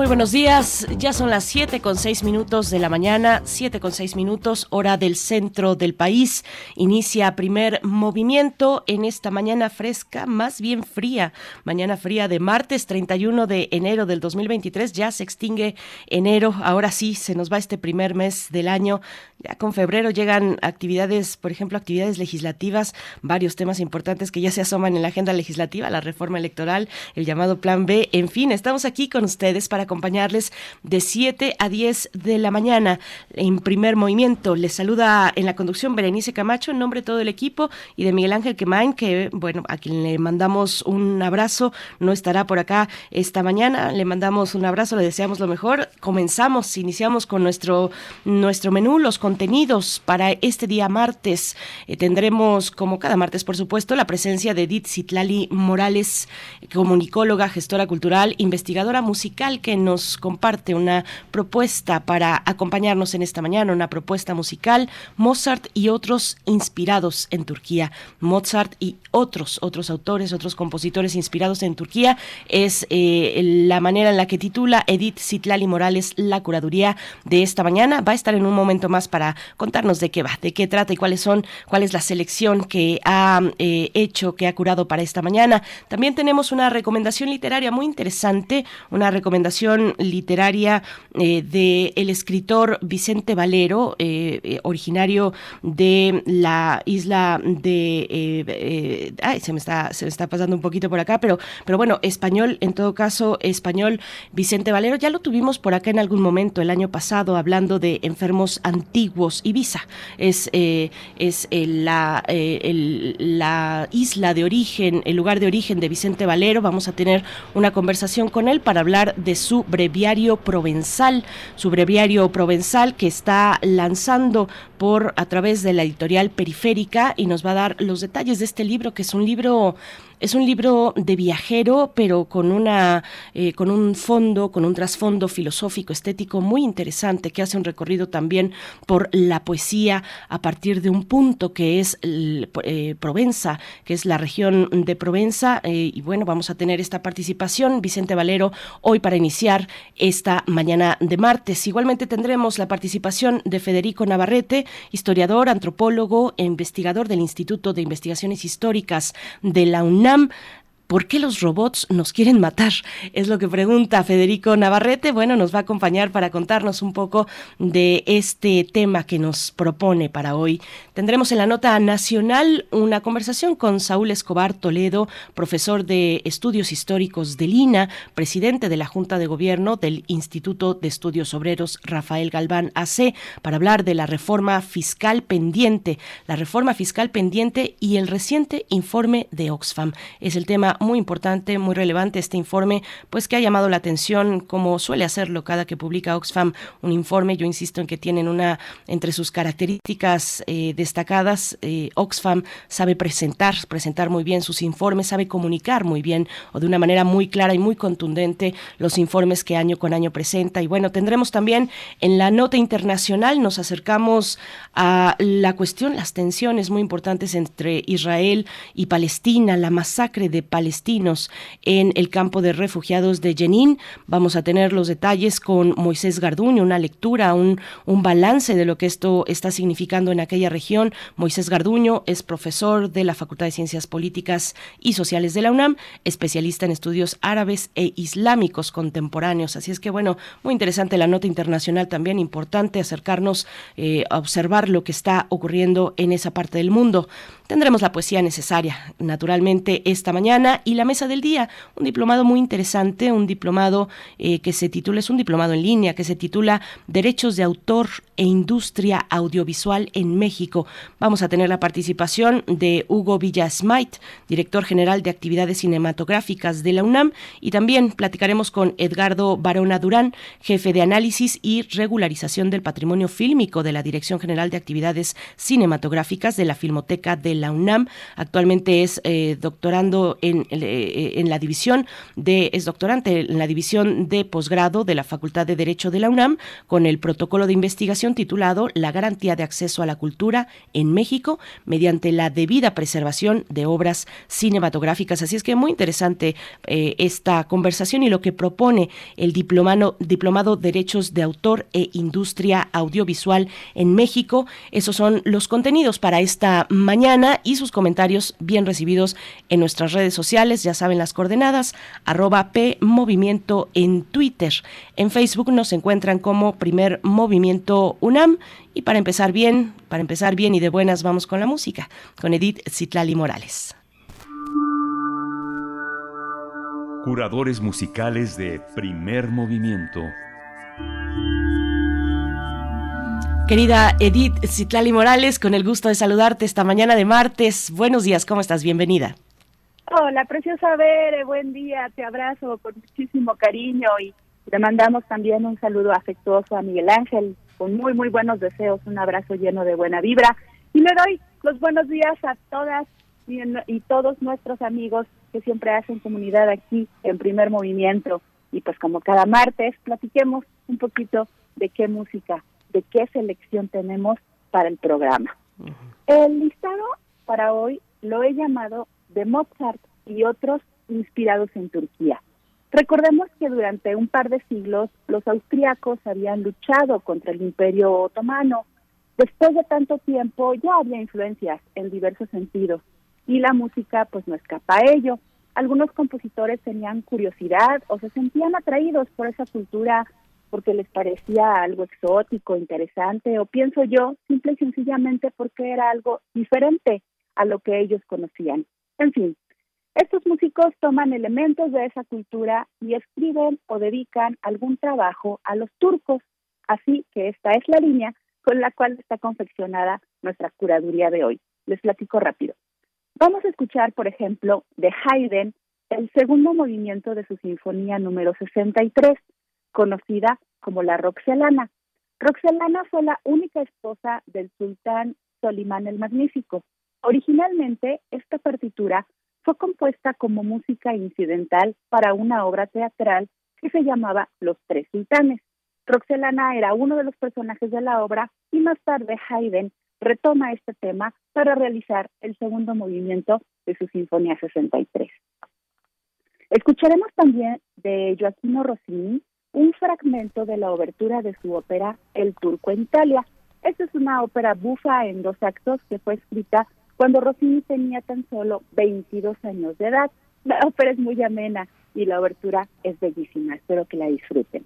Muy buenos días, ya son las 7 con 6 minutos de la mañana, 7 con 6 minutos, hora del centro del país. Inicia primer movimiento en esta mañana fresca, más bien fría, mañana fría de martes 31 de enero del 2023. Ya se extingue enero, ahora sí se nos va este primer mes del año. Ya con febrero llegan actividades, por ejemplo, actividades legislativas, varios temas importantes que ya se asoman en la agenda legislativa, la reforma electoral, el llamado Plan B. En fin, estamos aquí con ustedes para acompañarles de 7 a 10 de la mañana en primer movimiento. Les saluda en la conducción Berenice Camacho en nombre de todo el equipo y de Miguel Ángel Quemain, que, bueno, a quien le mandamos un abrazo, no estará por acá esta mañana. Le mandamos un abrazo, le deseamos lo mejor. Comenzamos, iniciamos con nuestro, nuestro menú, los contenidos para este día martes. Eh, tendremos, como cada martes, por supuesto, la presencia de Edith Citlali Morales, comunicóloga, gestora cultural, investigadora musical, que nos comparte una propuesta para acompañarnos en esta mañana, una propuesta musical, Mozart y otros inspirados en Turquía. Mozart y otros, otros autores, otros compositores inspirados en Turquía, es eh, la manera en la que titula Edith Citlali Morales la curaduría de esta mañana. Va a estar en un momento más para contarnos de qué va, de qué trata y cuáles son, cuál es la selección que ha eh, hecho, que ha curado para esta mañana. También tenemos una recomendación literaria muy interesante, una recomendación literaria eh, de el escritor Vicente Valero, originario de la isla de ay, se me está, se me está pasando un poquito por acá, pero, pero bueno, español, en todo caso, español, Vicente Valero, ya lo tuvimos por acá en algún momento el año pasado hablando de enfermos antiguos. Ibiza es, eh, es eh, la, eh, la isla de origen, el lugar de origen de Vicente Valero. Vamos a tener una conversación con él para hablar de su breviario provenzal, su breviario provenzal que está lanzando por a través de la editorial Periférica y nos va a dar los detalles de este libro que es un libro es un libro de viajero, pero con una eh, con un fondo, con un trasfondo filosófico, estético muy interesante, que hace un recorrido también por la poesía a partir de un punto que es eh, Provenza, que es la región de Provenza. Eh, y bueno, vamos a tener esta participación, Vicente Valero, hoy para iniciar esta mañana de martes. Igualmente tendremos la participación de Federico Navarrete, historiador, antropólogo e investigador del Instituto de Investigaciones Históricas de la UNAM Vietnam ¿Por qué los robots nos quieren matar? Es lo que pregunta Federico Navarrete. Bueno, nos va a acompañar para contarnos un poco de este tema que nos propone para hoy. Tendremos en la nota nacional una conversación con Saúl Escobar Toledo, profesor de Estudios Históricos de Lina, presidente de la Junta de Gobierno del Instituto de Estudios Obreros Rafael Galván AC, para hablar de la reforma fiscal pendiente, la reforma fiscal pendiente y el reciente informe de Oxfam. Es el tema muy importante, muy relevante este informe, pues que ha llamado la atención, como suele hacerlo cada que publica Oxfam un informe. Yo insisto en que tienen una, entre sus características eh, destacadas, eh, Oxfam sabe presentar, presentar muy bien sus informes, sabe comunicar muy bien o de una manera muy clara y muy contundente los informes que año con año presenta. Y bueno, tendremos también en la nota internacional, nos acercamos a la cuestión, las tensiones muy importantes entre Israel y Palestina, la masacre de Palestina palestinos en el campo de refugiados de Jenin. Vamos a tener los detalles con Moisés Garduño, una lectura, un, un balance de lo que esto está significando en aquella región. Moisés Garduño es profesor de la Facultad de Ciencias Políticas y Sociales de la UNAM, especialista en estudios árabes e islámicos contemporáneos. Así es que, bueno, muy interesante la nota internacional también, importante acercarnos eh, a observar lo que está ocurriendo en esa parte del mundo. Tendremos la poesía necesaria, naturalmente, esta mañana y la Mesa del Día, un diplomado muy interesante, un diplomado eh, que se titula, es un diplomado en línea, que se titula Derechos de Autor e Industria Audiovisual en México. Vamos a tener la participación de Hugo Villasmait, director general de actividades cinematográficas de la UNAM, y también platicaremos con Edgardo Barona Durán, jefe de análisis y regularización del patrimonio fílmico de la Dirección General de Actividades Cinematográficas de la Filmoteca de la UNAM. Actualmente es eh, doctorando en, eh, en, la división de, es doctorante en la división de posgrado de la Facultad de Derecho de la UNAM con el protocolo de investigación titulado La garantía de acceso a la cultura en México mediante la debida preservación de obras cinematográficas. Así es que muy interesante eh, esta conversación y lo que propone el diplomado, diplomado Derechos de Autor e Industria Audiovisual en México. Esos son los contenidos para esta mañana y sus comentarios bien recibidos en nuestras redes sociales. Ya saben las coordenadas, arroba Movimiento en Twitter. En Facebook nos encuentran como Primer Movimiento UNAM. Y para empezar bien, para empezar bien y de buenas, vamos con la música, con Edith Citlali Morales. Curadores musicales de Primer Movimiento. Querida Edith Citlali Morales, con el gusto de saludarte esta mañana de martes. Buenos días, ¿cómo estás? Bienvenida. Hola, preciosa Bere, buen día, te abrazo con muchísimo cariño y te mandamos también un saludo afectuoso a Miguel Ángel, con muy, muy buenos deseos, un abrazo lleno de buena vibra. Y le doy los buenos días a todas y, y todos nuestros amigos que siempre hacen comunidad aquí en primer movimiento. Y pues como cada martes, platiquemos un poquito de qué música, de qué selección tenemos para el programa. El listado para hoy lo he llamado de Mozart y otros inspirados en Turquía. Recordemos que durante un par de siglos los austríacos habían luchado contra el imperio otomano. Después de tanto tiempo ya había influencias en diversos sentidos y la música pues no escapa a ello. Algunos compositores tenían curiosidad o se sentían atraídos por esa cultura porque les parecía algo exótico, interesante, o pienso yo, simple y sencillamente porque era algo diferente a lo que ellos conocían. En fin, estos músicos toman elementos de esa cultura y escriben o dedican algún trabajo a los turcos, así que esta es la línea con la cual está confeccionada nuestra curaduría de hoy. Les platico rápido. Vamos a escuchar, por ejemplo, de Haydn el segundo movimiento de su sinfonía número 63, conocida como la Roxelana. Roxelana fue la única esposa del sultán Solimán el Magnífico, Originalmente, esta partitura fue compuesta como música incidental para una obra teatral que se llamaba Los Tres Sultanes. Roxelana era uno de los personajes de la obra y más tarde Haydn retoma este tema para realizar el segundo movimiento de su Sinfonía 63. Escucharemos también de Joaquino Rossini un fragmento de la obertura de su ópera El Turco en Italia. Esta es una ópera bufa en dos actos que fue escrita cuando Rossini tenía tan solo 22 años de edad. La ópera es muy amena y la obertura es bellísima. Espero que la disfruten.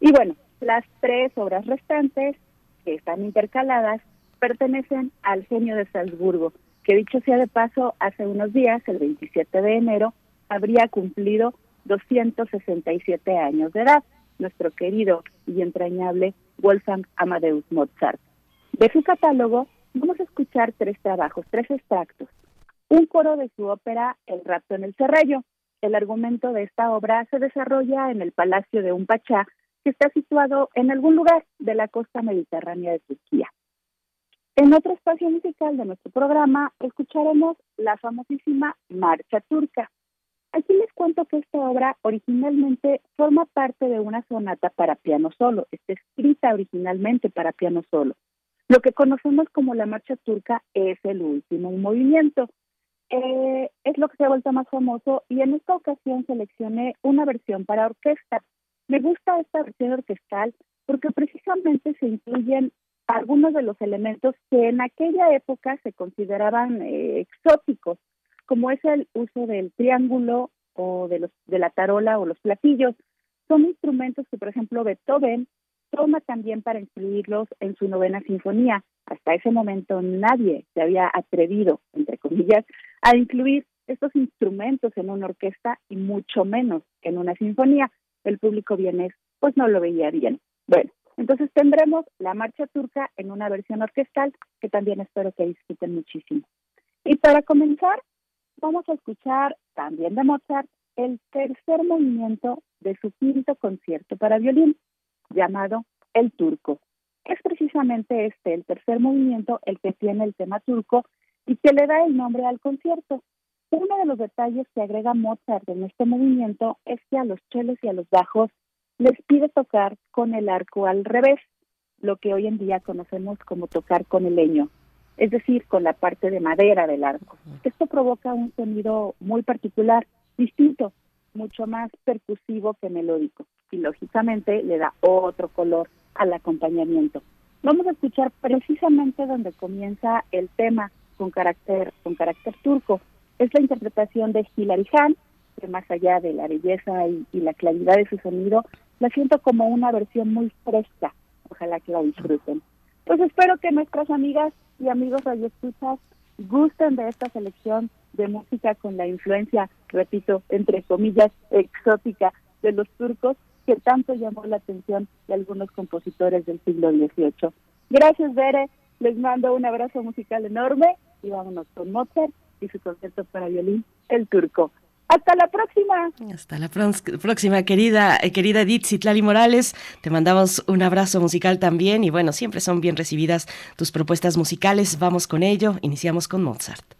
Y bueno, las tres obras restantes, que están intercaladas, pertenecen al genio de Salzburgo, que dicho sea de paso, hace unos días, el 27 de enero, habría cumplido 267 años de edad, nuestro querido y entrañable Wolfgang Amadeus Mozart. De su catálogo Vamos a escuchar tres trabajos, tres extractos. Un coro de su ópera El rapto en el Cerrello. El argumento de esta obra se desarrolla en el palacio de un pachá que está situado en algún lugar de la costa mediterránea de Turquía. En otro espacio musical de nuestro programa escucharemos la famosísima Marcha Turca. Aquí les cuento que esta obra originalmente forma parte de una sonata para piano solo, está escrita originalmente para piano solo. Lo que conocemos como la marcha turca es el último movimiento. Eh, es lo que se ha vuelto más famoso y en esta ocasión seleccioné una versión para orquesta. Me gusta esta versión orquestal porque precisamente se incluyen algunos de los elementos que en aquella época se consideraban eh, exóticos, como es el uso del triángulo o de, los, de la tarola o los platillos. Son instrumentos que, por ejemplo, Beethoven toma también para incluirlos en su novena sinfonía. Hasta ese momento nadie se había atrevido, entre comillas, a incluir estos instrumentos en una orquesta y mucho menos en una sinfonía. El público vienés pues no lo veía bien. Bueno, entonces tendremos la marcha turca en una versión orquestal que también espero que disfruten muchísimo. Y para comenzar, vamos a escuchar también de Mozart el tercer movimiento de su quinto concierto para violín, llamado El Turco. Es precisamente este, el tercer movimiento, el que tiene el tema turco y que le da el nombre al concierto. Uno de los detalles que agrega Mozart en este movimiento es que a los chelos y a los bajos les pide tocar con el arco al revés, lo que hoy en día conocemos como tocar con el leño, es decir, con la parte de madera del arco. Esto provoca un sonido muy particular, distinto, mucho más percusivo que melódico y lógicamente le da otro color al acompañamiento. Vamos a escuchar precisamente donde comienza el tema con carácter con carácter turco. Es la interpretación de Hilary Hahn, que más allá de la belleza y, y la claridad de su sonido, la siento como una versión muy fresca. Ojalá que la disfruten. Pues espero que nuestras amigas y amigos radioescuchas gusten de esta selección de música con la influencia, repito, entre comillas, exótica de los turcos que tanto llamó la atención de algunos compositores del siglo XVIII. Gracias, Bere. Les mando un abrazo musical enorme y vámonos con Mozart y su concierto para violín, El Turco. Hasta la próxima. Hasta la próxima, querida, eh, querida Edith Citlali Morales. Te mandamos un abrazo musical también y bueno, siempre son bien recibidas tus propuestas musicales. Vamos con ello. Iniciamos con Mozart.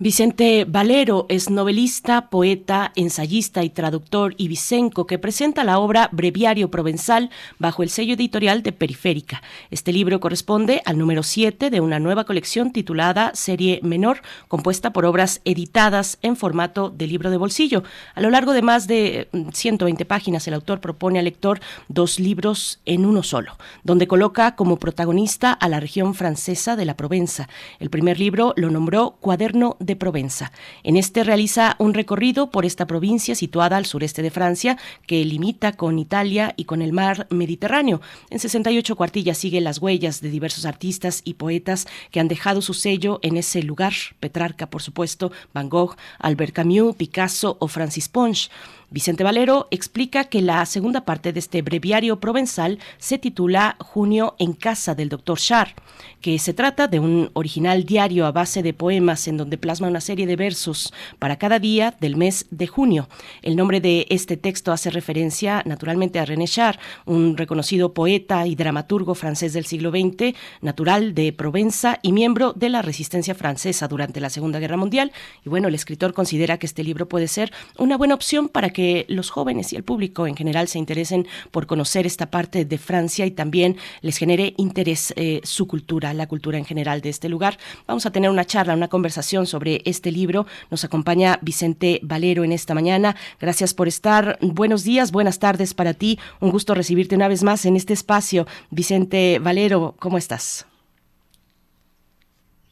Vicente Valero es novelista, poeta, ensayista y traductor ibicenco que presenta la obra Breviario Provenzal bajo el sello editorial de Periférica. Este libro corresponde al número 7 de una nueva colección titulada Serie Menor, compuesta por obras editadas en formato de libro de bolsillo. A lo largo de más de 120 mm, páginas, el autor propone al lector dos libros en uno solo, donde coloca como protagonista a la región francesa de la Provenza. El primer libro lo nombró Cuaderno de Provenza. En este realiza un recorrido por esta provincia situada al sureste de Francia, que limita con Italia y con el mar Mediterráneo. En 68 cuartillas sigue las huellas de diversos artistas y poetas que han dejado su sello en ese lugar, Petrarca, por supuesto, Van Gogh, Albert Camus, Picasso o Francis Ponch. Vicente Valero explica que la segunda parte de este breviario provenzal se titula Junio en casa del doctor Char, que se trata de un original diario a base de poemas en donde plasma una serie de versos para cada día del mes de junio. El nombre de este texto hace referencia naturalmente a René Char, un reconocido poeta y dramaturgo francés del siglo XX, natural de Provenza y miembro de la resistencia francesa durante la Segunda Guerra Mundial. Y bueno, el escritor considera que este libro puede ser una buena opción para que que los jóvenes y el público en general se interesen por conocer esta parte de Francia y también les genere interés eh, su cultura, la cultura en general de este lugar. Vamos a tener una charla, una conversación sobre este libro. Nos acompaña Vicente Valero en esta mañana. Gracias por estar. Buenos días, buenas tardes para ti. Un gusto recibirte una vez más en este espacio. Vicente Valero, ¿cómo estás?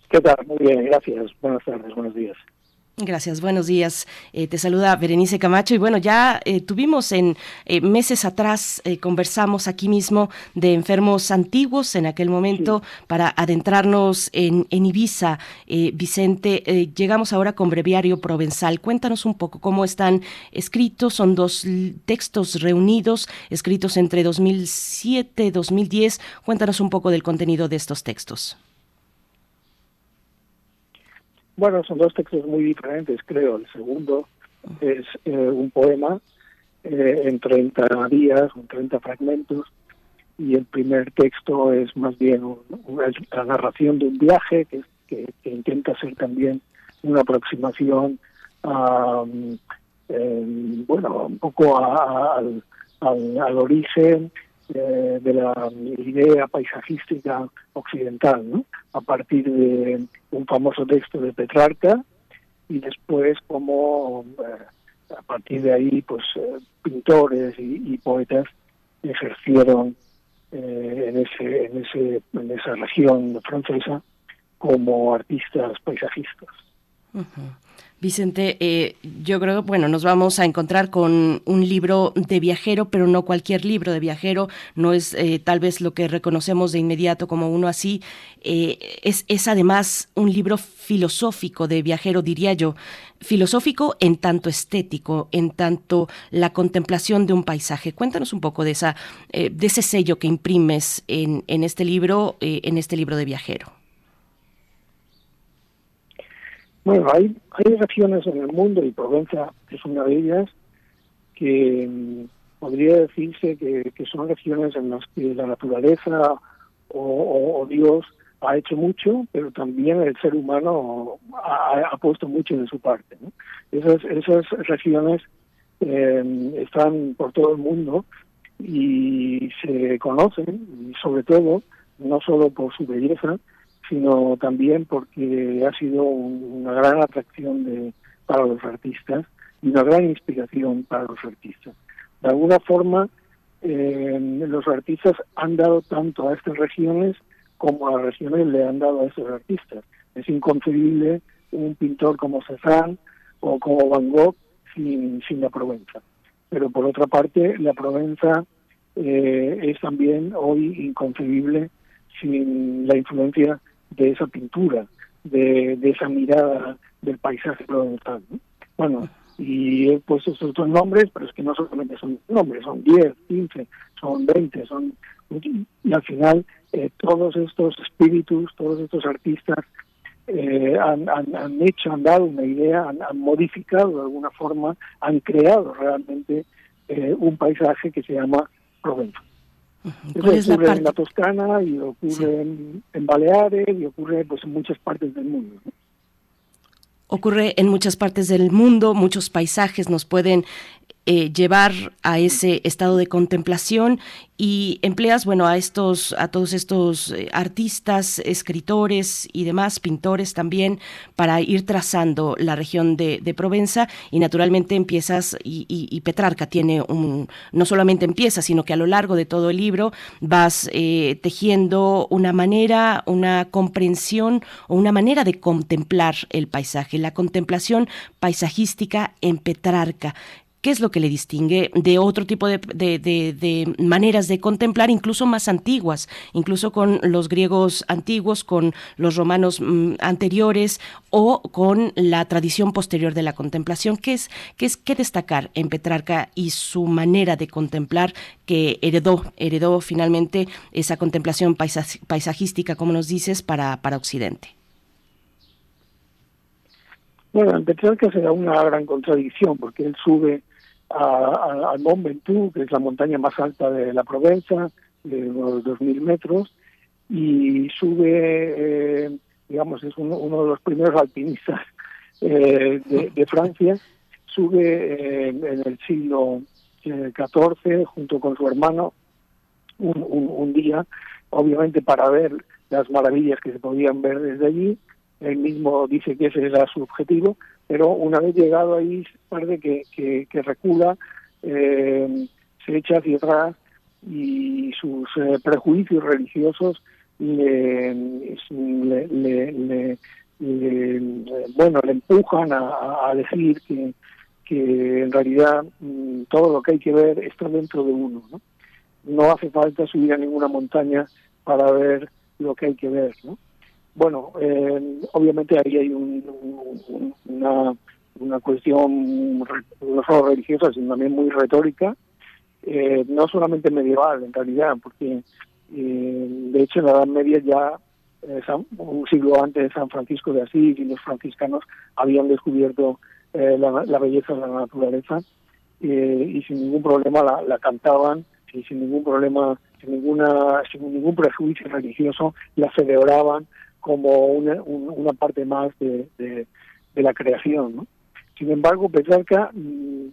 ¿Qué tal? Muy bien, gracias. Buenas tardes, buenos días. Gracias, buenos días. Eh, te saluda Berenice Camacho y bueno, ya eh, tuvimos en eh, meses atrás, conversamos aquí mismo de enfermos antiguos en aquel momento para adentrarnos en, en Ibiza. Vicente, llegamos ahora con Breviario Provenzal. Cuéntanos un poco cómo están escritos. Son dos textos reunidos, escritos entre 2007 y 2010. Cuéntanos un poco del contenido de estos textos. Bueno, son dos textos muy diferentes, creo. El segundo es eh, un poema eh, en 30 días, en 30 fragmentos, y el primer texto es más bien la narración de un viaje que, intenta ser también una aproximación a, eh, bueno, un poco al, al origen de, de la idea paisajística occidental, a partir de un famoso texto de Petrarca y después como eh, a partir de ahí pues eh, pintores y, poetas ejercieron eh, en ese en ese en esa región francesa como artistas paisajistas. Vicente, eh, yo creo, bueno, nos vamos a encontrar con un libro de viajero, pero no cualquier libro de viajero, no es eh, tal vez lo que reconocemos de inmediato como uno así, eh, es, es además un libro filosófico de viajero, diría yo, filosófico en tanto estético, en tanto la contemplación de un paisaje. Cuéntanos un poco de, esa, de ese sello que imprimes en, en este libro, en este libro de viajero. Bueno, hay, hay regiones en el mundo, y Provenza es una de ellas, que mm, podría decirse que, son regiones en las que la naturaleza o, Dios ha hecho mucho, pero también el ser humano ha, puesto mucho de su parte. Esas, esas regiones eh, están por todo el mundo y se conocen, y sobre todo, no solo por su belleza, sino también porque ha sido una gran atracción de, para los artistas y una gran inspiración para los artistas. De alguna forma, eh, los artistas han dado tanto a estas regiones como a las regiones le han dado a estos artistas. Es inconcebible un pintor como Cézanne o como Van Gogh sin, sin la Provenza. Pero por otra parte, la Provenza eh, es también hoy inconcebible sin la influencia de esa pintura, de, de esa mirada del paisaje provenzal. Bueno, y he puesto estos dos nombres, pero es que no solamente son nombres, son 10, 15, son 20, son y al final eh, todos estos espíritus, todos estos artistas eh, han, han, hecho, han dado una idea, han, modificado de alguna forma, han creado realmente eh, un paisaje que se llama Provenza. Eso ocurre en la Toscana y ocurre en, Baleares y ocurre pues en muchas partes del mundo. Ocurre en muchas partes del mundo, muchos paisajes nos pueden eh, llevar a ese estado de contemplación y empleas, bueno, a estos, a todos estos eh, artistas, escritores y demás, pintores también, para ir trazando la región de, Provenza y naturalmente empiezas, y, Petrarca tiene un, no solamente empieza, sino que a lo largo de todo el libro vas eh, tejiendo una manera, una comprensión o una manera de contemplar el paisaje, la contemplación paisajística en Petrarca. ¿Qué es lo que le distingue de otro tipo de, maneras de contemplar, incluso más antiguas, incluso con los griegos antiguos, con los romanos mm, anteriores o con la tradición posterior de la contemplación? ¿Qué es, qué es qué destacar en Petrarca y su manera de contemplar que heredó, heredó finalmente esa contemplación paisajística, como nos dices, para, para Occidente? Bueno, en Petrarca se da una gran contradicción porque él sube al Mont Ventoux, que es la montaña más alta de la Provenza, de unos 2.000 metros, y sube, eh, digamos, es uno, de los primeros alpinistas eh, de, Francia, sube eh, en el siglo XIV junto con su hermano un, un, día, obviamente para ver las maravillas que se podían ver desde allí. Él mismo dice que ese era su objetivo, pero una vez llegado ahí parece que, que, recula, eh, se echa hacia atrás y sus eh, prejuicios religiosos le, le, bueno le empujan a, decir que, que en realidad mm, todo lo que hay que ver está dentro de uno no, no hace falta subir a ninguna montaña para ver lo que hay que ver no bueno, eh, obviamente ahí hay una, una cuestión no solo religiosa, sino también muy retórica, eh, no solamente medieval en realidad, porque eh, de hecho en la Edad Media ya un siglo antes de San Francisco de Asís y los franciscanos habían descubierto la, belleza de la naturaleza y sin ningún problema la, la cantaban y sin ningún problema, sin ninguna, sin ningún prejuicio religioso la celebraban como una, una parte más de, la creación. ¿no? Sin embargo, Petrarca, mm,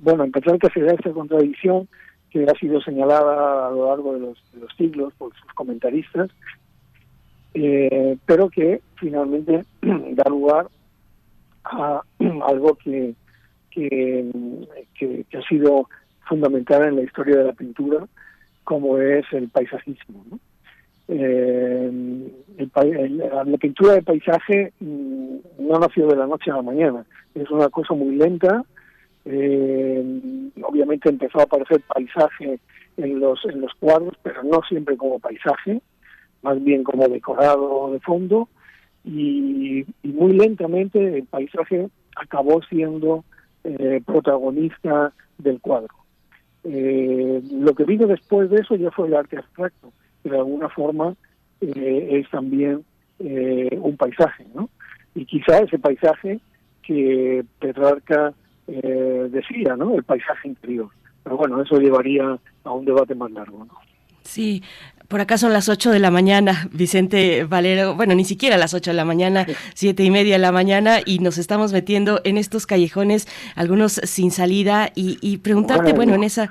bueno, en Petrarca se da esta contradicción que ha sido señalada a lo largo de los, de los siglos por sus comentaristas, eh, pero que finalmente da lugar a algo que, que, que, ha sido fundamental en la historia de la pintura, como es el paisajismo. ¿no? Eh, la pintura de paisaje mm, no nació de la noche a la mañana, es una cosa muy lenta. Eh, obviamente empezó a aparecer paisaje en los en los cuadros, pero no siempre como paisaje, más bien como decorado de fondo. Y, muy lentamente el paisaje acabó siendo eh, protagonista del cuadro. Eh, lo que vino después de eso ya fue el arte abstracto de alguna forma eh, es también eh, un paisaje, ¿no? Y quizá ese paisaje que Petrarca eh, decía, ¿no? El paisaje interior. Pero bueno, eso llevaría a un debate más largo, ¿no? Sí, por acá son las 8 de la mañana, Vicente Valero, bueno, ni siquiera las 8 de la mañana, siete y media de la mañana, y nos estamos metiendo en estos callejones, algunos sin salida, y, preguntarte, bueno, en esa,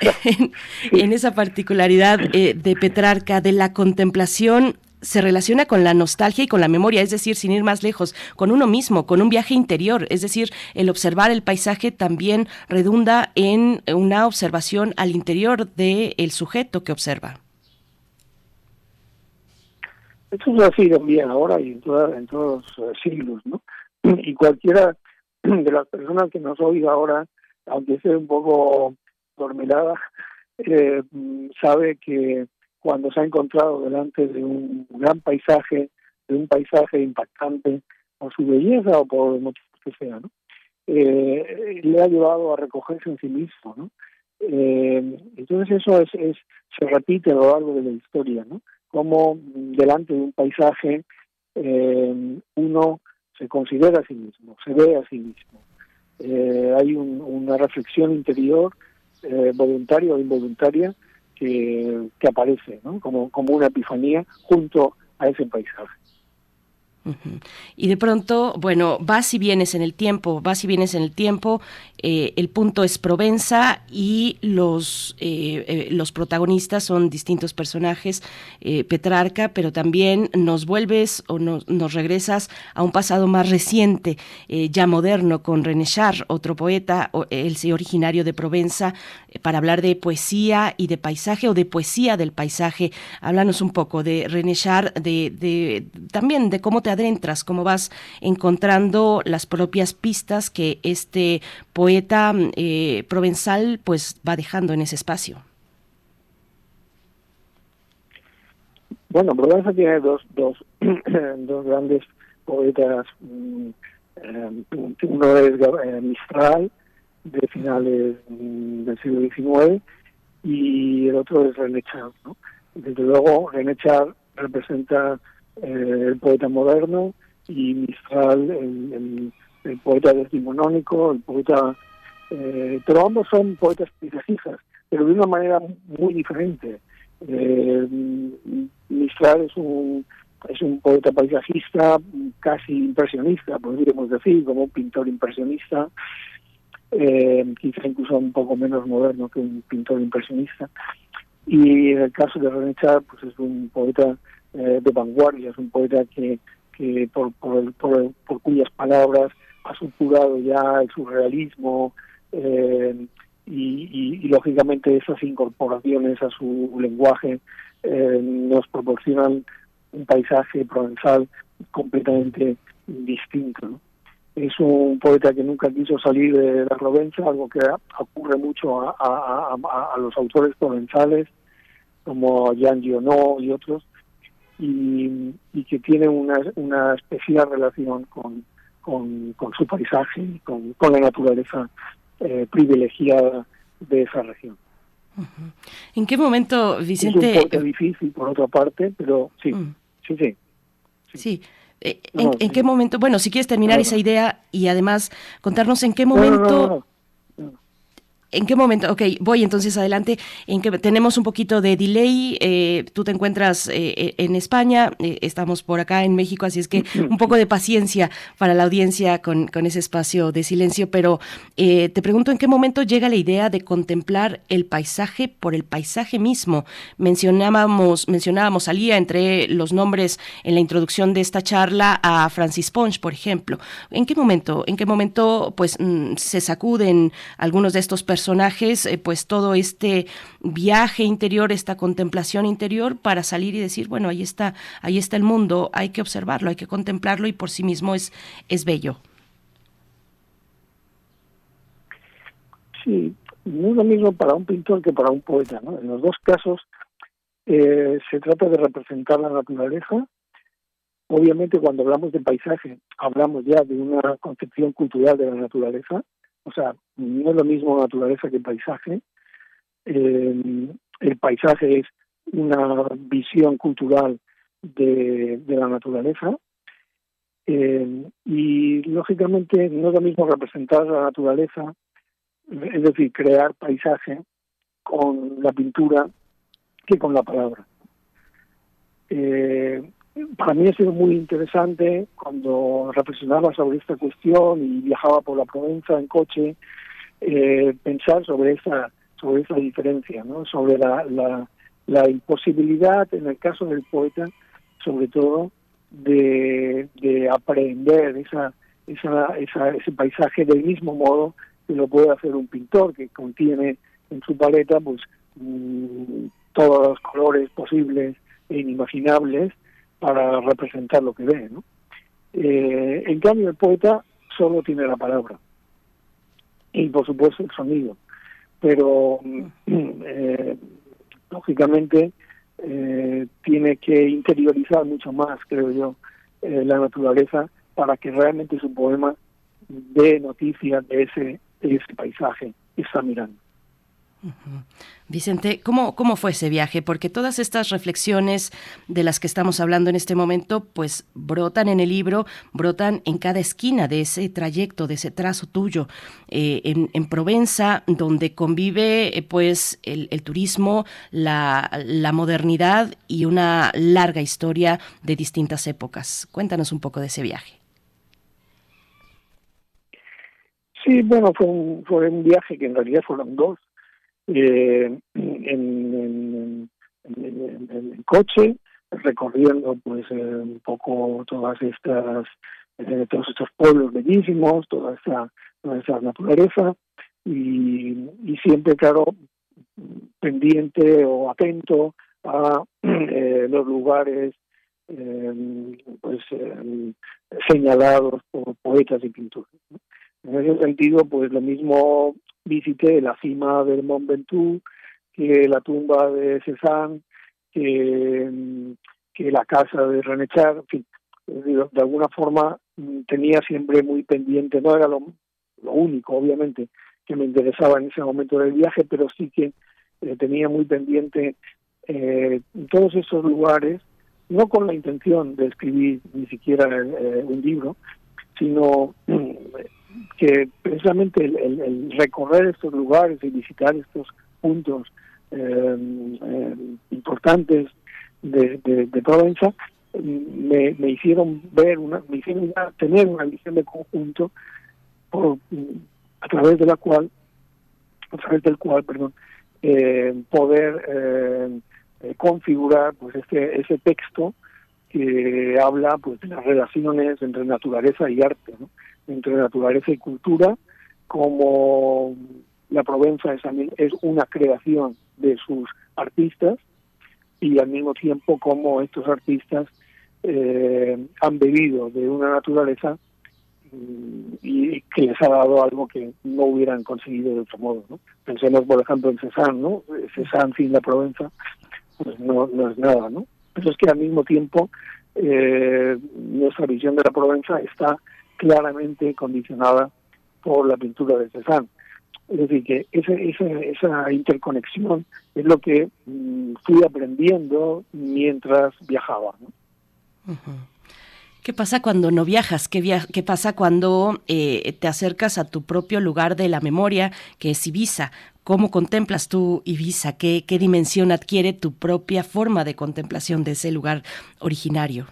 en, esa particularidad eh, de Petrarca, de la contemplación, se relaciona con la nostalgia y con la memoria, es decir, sin ir más lejos, con uno mismo, con un viaje interior, es decir, el observar el paisaje también redunda en una observación al interior del sujeto que observa. Eso es así también ahora y en, en todos los eh, siglos, ¿no? Y cualquiera de las personas que nos oiga ahora, aunque sea un poco dormilada, eh, sabe que cuando se ha encontrado delante de un gran paisaje, de un paisaje impactante por su belleza o por motivos que sea, ¿no? Eh, le ha llevado a recogerse en sí mismo, ¿no? Eh, entonces eso es, es, se repite a lo largo de la historia, ¿no? Como delante de un paisaje eh, uno se considera a sí mismo, se ve a sí mismo. Eh, hay una reflexión interior, voluntaria o involuntaria, que, que aparece como, como una epifanía junto a ese paisaje. Y de pronto, bueno, vas y vienes en el tiempo, vas y vienes en el tiempo, eh, el punto es Provenza y los, eh, eh, los protagonistas son distintos personajes, Petrarca, pero también nos vuelves o nos, regresas a un pasado más reciente, ya moderno, con René Char, otro poeta, el originario de Provenza, para hablar de poesía y de paisaje o de poesía del paisaje. Háblanos un poco de René Char, de, también de cómo te adentras, cómo vas encontrando las propias pistas que este poeta eh, provenzal pues va dejando en ese espacio. Bueno, Provenza tiene dos, dos, dos grandes poetas. Mm, eh, uno es eh, Mistral, de finales mm, del siglo XIX, y el otro es René Char. Desde luego, René Char representa el poeta moderno y Mistral el, poeta decimonónico, el poeta... Eh, pero ambos son poetas paisajistas, pero de una manera muy diferente. Eh, Mistral es un es un poeta paisajista casi impresionista, podríamos decir, como un pintor impresionista, eh, quizá incluso un poco menos moderno que un pintor impresionista. Y en el caso de René Char, pues es un poeta eh, de vanguardia, es un poeta que, que por, por, por, cuyas palabras ha supurado ya el surrealismo eh, y, lógicamente esas incorporaciones a su lenguaje eh, nos proporcionan un paisaje provenzal completamente distinto. Es un poeta que nunca quiso salir de la Provenza, algo que ocurre mucho a los autores provenzales como Jean Giono y otros, y, que tiene una, una especial relación con, con, su paisaje y con, con la naturaleza eh, privilegiada de esa región. ¿En qué momento, Vicente? Es un difícil, por otra parte, pero sí, mm. sí, sí. Sí. Eh, ¿En, qué momento? Bueno, si quieres terminar esa idea y además contarnos en qué momento ¿En qué momento? Ok, voy entonces adelante. En que tenemos un poquito de delay. Eh, tú te encuentras eh, eh, en España, estamos por acá en México, así es que un poco de paciencia para la audiencia con, con ese espacio de silencio. Pero te pregunto en qué momento llega la idea de contemplar el paisaje por el paisaje mismo. Mencionábamos, mencionábamos salía entre los nombres en la introducción de esta charla a Francis Ponch, por ejemplo. ¿En qué momento? ¿En qué momento pues mm, se sacuden algunos de estos personajes? Personajes, eh, pues todo este viaje interior, esta contemplación interior para salir y decir, bueno, ahí está, ahí está el mundo, hay que observarlo, hay que contemplarlo y por sí mismo es, es bello. Sí, no es lo mismo para un pintor que para un poeta, ¿no? En los dos casos eh, se trata de representar la naturaleza. Obviamente cuando hablamos de paisaje hablamos ya de una concepción cultural de la naturaleza, o sea, no es lo mismo naturaleza que paisaje. Eh, el paisaje es una visión cultural de, la naturaleza. Eh, y lógicamente no es lo mismo representar la naturaleza, es decir, crear paisaje con la pintura que con la palabra. Eh, para mí ha sido muy interesante cuando reflexionaba sobre esta cuestión y viajaba por la Provenza en coche, eh, pensar sobre esa sobre esa diferencia, ¿no? sobre la, la, imposibilidad, en el caso del poeta, sobre todo, de, de aprender esa, esa, esa, ese paisaje del mismo modo que lo puede hacer un pintor, que contiene en su paleta pues mm, todos los colores posibles e inimaginables para representar lo que ve. ¿no? Eh, en cambio, el poeta solo tiene la palabra y, por supuesto, el sonido. Pero, eh, lógicamente, eh, tiene que interiorizar mucho más, creo yo, la naturaleza para que realmente su poema dé noticia de ese, de ese paisaje que está mirando. Vicente, ¿cómo, ¿cómo fue ese viaje? Porque todas estas reflexiones de las que estamos hablando en este momento, pues brotan en el libro, brotan en cada esquina de ese trayecto, de ese trazo tuyo, eh, en, Provenza, donde convive eh, pues el, turismo, la, modernidad y una larga historia de distintas épocas. Cuéntanos un poco de ese viaje. Sí, bueno, fue un viaje que en realidad fueron dos eh, en, coche, recorriendo pues eh, un poco todas estas eh, todos estos pueblos bellísimos, toda esa, toda esa naturaleza y, siempre claro pendiente o atento a eh, los lugares pues señalados por poetas y pintores. En ese sentido, pues lo mismo visité la cima del Mont Ventoux, que la tumba de Cézanne, que, la casa de René Char, en fin, de alguna forma mm, tenía siempre muy pendiente, no era lo, único, obviamente, que me interesaba en ese momento del viaje, pero sí que eh, tenía muy pendiente eh, todos esos lugares, no con la intención de escribir ni siquiera eh, un libro, sino que precisamente el, recorrer estos lugares y visitar estos puntos eh, eh, importantes de, de, Provenza me, me, hicieron ver una me hicieron tener una visión de conjunto a través de la cual a través del cual perdón eh, poder configurar pues este ese texto que habla pues de las relaciones entre naturaleza y arte ¿no? Entre naturaleza y cultura, como la Provenza es, es una creación de sus artistas y al mismo tiempo como estos artistas eh, han bebido de una naturaleza mm, y que les ha dado algo que no hubieran conseguido de otro modo. ¿no? Pensemos, por ejemplo, en Cézanne, ¿no? Cézanne sin la Provenza, pues no, no es nada, ¿no? Pero es que al mismo tiempo eh, nuestra visión de la Provenza está claramente condicionada por la pintura de Cézanne. Es decir, que esa, esa, interconexión es lo que mm, fui aprendiendo mientras viajaba. ¿Qué pasa cuando no viajas? ¿Qué, qué pasa cuando eh, te acercas a tu propio lugar de la memoria, que es Ibiza? ¿Cómo contemplas tú Ibiza? ¿Qué, ¿Qué dimensión adquiere tu propia forma de contemplación de ese lugar originario?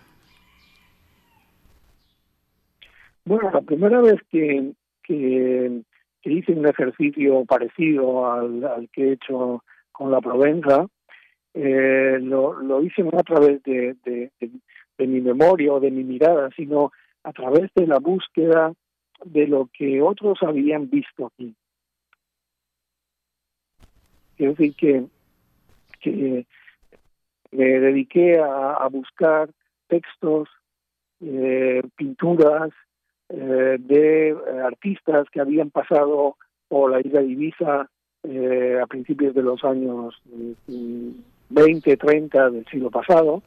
Bueno, la primera vez que, que, hice un ejercicio parecido al, que he hecho con la Provenza, eh, lo, lo hice no a través de, de, mi memoria o de mi mirada, sino a través de la búsqueda de lo que otros habían visto aquí. Es decir, que, que me dediqué a, buscar textos, eh, pinturas, eh, de eh, artistas que habían pasado por la isla de Ibiza eh, a principios de los años 20, 30 del siglo pasado.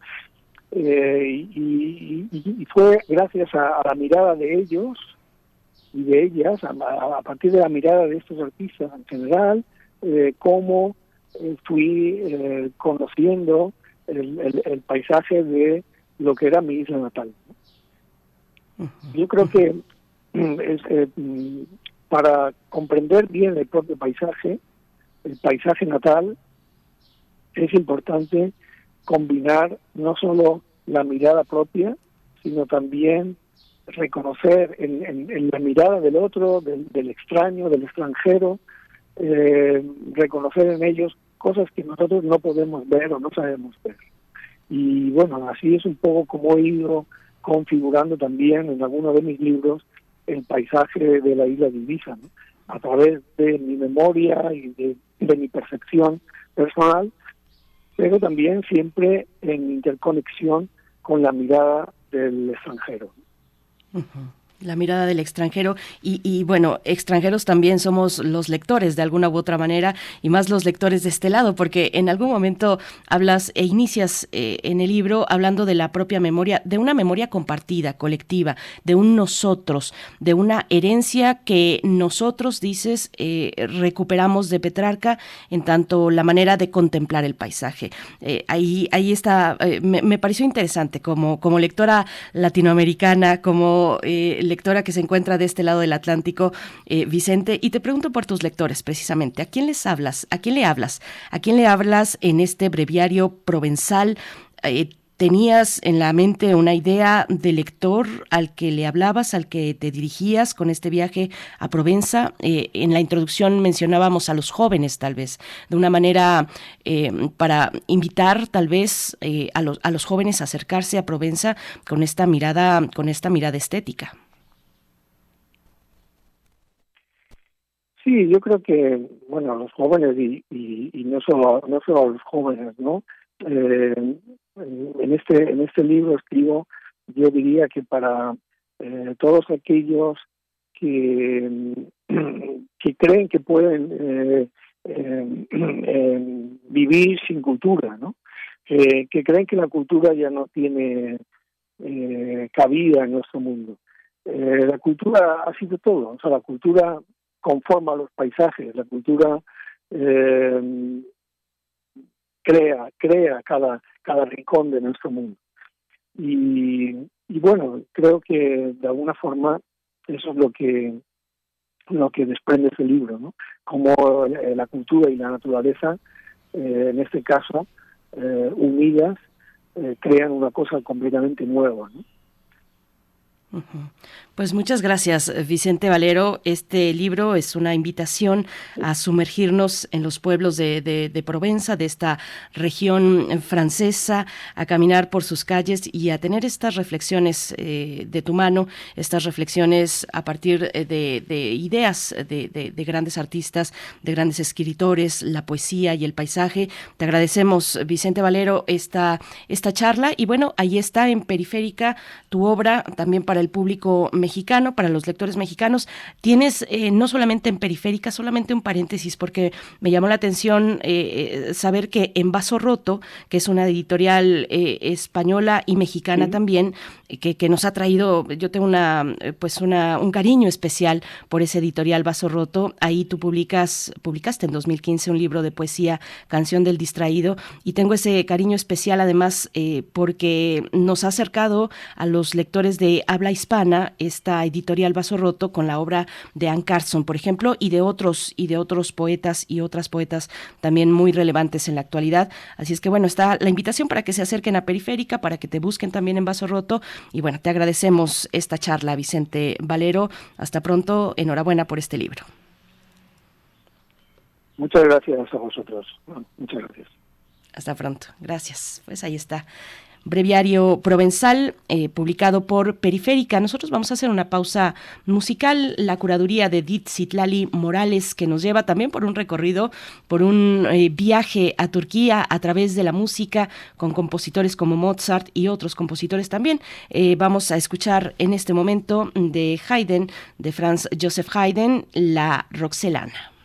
Y, fue gracias a, la mirada de ellos y de ellas, a, partir de la mirada de estos artistas en general, cómo fui conociendo el, el, paisaje de lo que era mi isla natal. Yo creo que mm, eh, mm, para comprender bien el propio paisaje, el paisaje natal, es importante combinar no solo la mirada propia, sino también reconocer en, la mirada del otro, del, extraño, del extranjero, eh, reconocer en ellos cosas que nosotros no podemos ver o no sabemos ver. Y bueno, así es un poco como he ido configurando también en algunos de mis libros el paisaje de la isla de Ibiza, a través de mi memoria y de, mi percepción personal, pero también siempre en interconexión con la mirada del extranjero. La mirada del extranjero y, bueno, extranjeros también somos los lectores de alguna u otra manera y más los lectores de este lado, porque en algún momento hablas e inicias eh, en el libro hablando de la propia memoria, de una memoria compartida, colectiva, de un nosotros, de una herencia que nosotros, dices, eh, recuperamos de Petrarca en tanto la manera de contemplar el paisaje. Eh, ahí, ahí está, me, me, pareció interesante como, como lectora latinoamericana, como lectora que se encuentra de este lado del Atlántico, eh, Vicente, y te pregunto por tus lectores precisamente. ¿A quién les hablas? ¿A quién le hablas? ¿A quién le hablas en este breviario provenzal? Eh, ¿Tenías en la mente una idea de lector al que le hablabas, al que te dirigías con este viaje a Provenza? Eh, en la introducción mencionábamos a los jóvenes, tal vez, de una manera para invitar, tal vez, eh, a, los, a los jóvenes a acercarse a Provenza con esta mirada, con esta mirada estética. Sí, yo creo que, bueno, los jóvenes y, y, no solo no solo los jóvenes, ¿no? Eh, en este en este libro escribo, yo diría que para eh, todos aquellos que que creen que pueden eh, vivir sin cultura, ¿no? que creen que la cultura ya no tiene cabida en nuestro mundo. la cultura ha sido todo, o sea, la cultura conforma los paisajes, la cultura eh, crea, crea cada, cada rincón de nuestro mundo. Y, bueno, creo que de alguna forma eso es lo que lo que desprende ese libro, ¿no? Como eh, la cultura y la naturaleza, eh, en este caso, unidas, crean una cosa completamente nueva, ¿no? Pues muchas gracias, Vicente Valero. Este libro es una invitación a sumergirnos en los pueblos de, de, Provenza, de esta región francesa, a caminar por sus calles y a tener estas reflexiones eh, de tu mano, estas reflexiones a partir eh, de, ideas de, grandes artistas, de grandes escritores, la poesía y el paisaje. Te agradecemos, Vicente Valero, esta, esta charla y bueno, ahí está en Periférica tu obra también para el público mexicano, para los lectores mexicanos. Tienes eh, no solamente en periférica, solamente un paréntesis, porque me llamó la atención eh, eh, saber que en Vaso Roto, que es una editorial española y mexicana también, que, que, nos ha traído, yo tengo una, pues una, un cariño especial por ese editorial Vaso Roto. Ahí tú publicas, publicaste en 2015 un libro de poesía, Canción del Distraído, y tengo ese cariño especial además porque nos ha acercado a los lectores de habla hispana esta editorial Vaso Roto con la obra de Anne Carson, por ejemplo, y de otros y de otros poetas y otras poetas también muy relevantes en la actualidad. Así es que bueno, está la invitación para que se acerquen a Periférica, para que te busquen también en Vaso Roto y bueno, te agradecemos esta charla, Vicente Valero. Hasta pronto, enhorabuena por este libro. Muchas gracias a vosotros. Muchas gracias. Hasta pronto. Gracias. Pues ahí está breviario provenzal eh, publicado por Periférica. Nosotros vamos a hacer una pausa musical, la curaduría de Dit Citlali Morales, que nos lleva también por un recorrido, por un eh, viaje a Turquía a través de la música con compositores como Mozart y otros compositores también. Eh, vamos a escuchar en este momento de Haydn, de Franz Joseph Haydn, la Roxelana.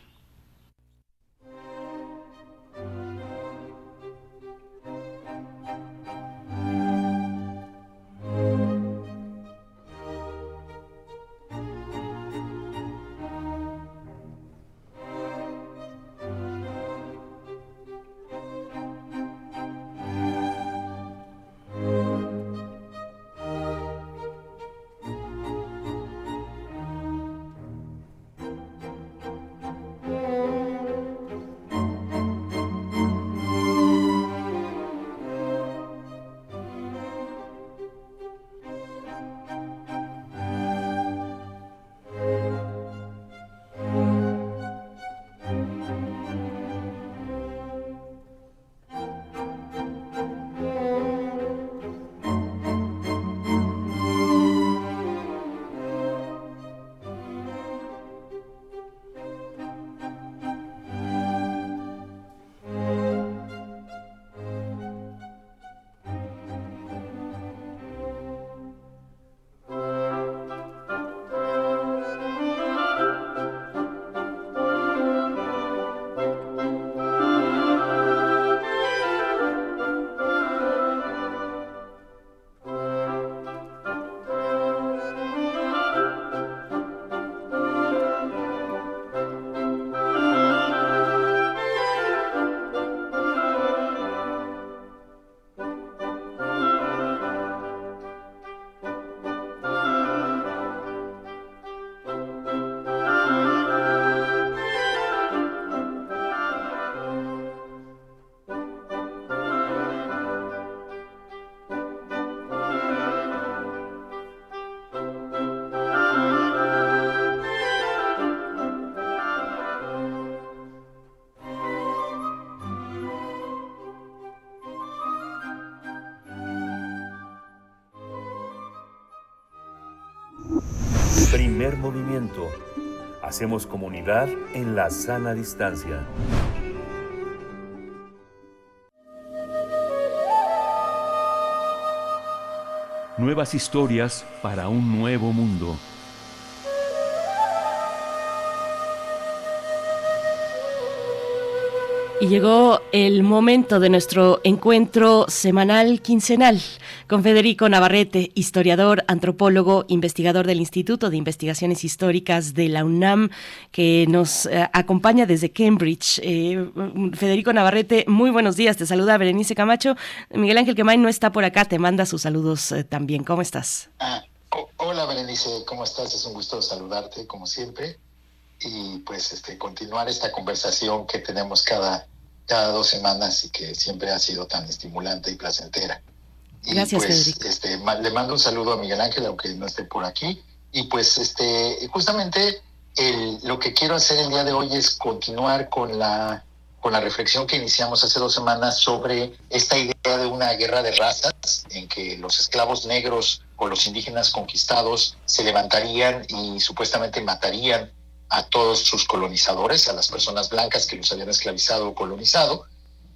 Primer movimiento. Hacemos comunidad en la sana distancia. Nuevas historias para un nuevo mundo. Y llegó el momento de nuestro encuentro semanal quincenal con Federico Navarrete, historiador, antropólogo, investigador del Instituto de Investigaciones Históricas de la UNAM, que nos eh, acompaña desde Cambridge. Eh, Federico Navarrete, muy buenos días. Te saluda Berenice Camacho. Miguel Ángel Quemay no está por acá, te manda sus saludos eh, también. ¿Cómo estás? Ah, hola Berenice, ¿cómo estás? Es un gusto saludarte como siempre y pues este continuar esta conversación que tenemos cada cada dos semanas y que siempre ha sido tan estimulante y placentera. Y Gracias, pues, este, le mando un saludo a Miguel Ángel, aunque no esté por aquí. Y pues este, justamente el, lo que quiero hacer el día de hoy es continuar con la, con la reflexión que iniciamos hace dos semanas sobre esta idea de una guerra de razas en que los esclavos negros o los indígenas conquistados se levantarían y supuestamente matarían a todos sus colonizadores, a las personas blancas que los habían esclavizado o colonizado,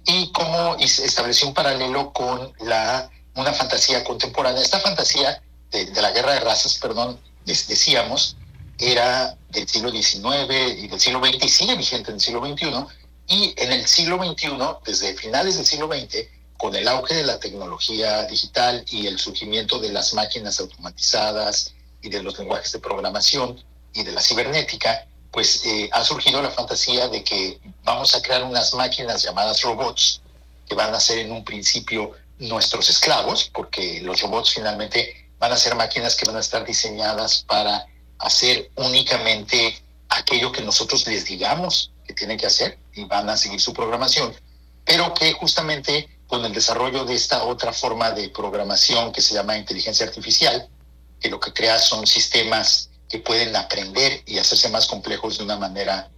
y cómo estableció un paralelo con la, una fantasía contemporánea. Esta fantasía de, la guerra de razas, perdón, les decíamos, era del siglo XIX y del siglo XX y sigue vigente en el siglo XXI. Y en el siglo XXI, desde finales del siglo XX, con el auge de la tecnología digital y el surgimiento de las máquinas automatizadas y de los lenguajes de programación, y de la cibernética, pues eh, ha surgido la fantasía de que vamos a crear unas máquinas llamadas robots que van a ser en un principio nuestros esclavos, porque los robots finalmente van a ser máquinas que van a estar diseñadas para hacer únicamente aquello que nosotros les digamos que tienen que hacer y van a seguir su programación, pero que justamente con el desarrollo de esta otra forma de programación que se llama inteligencia artificial, que lo que crea son sistemas que pueden aprender y hacerse más complejos de una manera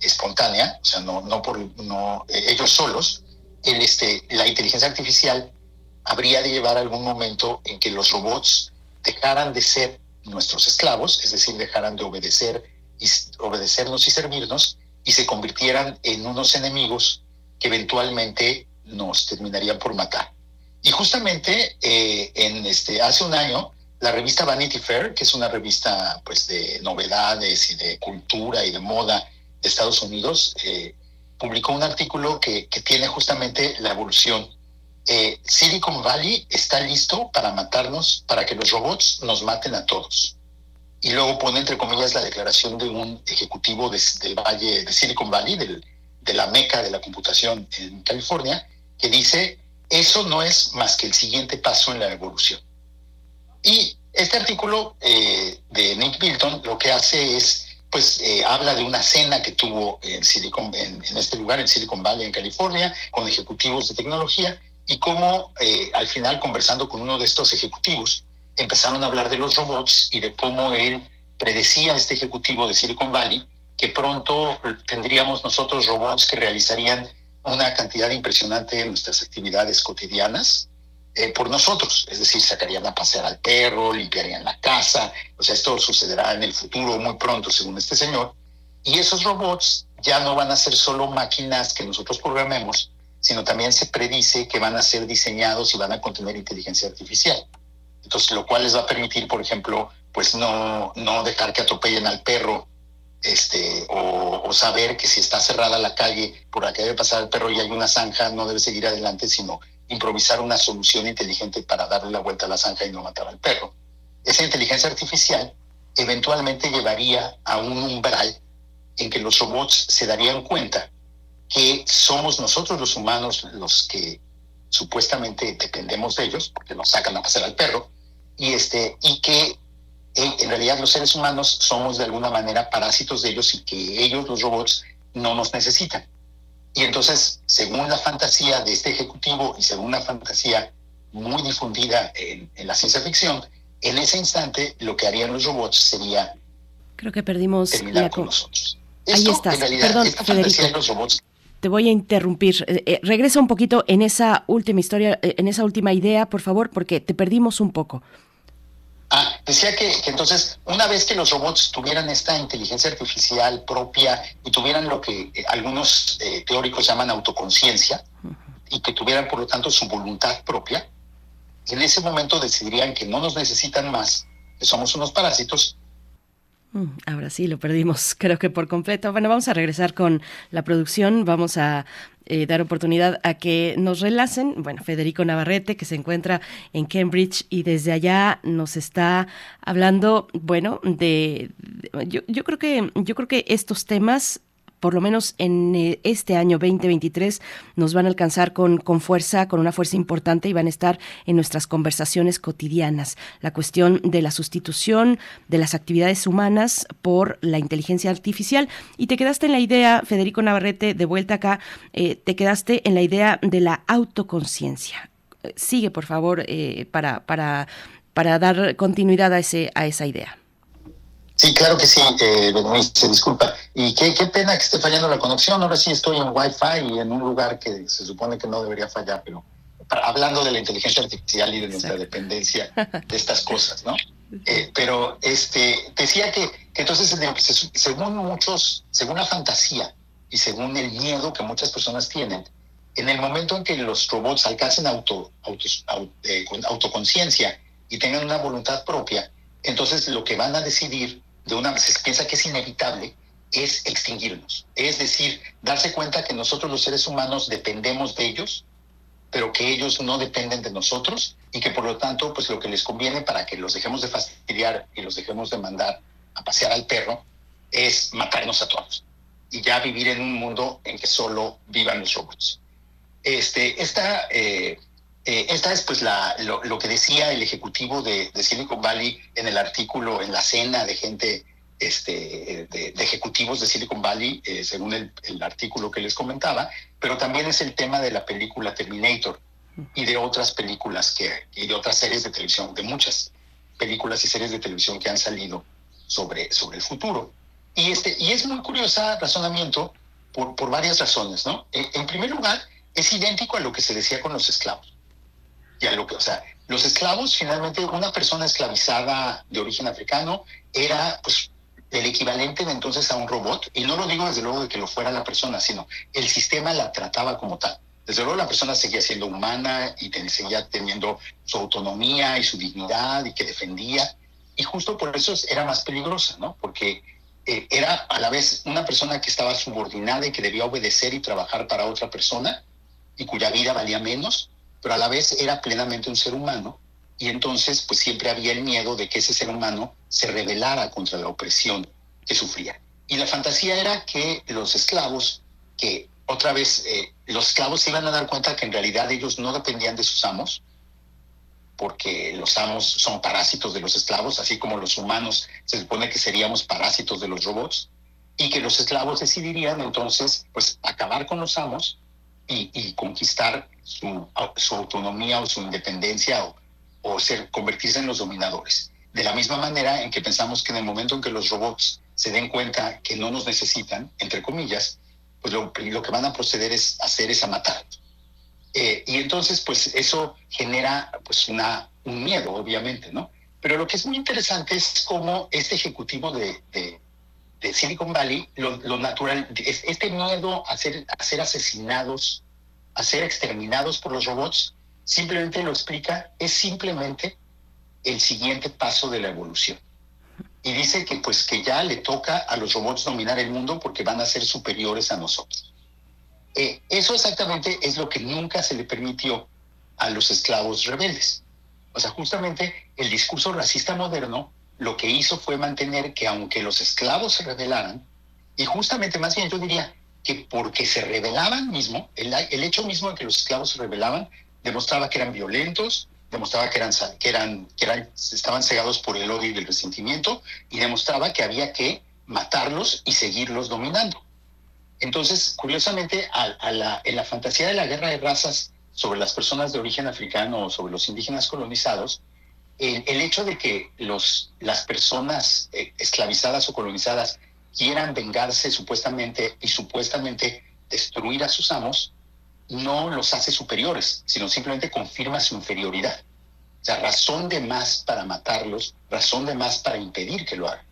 espontánea, o sea, no, no por no, ellos solos, el, este, la inteligencia artificial habría de llevar algún momento en que los robots dejaran de ser nuestros esclavos, es decir, dejaran de obedecer y obedecernos y servirnos y se convirtieran en unos enemigos que eventualmente nos terminarían por matar. Y justamente eh, en este, hace un año la revista Vanity Fair, que es una revista pues, de novedades y de cultura y de moda de Estados Unidos, eh, publicó un artículo que, que, tiene justamente la evolución. Eh, Silicon Valley está listo para matarnos, para que los robots nos maten a todos. Y luego pone entre comillas la declaración de un ejecutivo del valle de Silicon Valley, del, de la meca de la computación en California, que dice, eso no es más que el siguiente paso en la evolución. Y este artículo eh, de Nick Bilton lo que hace es, pues, eh, habla de una cena que tuvo en, Silicon, en, este lugar, en Silicon Valley, en California, con ejecutivos de tecnología, y cómo eh, al final, conversando con uno de estos ejecutivos, empezaron a hablar de los robots y de cómo él predecía este ejecutivo de Silicon Valley que pronto tendríamos nosotros robots que realizarían una cantidad impresionante de nuestras actividades cotidianas eh, por nosotros, es decir, sacarían a pasear al perro, limpiarían la casa, o sea, esto sucederá en el futuro muy pronto, según este señor, y esos robots ya no van a ser solo máquinas que nosotros programemos, sino también se predice que van a ser diseñados y van a contener inteligencia artificial. Entonces, lo cual les va a permitir, por ejemplo, pues no, no dejar que atropellen al perro, este, o, o, saber que si está cerrada la calle por la que debe pasar el perro y hay una zanja, no debe seguir adelante, sino improvisar una solución inteligente para darle la vuelta a la zanja y no matar al perro. Esa inteligencia artificial eventualmente llevaría a un umbral en que los robots se darían cuenta que somos nosotros los humanos los que supuestamente dependemos de ellos, porque nos sacan a pasar al perro, y, este, y que en realidad los seres humanos somos de alguna manera parásitos de ellos y que ellos, los robots, no nos necesitan. Y entonces, según la fantasía de este ejecutivo y según una fantasía muy difundida en, la ciencia ficción, en ese instante lo que harían los robots sería creo que perdimos terminar la con nosotros. Ahí estás. Perdón, Federico. Te voy a interrumpir. Eh, eh, regresa un poquito en esa última historia, eh, en esa última idea, por favor, porque te perdimos un poco. Ah, decía que, entonces, una vez que los robots tuvieran esta inteligencia artificial propia y tuvieran lo que eh, algunos eh, teóricos llaman autoconciencia, y que tuvieran, por lo tanto, su voluntad propia, en ese momento decidirían que no nos necesitan más, que somos unos parásitos ahora sí, lo perdimos, creo que por completo. Bueno, vamos a regresar con la producción, vamos a eh, dar oportunidad a que nos relacen. Bueno, Federico Navarrete, que se encuentra en Cambridge y desde allá nos está hablando, bueno, de, yo, yo creo que yo creo que estos temas por lo menos en eh, este año 2023, nos van a alcanzar con, con fuerza, con una fuerza importante y van a estar en nuestras conversaciones cotidianas. La cuestión de la sustitución de las actividades humanas por la inteligencia artificial. Y te quedaste en la idea, Federico Navarrete, de vuelta acá, eh, te quedaste en la idea de la autoconciencia. Sigue, por favor, eh, para, para, para dar continuidad a, ese, a esa idea. Sí, claro que sí, eh, se disculpa. Y qué, qué pena que esté fallando la conexión. Ahora sí estoy en Wi-Fi y en un lugar que se supone que no debería fallar, pero hablando de la inteligencia artificial y de nuestra dependencia de estas cosas, ¿no? Eh, pero este decía que, entonces, según muchos, según la fantasía y según el miedo que muchas personas tienen, en el momento en que los robots alcancen auto, auto, eh, autoconciencia y tengan una voluntad propia, entonces lo que van a decidir de una se piensa que es inevitable es extinguirnos. Es decir, darse cuenta que nosotros los seres humanos dependemos de ellos, pero que ellos no dependen de nosotros y que por lo tanto, pues lo que les conviene para que los dejemos de fastidiar y los dejemos de mandar a pasear al perro es matarnos a todos y ya vivir en un mundo en que solo vivan los robots. Este, esta, eh, eh, esta es pues la, lo, que decía el ejecutivo de, Silicon Valley en el artículo, en la cena de gente, este, de, ejecutivos de Silicon Valley, eh, según el, artículo que les comentaba, pero también es el tema de la película Terminator y de otras películas que, y de otras series de televisión, de muchas películas y series de televisión que han salido sobre, sobre el futuro. Y, este, y es muy curioso el razonamiento por, por varias razones, ¿no? en primer lugar, es idéntico a lo que se decía con los esclavos ya lo que, o sea, los esclavos, finalmente, una persona esclavizada de origen africano era, pues, el equivalente de entonces a un robot, y no lo digo desde luego de que lo fuera la persona, sino el sistema la trataba como tal. Desde luego la persona seguía siendo humana y seguía teniendo su autonomía y su dignidad y que defendía, y justo por eso era más peligrosa, ¿no? Porque eh, era a la vez una persona que estaba subordinada y que debía obedecer y trabajar para otra persona y cuya vida valía menos, pero a la vez era plenamente un ser humano y entonces pues siempre había el miedo de que ese ser humano se rebelara contra la opresión que sufría. Y la fantasía era que los esclavos, que otra vez eh, los esclavos se iban a dar cuenta que en realidad ellos no dependían de sus amos, porque los amos son parásitos de los esclavos, así como los humanos se supone que seríamos parásitos de los robots, y que los esclavos decidirían entonces pues acabar con los amos y, conquistar su, autonomía o su independencia o, ser, convertirse en los dominadores. De la misma manera en que pensamos que en el momento en que los robots se den cuenta que no nos necesitan, entre comillas, pues lo, que van a proceder es hacer es a matar. Eh, y entonces, pues eso genera pues una, un miedo, obviamente, ¿no? Pero lo que es muy interesante es cómo este ejecutivo de, Silicon Valley, lo, natural, este miedo a ser, a ser asesinados a ser exterminados por los robots, simplemente lo explica, es simplemente el siguiente paso de la evolución. Y dice que pues que ya le toca a los robots dominar el mundo porque van a ser superiores a nosotros. Eh, eso exactamente es lo que nunca se le permitió a los esclavos rebeldes. O sea, justamente el discurso racista moderno lo que hizo fue mantener que aunque los esclavos se rebelaran, y justamente más bien yo diría, que porque se rebelaban mismo, el, el, hecho mismo de que los esclavos se rebelaban, demostraba que eran violentos, demostraba que eran, que eran, que eran, estaban cegados por el odio y el resentimiento, y demostraba que había que matarlos y seguirlos dominando. Entonces, curiosamente, en la fantasía de la guerra de razas sobre las personas de origen africano o sobre los indígenas colonizados, el, hecho de que los, las personas eh, esclavizadas o colonizadas quieran vengarse supuestamente y supuestamente destruir a sus amos, no los hace superiores, sino simplemente confirma su inferioridad. sea, razón de más para matarlos, razón de más para impedir que lo hagan.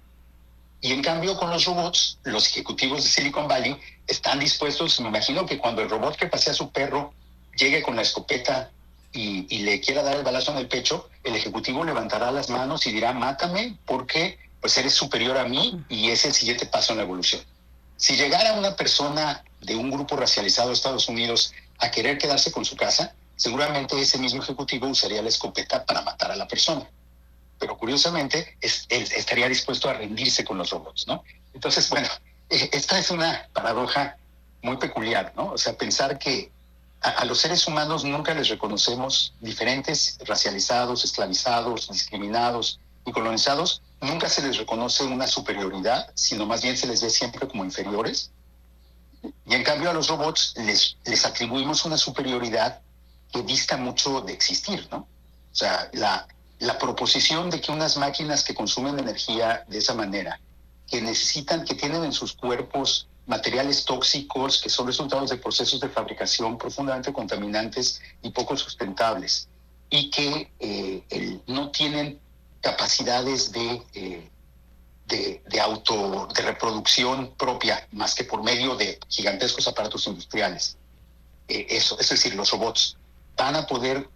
Y en cambio con los robots, los ejecutivos de Silicon Valley están dispuestos, me imagino que cuando el robot que pasea a su perro llegue con la escopeta y, le quiera dar el balazo en el pecho, el ejecutivo levantará las manos y dirá, mátame porque pues eres superior a mí y es el siguiente paso en la evolución. Si llegara una persona de un grupo racializado de Estados Unidos a querer quedarse con su casa, seguramente ese mismo ejecutivo usaría la escopeta para matar a la persona. Pero curiosamente, es, él estaría dispuesto a rendirse con los robots, ¿no? Entonces, bueno, eh, esta es una paradoja muy peculiar, ¿no? O sea, pensar que a, los seres humanos nunca les reconocemos diferentes, racializados, esclavizados, discriminados y colonizados, nunca se les reconoce una superioridad, sino más bien se les ve siempre como inferiores. Y en cambio a los robots les, les atribuimos una superioridad que dista mucho de existir, ¿no? O sea, la, la proposición de que unas máquinas que consumen energía de esa manera, que necesitan, que tienen en sus cuerpos materiales tóxicos que son resultados de procesos de fabricación profundamente contaminantes y poco sustentables, y que eh, no tienen capacidades de, eh, de, de, auto, de reproducción propia, más que por medio de gigantescos aparatos industriales. Eh, eso, es decir, los robots van a poder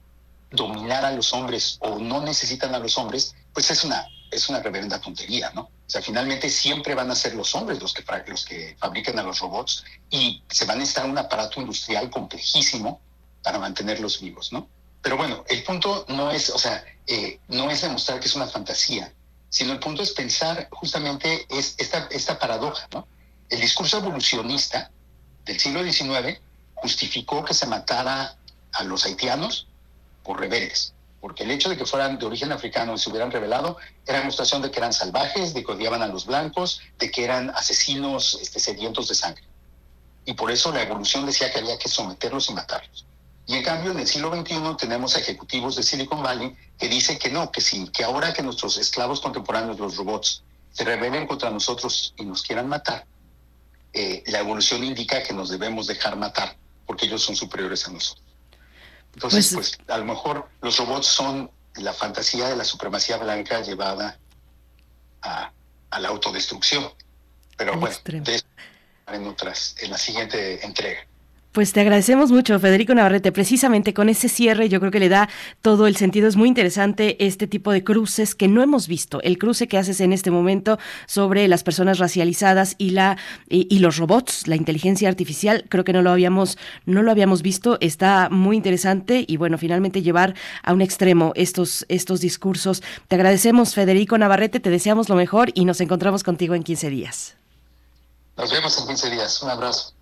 dominar a los hombres o no necesitan a los hombres, pues es una, es una reverenda tontería, ¿no? O sea, finalmente siempre van a ser los hombres los que, los que fabrican a los robots y se va a necesitar un aparato industrial complejísimo para mantenerlos vivos, ¿no? Pero bueno, el punto no es, o sea, eh, no es demostrar que es una fantasía, sino el punto es pensar justamente es esta, esta paradoja, ¿no? El discurso evolucionista del siglo XIX justificó que se matara a los haitianos por rebeldes, porque el hecho de que fueran de origen africano y se hubieran revelado era demostración de que eran salvajes, de que odiaban a los blancos, de que eran asesinos este, sedientos de sangre. Y por eso la evolución decía que había que someterlos y matarlos. Y en cambio, en el siglo XXI tenemos ejecutivos de Silicon Valley que dicen que no, que sí, que ahora que nuestros esclavos contemporáneos, los robots, se rebelen contra nosotros y nos quieran matar, eh, la evolución indica que nos debemos dejar matar porque ellos son superiores a nosotros. Entonces, pues, pues, a lo mejor los robots son la fantasía de la supremacía blanca llevada a, a la autodestrucción. Pero bueno, de en otras, en la siguiente entrega. Pues te agradecemos mucho, Federico Navarrete. Precisamente con ese cierre, yo creo que le da todo el sentido. Es muy interesante este tipo de cruces que no hemos visto. El cruce que haces en este momento sobre las personas racializadas y la y, los robots, la inteligencia artificial, creo que no lo habíamos no lo habíamos visto. Está muy interesante y bueno, finalmente llevar a un extremo estos estos discursos. Te agradecemos, Federico Navarrete. Te deseamos lo mejor y nos encontramos contigo en 15 días. Nos vemos en 15 días. Un abrazo.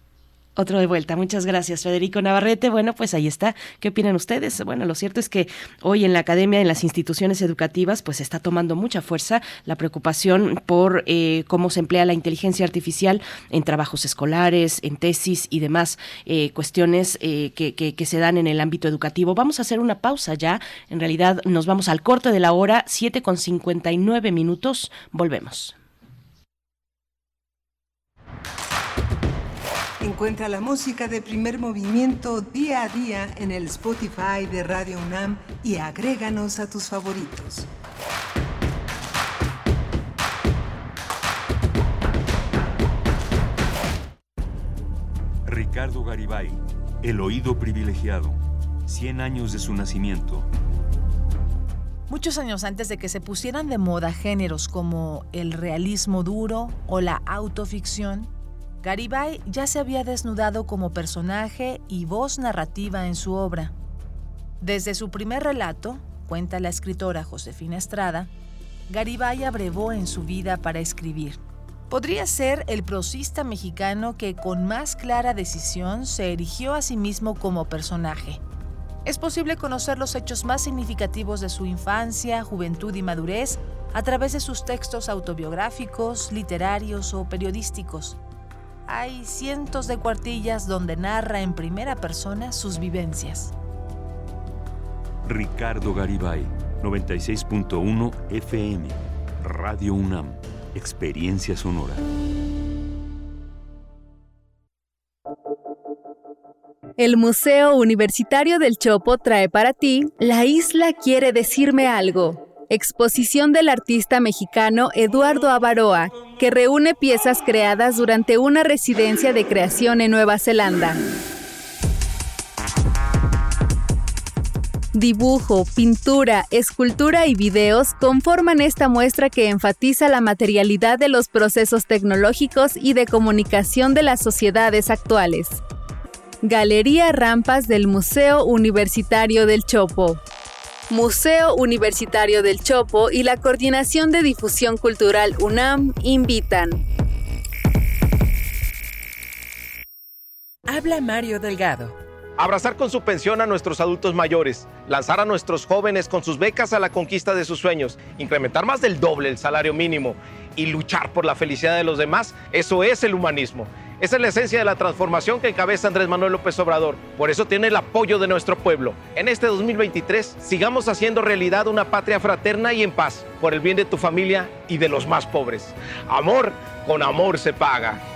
Otro de vuelta. Muchas gracias, Federico Navarrete. Bueno, pues ahí está. ¿Qué opinan ustedes? Bueno, lo cierto es que hoy en la academia, en las instituciones educativas, pues está tomando mucha fuerza la preocupación por eh, cómo se emplea la inteligencia artificial en trabajos escolares, en tesis y demás eh, cuestiones eh, que, que, que, se dan en el ámbito educativo. Vamos a hacer una pausa ya. En realidad nos vamos al corte de la hora, 7 con 59 minutos. Volvemos. Encuentra la música de primer movimiento día a día en el Spotify de Radio UNAM y agréganos a tus favoritos. Ricardo Garibay, El oído privilegiado, 100 años de su nacimiento. Muchos años antes de que se pusieran de moda géneros como el realismo duro o la autoficción, Garibay ya se había desnudado como personaje y voz narrativa en su obra. Desde su primer relato, cuenta la escritora Josefina Estrada, Garibay abrevó en su vida para escribir. Podría ser el prosista mexicano que con más clara decisión se erigió a sí mismo como personaje. Es posible conocer los hechos más significativos de su infancia, juventud y madurez a través de sus textos autobiográficos, literarios o periodísticos hay cientos de cuartillas donde narra en primera persona sus vivencias. Ricardo Garibay, 96.1 FM, Radio UNAM, Experiencia Sonora. El Museo Universitario del Chopo trae para ti La isla quiere decirme algo. Exposición del artista mexicano Eduardo Avaroa, que reúne piezas creadas durante una residencia de creación en Nueva Zelanda. Dibujo, pintura, escultura y videos conforman esta muestra que enfatiza la materialidad de los procesos tecnológicos y de comunicación de las sociedades actuales. Galería Rampas del Museo Universitario del Chopo. Museo Universitario del Chopo y la Coordinación de Difusión Cultural UNAM invitan. Habla Mario Delgado Abrazar con su pensión a nuestros adultos mayores, lanzar a nuestros jóvenes con sus becas a la conquista de sus sueños, incrementar más del doble el salario mínimo y luchar por la felicidad de los demás, eso es el humanismo. Esa es la esencia de la transformación que encabeza Andrés Manuel López Obrador. Por eso tiene el apoyo de nuestro pueblo. En este 2023 sigamos haciendo realidad una patria fraterna y en paz, por el bien de tu familia y de los más pobres. Amor, con amor se paga.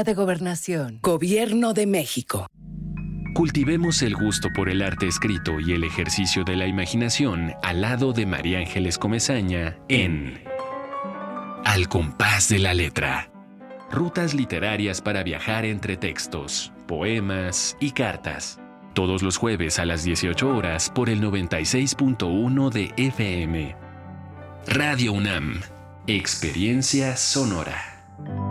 de Gobernación. Gobierno de México. Cultivemos el gusto por el arte escrito y el ejercicio de la imaginación al lado de María Ángeles Comezaña en Al compás de la letra. Rutas literarias para viajar entre textos, poemas y cartas. Todos los jueves a las 18 horas por el 96.1 de FM. Radio UNAM. Experiencia sonora.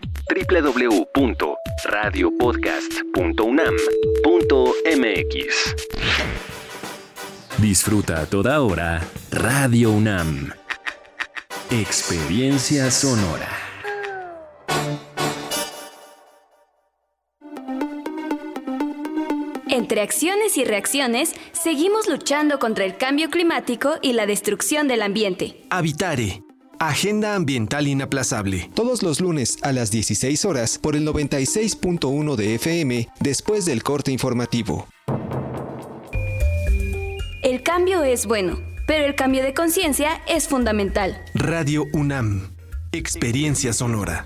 www.radiopodcast.unam.mx. Disfruta a toda hora Radio UNAM. Experiencia sonora. Entre acciones y reacciones, seguimos luchando contra el cambio climático y la destrucción del ambiente. Habitare Agenda Ambiental Inaplazable. Todos los lunes a las 16 horas por el 96.1 de FM después del corte informativo. El cambio es bueno, pero el cambio de conciencia es fundamental. Radio UNAM. Experiencia sonora.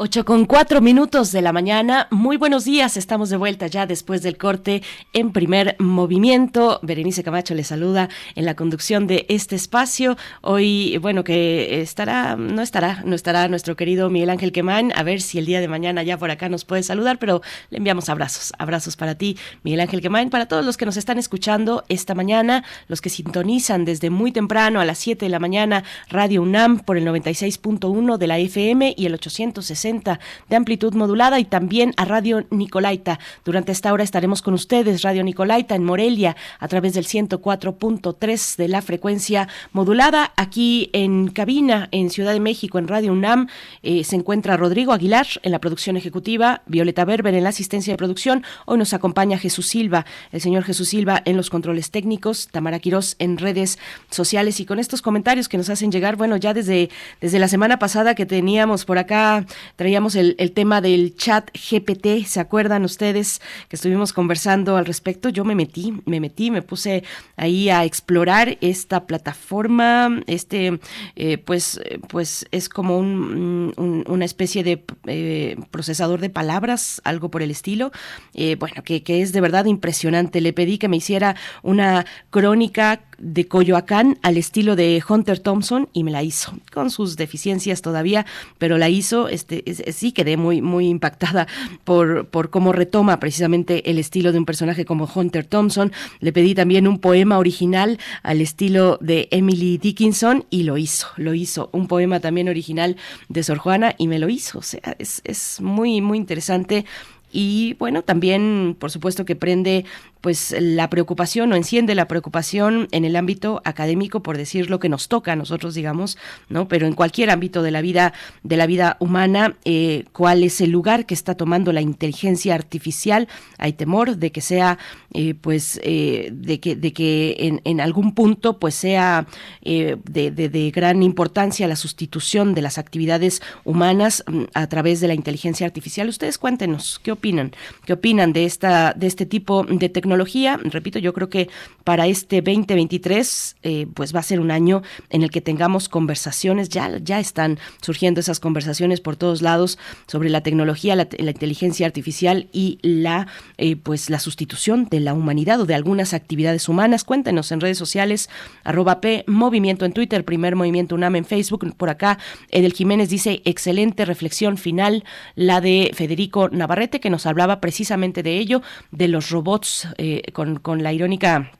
8 con 4 minutos de la mañana. Muy buenos días. Estamos de vuelta ya después del corte en primer movimiento. Berenice Camacho le saluda en la conducción de este espacio. Hoy, bueno, que estará, no estará, no estará nuestro querido Miguel Ángel Quemán. A ver si el día de mañana ya por acá nos puede saludar, pero le enviamos abrazos. Abrazos para ti, Miguel Ángel Quemán, para todos los que nos están escuchando esta mañana, los que sintonizan desde muy temprano a las 7 de la mañana Radio UNAM por el 96.1 de la FM y el 860 de amplitud modulada y también a Radio Nicolaita. Durante esta hora estaremos con ustedes, Radio Nicolaita en Morelia, a través del 104.3 de la frecuencia modulada. Aquí en cabina, en Ciudad de México, en Radio UNAM, eh, se encuentra Rodrigo Aguilar en la producción ejecutiva, Violeta Berber en la asistencia de producción. Hoy nos acompaña Jesús Silva, el señor Jesús Silva en los controles técnicos, Tamara Quirós en redes sociales y con estos comentarios que nos hacen llegar, bueno, ya desde, desde la semana pasada que teníamos por acá traíamos el, tema del chat GPT, ¿se acuerdan ustedes que estuvimos conversando al respecto? Yo me metí, me metí, me puse ahí a explorar esta plataforma, este, eh, pues, pues es como un, una especie de eh, procesador de palabras, algo por el estilo, eh, bueno, que, que es de verdad impresionante. Le pedí que me hiciera una crónica de Coyoacán al estilo de Hunter Thompson y me la hizo, con sus deficiencias todavía, pero la hizo, este, sí quedé muy, muy impactada por, por cómo retoma precisamente el estilo de un personaje como Hunter Thompson. Le pedí también un poema original al estilo de Emily Dickinson y lo hizo, lo hizo. Un poema también original de Sor Juana y me lo hizo. O sea, es, es muy, muy interesante y bueno, también por supuesto que prende pues la preocupación o enciende la preocupación en el ámbito académico por decir lo que nos toca a nosotros digamos no pero en cualquier ámbito de la vida de la vida humana eh, cuál es el lugar que está tomando la inteligencia artificial hay temor de que sea eh, pues eh, de que de que en, algún punto pues sea de, de, de, gran importancia la sustitución de las actividades humanas mm, a través de la inteligencia artificial ustedes cuéntenos qué opinan qué opinan de esta de este tipo de tecnología tecnología. Repito, yo creo que para este 2023 eh, pues va a ser un año en el que tengamos conversaciones, ya, ya están surgiendo esas conversaciones por todos lados sobre la tecnología, la, inteligencia artificial y la eh, pues la sustitución de la humanidad o de algunas actividades humanas. Cuéntenos en redes sociales, arroba P, movimiento en Twitter, primer movimiento UNAM en Facebook. Por acá, Edel Jiménez dice, excelente reflexión final, la de Federico Navarrete, que nos hablaba precisamente de ello, de los robots eh, con, con la irónica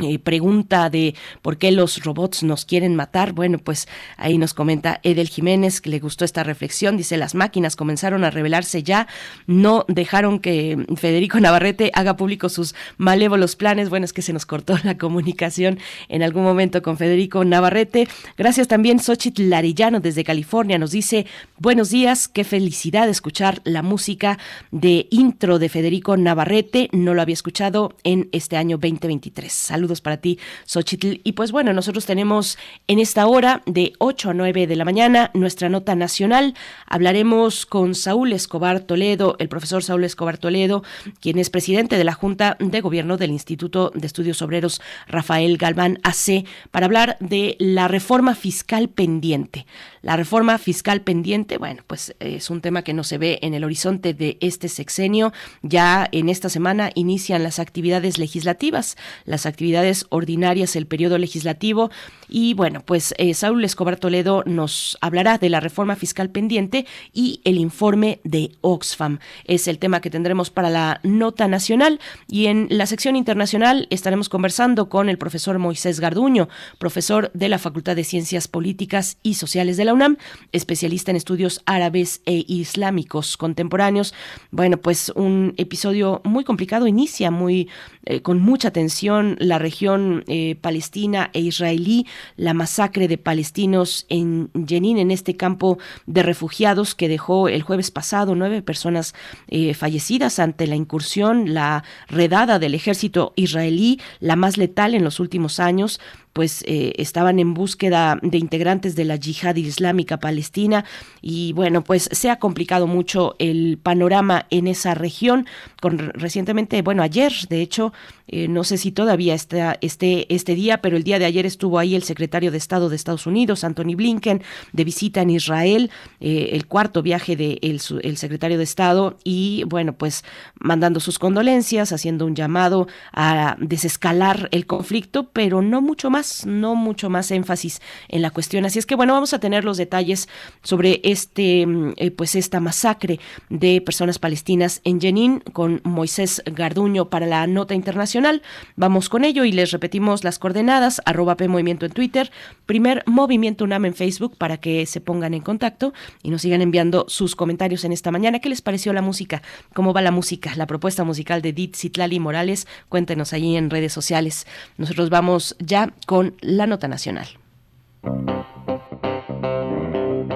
eh, pregunta de por qué los robots nos quieren matar. Bueno, pues ahí nos comenta Edel Jiménez que le gustó esta reflexión. Dice, las máquinas comenzaron a revelarse ya, no dejaron que Federico Navarrete haga público sus malévolos planes. Bueno, es que se nos cortó la comunicación en algún momento con Federico Navarrete. Gracias también Xochitl Larillano desde California. Nos dice, buenos días, qué felicidad escuchar la música de intro de Federico Navarrete. No lo había escuchado en este año 2023. Saludos para ti, Xochitl. Y pues bueno, nosotros tenemos en esta hora de 8 a 9 de la mañana nuestra nota nacional. Hablaremos con Saúl Escobar Toledo, el profesor Saúl Escobar Toledo, quien es presidente de la Junta de Gobierno del Instituto de Estudios Obreros Rafael Galván AC, para hablar de la reforma fiscal pendiente. La reforma fiscal pendiente, bueno, pues es un tema que no se ve en el horizonte de este sexenio. Ya en esta semana inician las actividades legislativas, las actividades ordinarias, el periodo legislativo. Y bueno, pues eh, Saúl Escobar Toledo nos hablará de la reforma fiscal pendiente y el informe de Oxfam. Es el tema que tendremos para la nota nacional. Y en la sección internacional estaremos conversando con el profesor Moisés Garduño, profesor de la Facultad de Ciencias Políticas y Sociales de la UNAM, especialista en estudios árabes e islámicos contemporáneos. Bueno, pues un episodio muy complicado inicia muy eh, con mucha tensión la región eh, palestina e israelí, la masacre de palestinos en Jenin, en este campo de refugiados que dejó el jueves pasado nueve personas eh, fallecidas ante la incursión, la redada del ejército israelí, la más letal en los últimos años, pues eh, estaban en búsqueda de integrantes de la yihad islámica palestina y bueno, pues se ha complicado mucho el panorama en esa región. Con recientemente, bueno, ayer, de hecho, eh, no sé si todavía está este, este día, pero el día de ayer estuvo ahí el secretario de Estado de Estados Unidos, Anthony Blinken, de visita en Israel, eh, el cuarto viaje del de el secretario de Estado y bueno, pues mandando sus condolencias, haciendo un llamado a desescalar el conflicto, pero no mucho más no mucho más énfasis en la cuestión. Así es que bueno, vamos a tener los detalles sobre este, mm, eh, pues esta masacre de personas palestinas en Jenin con Moisés Garduño para la nota internacional. Vamos con ello y les repetimos las coordenadas, arroba en Twitter, primer Movimiento UNAM en Facebook para que se pongan en contacto y nos sigan enviando sus comentarios en esta mañana. ¿Qué les pareció la música? ¿Cómo va la música? La propuesta musical de Dit Citlali Morales. Cuéntenos allí en redes sociales. Nosotros vamos ya con la nota nacional.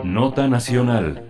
Nota nacional.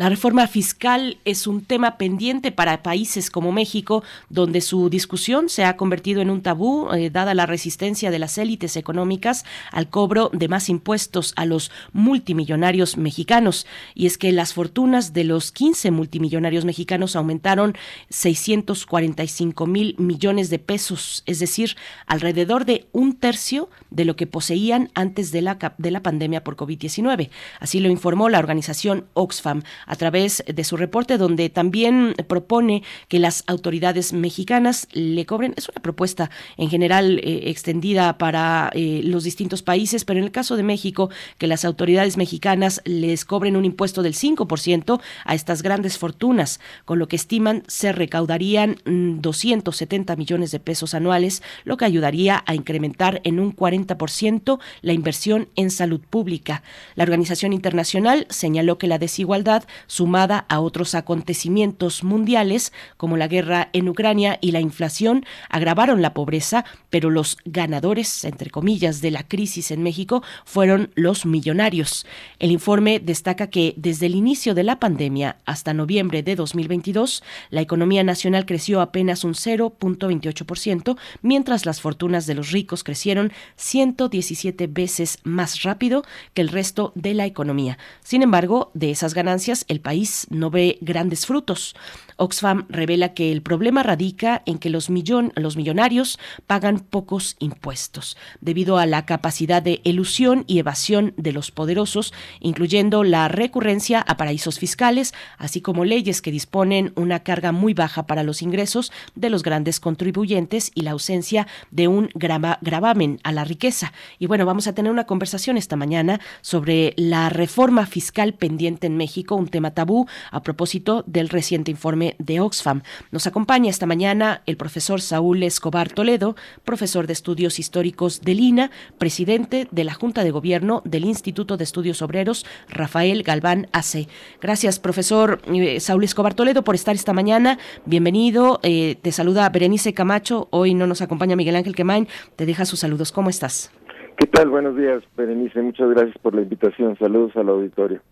La reforma fiscal es un tema pendiente para países como México, donde su discusión se ha convertido en un tabú, eh, dada la resistencia de las élites económicas al cobro de más impuestos a los multimillonarios mexicanos. Y es que las fortunas de los 15 multimillonarios mexicanos aumentaron 645 mil millones de pesos, es decir, alrededor de un tercio de lo que poseían antes de la, de la pandemia por COVID-19. Así lo informó la organización Oxfam a través de su reporte donde también propone que las autoridades mexicanas le cobren, es una propuesta en general eh, extendida para eh, los distintos países, pero en el caso de México, que las autoridades mexicanas les cobren un impuesto del 5% a estas grandes fortunas, con lo que estiman se recaudarían 270 mm, millones de pesos anuales, lo que ayudaría a incrementar en un 40% la inversión en salud pública. La Organización Internacional señaló que la desigualdad sumada a otros acontecimientos mundiales como la guerra en Ucrania y la inflación, agravaron la pobreza, pero los ganadores, entre comillas, de la crisis en México fueron los millonarios. El informe destaca que desde el inicio de la pandemia hasta noviembre de 2022, la economía nacional creció apenas un 0.28%, mientras las fortunas de los ricos crecieron 117 veces más rápido que el resto de la economía. Sin embargo, de esas ganancias, el país no ve grandes frutos. Oxfam revela que el problema radica en que los, millon, los millonarios pagan pocos impuestos, debido a la capacidad de elusión y evasión de los poderosos, incluyendo la recurrencia a paraísos fiscales, así como leyes que disponen una carga muy baja para los ingresos de los grandes contribuyentes y la ausencia de un gravamen a la riqueza. Y bueno, vamos a tener una conversación esta mañana sobre la reforma fiscal pendiente en México, un tema tabú a propósito del reciente informe de Oxfam. Nos acompaña esta mañana el profesor Saúl Escobar Toledo, profesor de estudios históricos del INA, presidente de la Junta de Gobierno del Instituto de Estudios Obreros, Rafael Galván AC. Gracias, profesor eh, Saúl Escobar Toledo, por estar esta mañana. Bienvenido. Eh, te saluda Berenice Camacho. Hoy no nos acompaña Miguel Ángel Quemain. Te deja sus saludos. ¿Cómo estás? ¿Qué tal? Buenos días, Berenice. Muchas gracias por la invitación. Saludos al auditorio.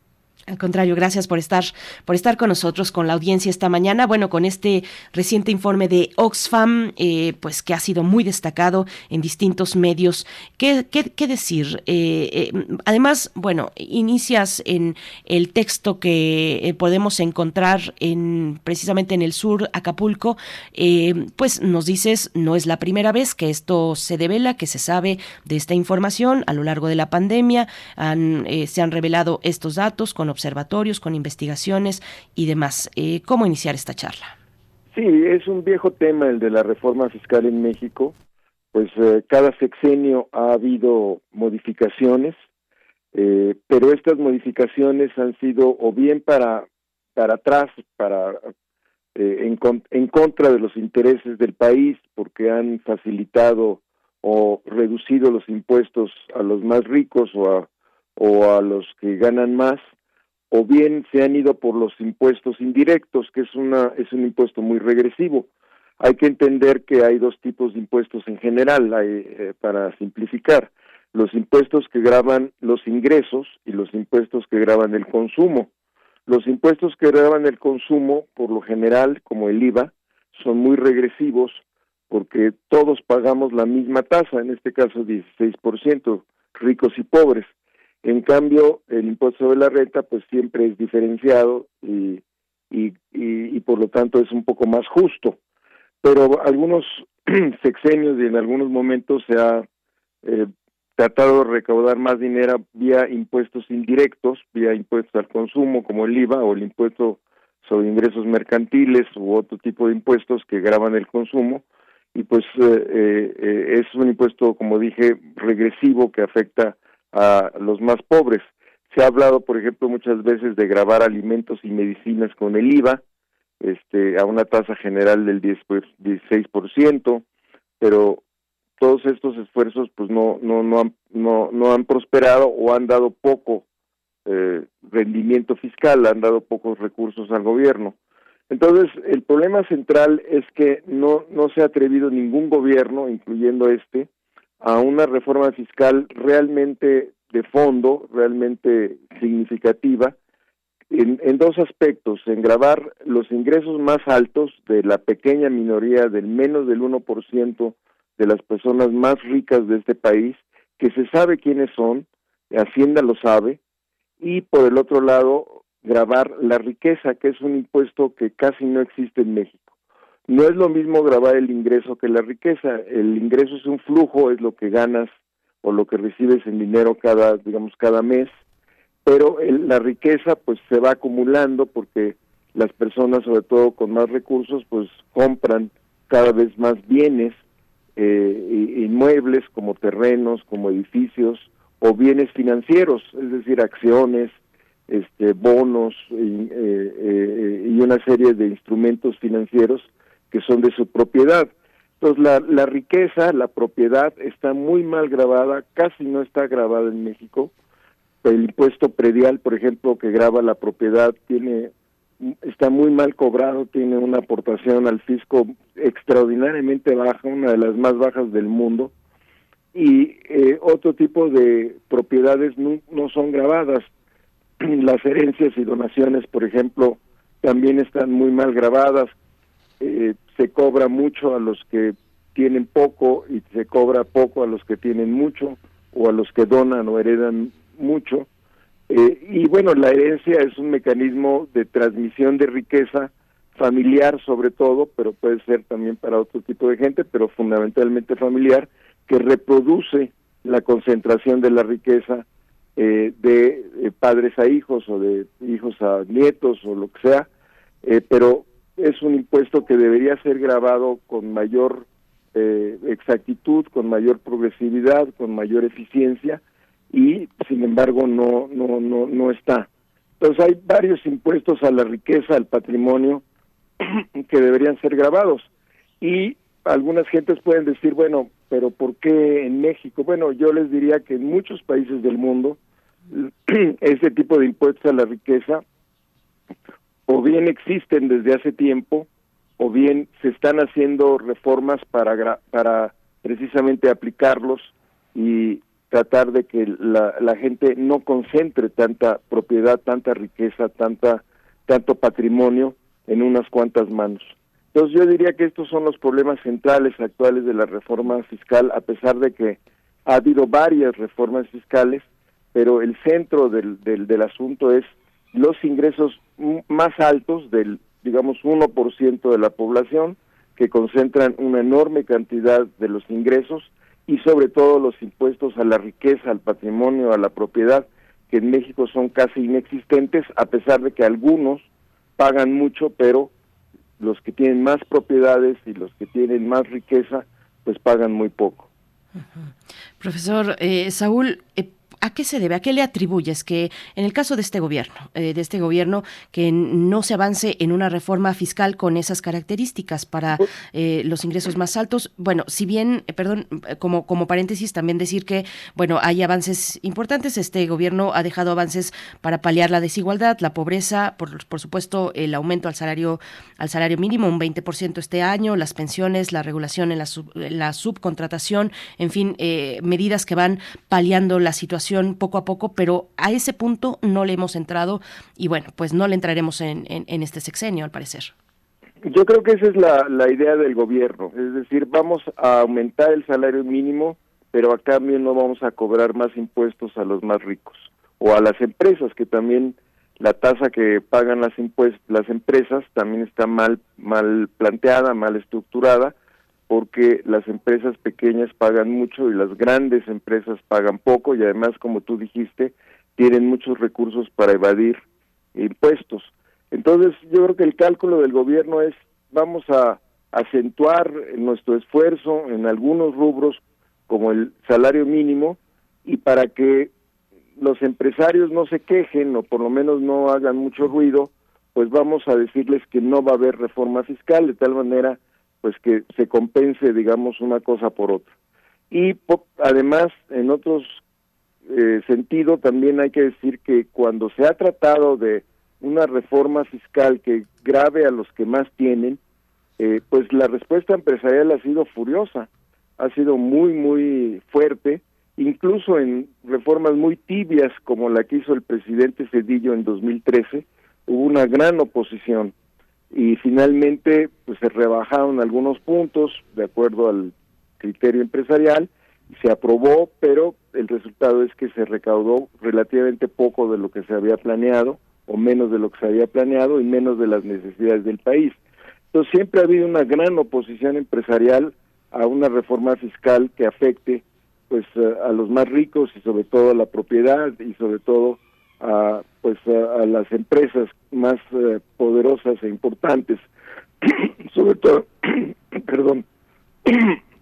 Al contrario, gracias por estar, por estar con nosotros, con la audiencia esta mañana. Bueno, con este reciente informe de Oxfam, eh, pues que ha sido muy destacado en distintos medios. ¿Qué, qué, decir? Eh, eh, además, bueno, inicias en el texto que podemos encontrar en precisamente en el sur, Acapulco, pues nos dices, no es la primera vez que esto se devela, que se sabe de esta información a lo largo de la pandemia. se han revelado estos datos con observatorios, con investigaciones y demás. Eh, ¿Cómo iniciar esta charla? Sí, es un viejo tema el de la reforma fiscal en México. Pues eh, cada sexenio ha habido modificaciones, eh, pero estas modificaciones han sido o bien para para atrás, para en, en contra de los intereses del país, porque han facilitado o reducido los impuestos a los más ricos o a, o a los que ganan más, o bien se han ido por los impuestos indirectos, que es una es un impuesto muy regresivo. Hay que entender que hay dos tipos de impuestos en general, eh, para simplificar, los impuestos que graban los ingresos y los impuestos que graban el consumo. Los impuestos que graban el consumo, por lo general, como el IVA, son muy regresivos porque todos pagamos la misma tasa, en este caso 16%, ricos y pobres. En cambio, el impuesto sobre la renta pues siempre es diferenciado y, y, y, por lo tanto es un poco más justo. Pero algunos sexenios y en algunos momentos se ha eh, tratado de recaudar más dinero vía impuestos indirectos, vía impuestos al consumo como el IVA o el impuesto sobre ingresos mercantiles u otro tipo de impuestos que graban el consumo y pues eh, eh, es un impuesto como dije regresivo que afecta a los más pobres. Se ha hablado, por ejemplo, muchas veces de grabar alimentos y medicinas con el IVA, este, a una tasa general del 10, 16%, pues, pero todos estos esfuerzos pues no no no han, no, no han prosperado o han dado poco eh, rendimiento fiscal, han dado pocos recursos al gobierno. Entonces, el problema central es que no no se ha atrevido ningún gobierno, incluyendo este, a una reforma fiscal realmente de fondo, realmente significativa, en, dos aspectos, en grabar los ingresos más altos de la pequeña minoría, del menos del 1% de las personas más ricas de este país, que se sabe quiénes son, Hacienda lo sabe, y por el otro lado, grabar la riqueza, que es un impuesto que casi no existe en México. No es lo mismo grabar el ingreso que la riqueza. El ingreso es un flujo, es lo que ganas o lo que recibes en dinero cada, digamos, cada mes, pero la riqueza pues se va acumulando porque las personas, sobre todo con más recursos, pues compran cada vez más bienes, eh, inmuebles como terrenos, como edificios o bienes financieros, es decir, acciones, este, bonos y, eh, eh, y una serie de instrumentos financieros que son de su propiedad. Entonces, la, la riqueza, la propiedad está muy mal grabada, casi no está grabada en México. El impuesto predial, por ejemplo, que graba la propiedad, tiene está muy mal cobrado, tiene una aportación al fisco extraordinariamente baja, una de las más bajas del mundo, y eh, otro tipo de propiedades no, no son grabadas. Las herencias y donaciones, por ejemplo, también están muy mal grabadas, eh, se cobra mucho a los que tienen poco y se cobra poco a los que tienen mucho o a los que donan o heredan mucho. Eh, y bueno, la herencia es un mecanismo de transmisión de riqueza familiar sobre todo, pero puede ser también para otro tipo de gente, pero fundamentalmente familiar, que reproduce la concentración de la riqueza eh, de padres a hijos o de hijos a nietos o lo que sea, pero es un impuesto que debería ser grabado con mayor eh, exactitud, con mayor progresividad, con mayor eficiencia y sin embargo no no no no está. Entonces hay varios impuestos a la riqueza, al patrimonio que deberían ser grabados y algunas gentes pueden decir, bueno, pero ¿por qué en México? Bueno, yo les diría que en muchos países del mundo ese tipo de impuestos a la riqueza o bien existen desde hace tiempo o bien se están haciendo reformas para para precisamente aplicarlos y tratar de que la, la gente no concentre tanta propiedad, tanta riqueza, tanta tanto patrimonio en unas cuantas manos. Entonces yo diría que estos son los problemas centrales actuales de la reforma fiscal, a pesar de que ha habido varias reformas fiscales, pero el centro del, del, del asunto es los ingresos más altos del, digamos, 1% de la población, que concentran una enorme cantidad de los ingresos y sobre todo los impuestos a la riqueza, al patrimonio, a la propiedad, que en México son casi inexistentes, a pesar de que algunos pagan mucho, pero los que tienen más propiedades y los que tienen más riqueza, pues pagan muy poco. Profesor eh, Saúl, eh, ¿A qué se debe? ¿A qué le atribuyes que en el caso de este gobierno, eh, de este gobierno, que no se avance en una reforma fiscal con esas características para eh, los ingresos más altos? Bueno, si bien, eh, perdón, como, como paréntesis, también decir que, bueno, hay avances importantes. Este gobierno ha dejado avances para paliar la desigualdad, la pobreza, por, por supuesto, el aumento al salario, al salario mínimo, un 20% este año, las pensiones, la regulación en la, la subcontratación, en fin, medidas que van paliando la situación poco a poco, pero a ese punto no le hemos entrado y bueno, pues no le entraremos en, este sexenio, al parecer. Yo creo que esa es la, idea del gobierno, es decir, vamos a aumentar el salario mínimo, pero a cambio no vamos a cobrar más impuestos a los más ricos o a las empresas que también la tasa que pagan las las empresas también está mal mal planteada, mal estructurada porque las empresas pequeñas pagan mucho y las grandes empresas pagan poco y además, como tú dijiste, tienen muchos recursos para evadir impuestos. Entonces, yo creo que el cálculo del gobierno es, vamos a acentuar nuestro esfuerzo en algunos rubros como el salario mínimo y para que los empresarios no se quejen o por lo menos no hagan mucho ruido, pues vamos a decirles que no va a haber reforma fiscal de tal manera pues que se compense, digamos, una cosa por otra. Y además, en otros eh, sentido, también hay que decir que cuando se ha tratado de una reforma fiscal que grave a los que más tienen, eh, pues la respuesta empresarial ha sido furiosa, ha sido muy, muy fuerte, incluso en reformas muy tibias como la que hizo el presidente Cedillo en 2013, hubo una gran oposición y finalmente pues se rebajaron algunos puntos de acuerdo al criterio empresarial se aprobó, pero el resultado es que se recaudó relativamente poco de lo que se había planeado o menos de lo que se había planeado y menos de las necesidades del país. Entonces siempre ha habido una gran oposición empresarial a una reforma fiscal que afecte pues a los más ricos y sobre todo a la propiedad y sobre todo a pues a, las empresas más eh, poderosas e importantes. Sobre todo perdón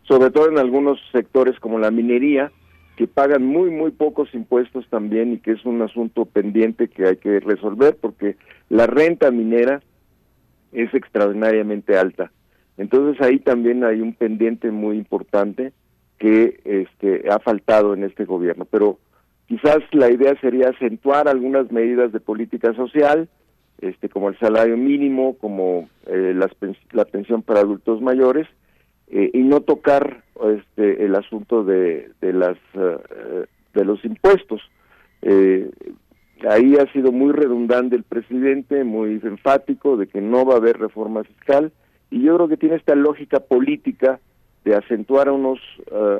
sobre todo en algunos sectores como la minería que pagan muy muy pocos impuestos también y que es un asunto pendiente que hay que resolver porque la renta minera es extraordinariamente alta. Entonces ahí también hay un pendiente muy importante que este ha faltado en este gobierno. Pero Quizás la idea sería acentuar algunas medidas de política social, este, como el salario mínimo, como eh, las, la pensión para adultos mayores, eh, y no tocar este, el asunto de, de las eh, de los impuestos. ahí ha sido muy redundante el presidente, muy enfático de que no va a haber reforma fiscal, y yo creo que tiene esta lógica política de acentuar unos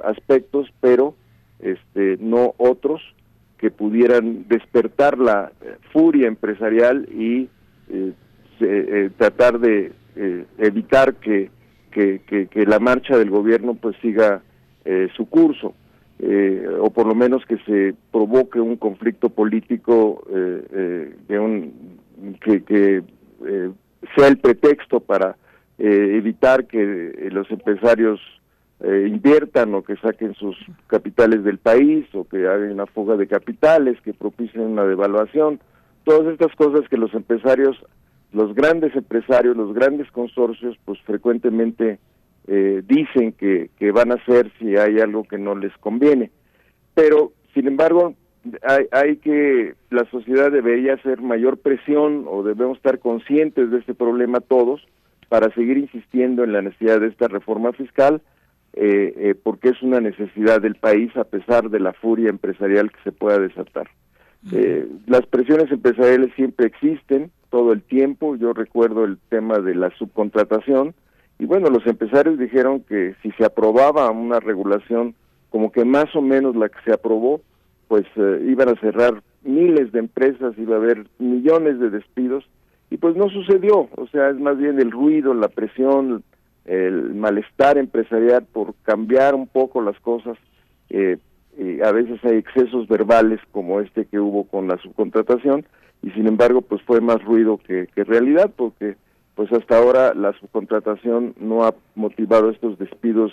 aspectos, pero este, no otros, que pudieran despertar la furia empresarial y eh, eh, tratar de eh, evitar que, que, la marcha del gobierno pues siga su curso o por lo menos que se provoque un conflicto político de un, que, que sea el pretexto para evitar que los empresarios eh, inviertan o que saquen sus capitales del país o que hagan una fuga de capitales, que propicien una devaluación, todas estas cosas que los empresarios, los grandes empresarios, los grandes consorcios, pues frecuentemente eh, dicen que, que van a hacer si hay algo que no les conviene. Pero, sin embargo, hay, hay que, la sociedad debería hacer mayor presión o debemos estar conscientes de este problema todos para seguir insistiendo en la necesidad de esta reforma fiscal, eh, eh, porque es una necesidad del país a pesar de la furia empresarial que se pueda desatar. Eh, las presiones empresariales siempre existen todo el tiempo. Yo recuerdo el tema de la subcontratación y bueno, los empresarios dijeron que si se aprobaba una regulación como que más o menos la que se aprobó, pues iban a cerrar miles de empresas, iba a haber millones de despidos y pues no sucedió. O sea, es más bien el ruido, la presión, el malestar empresarial por cambiar un poco las cosas. Eh, y a veces hay excesos verbales como este que hubo con la subcontratación y sin embargo pues fue más ruido que, realidad porque pues hasta ahora la subcontratación no ha motivado estos despidos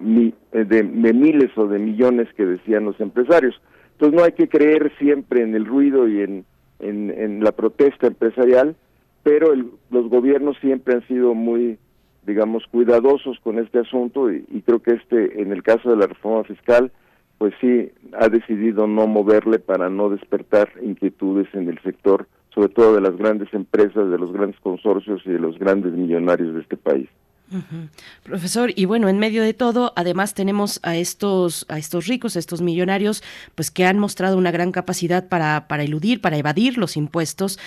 eh, de, de, miles o de millones que decían los empresarios. Entonces no hay que creer siempre en el ruido y en, en, en la protesta empresarial, pero el, los gobiernos siempre han sido muy digamos, cuidadosos con este asunto y, creo que este, en el caso de la reforma fiscal, pues sí ha decidido no moverle para no despertar inquietudes en el sector, sobre todo de las grandes empresas, de los grandes consorcios y de los grandes millonarios de este país. Profesor, y bueno, en medio de todo, además tenemos a estos, a estos ricos, a estos millonarios, pues que han mostrado una gran capacidad para, para eludir, para evadir los impuestos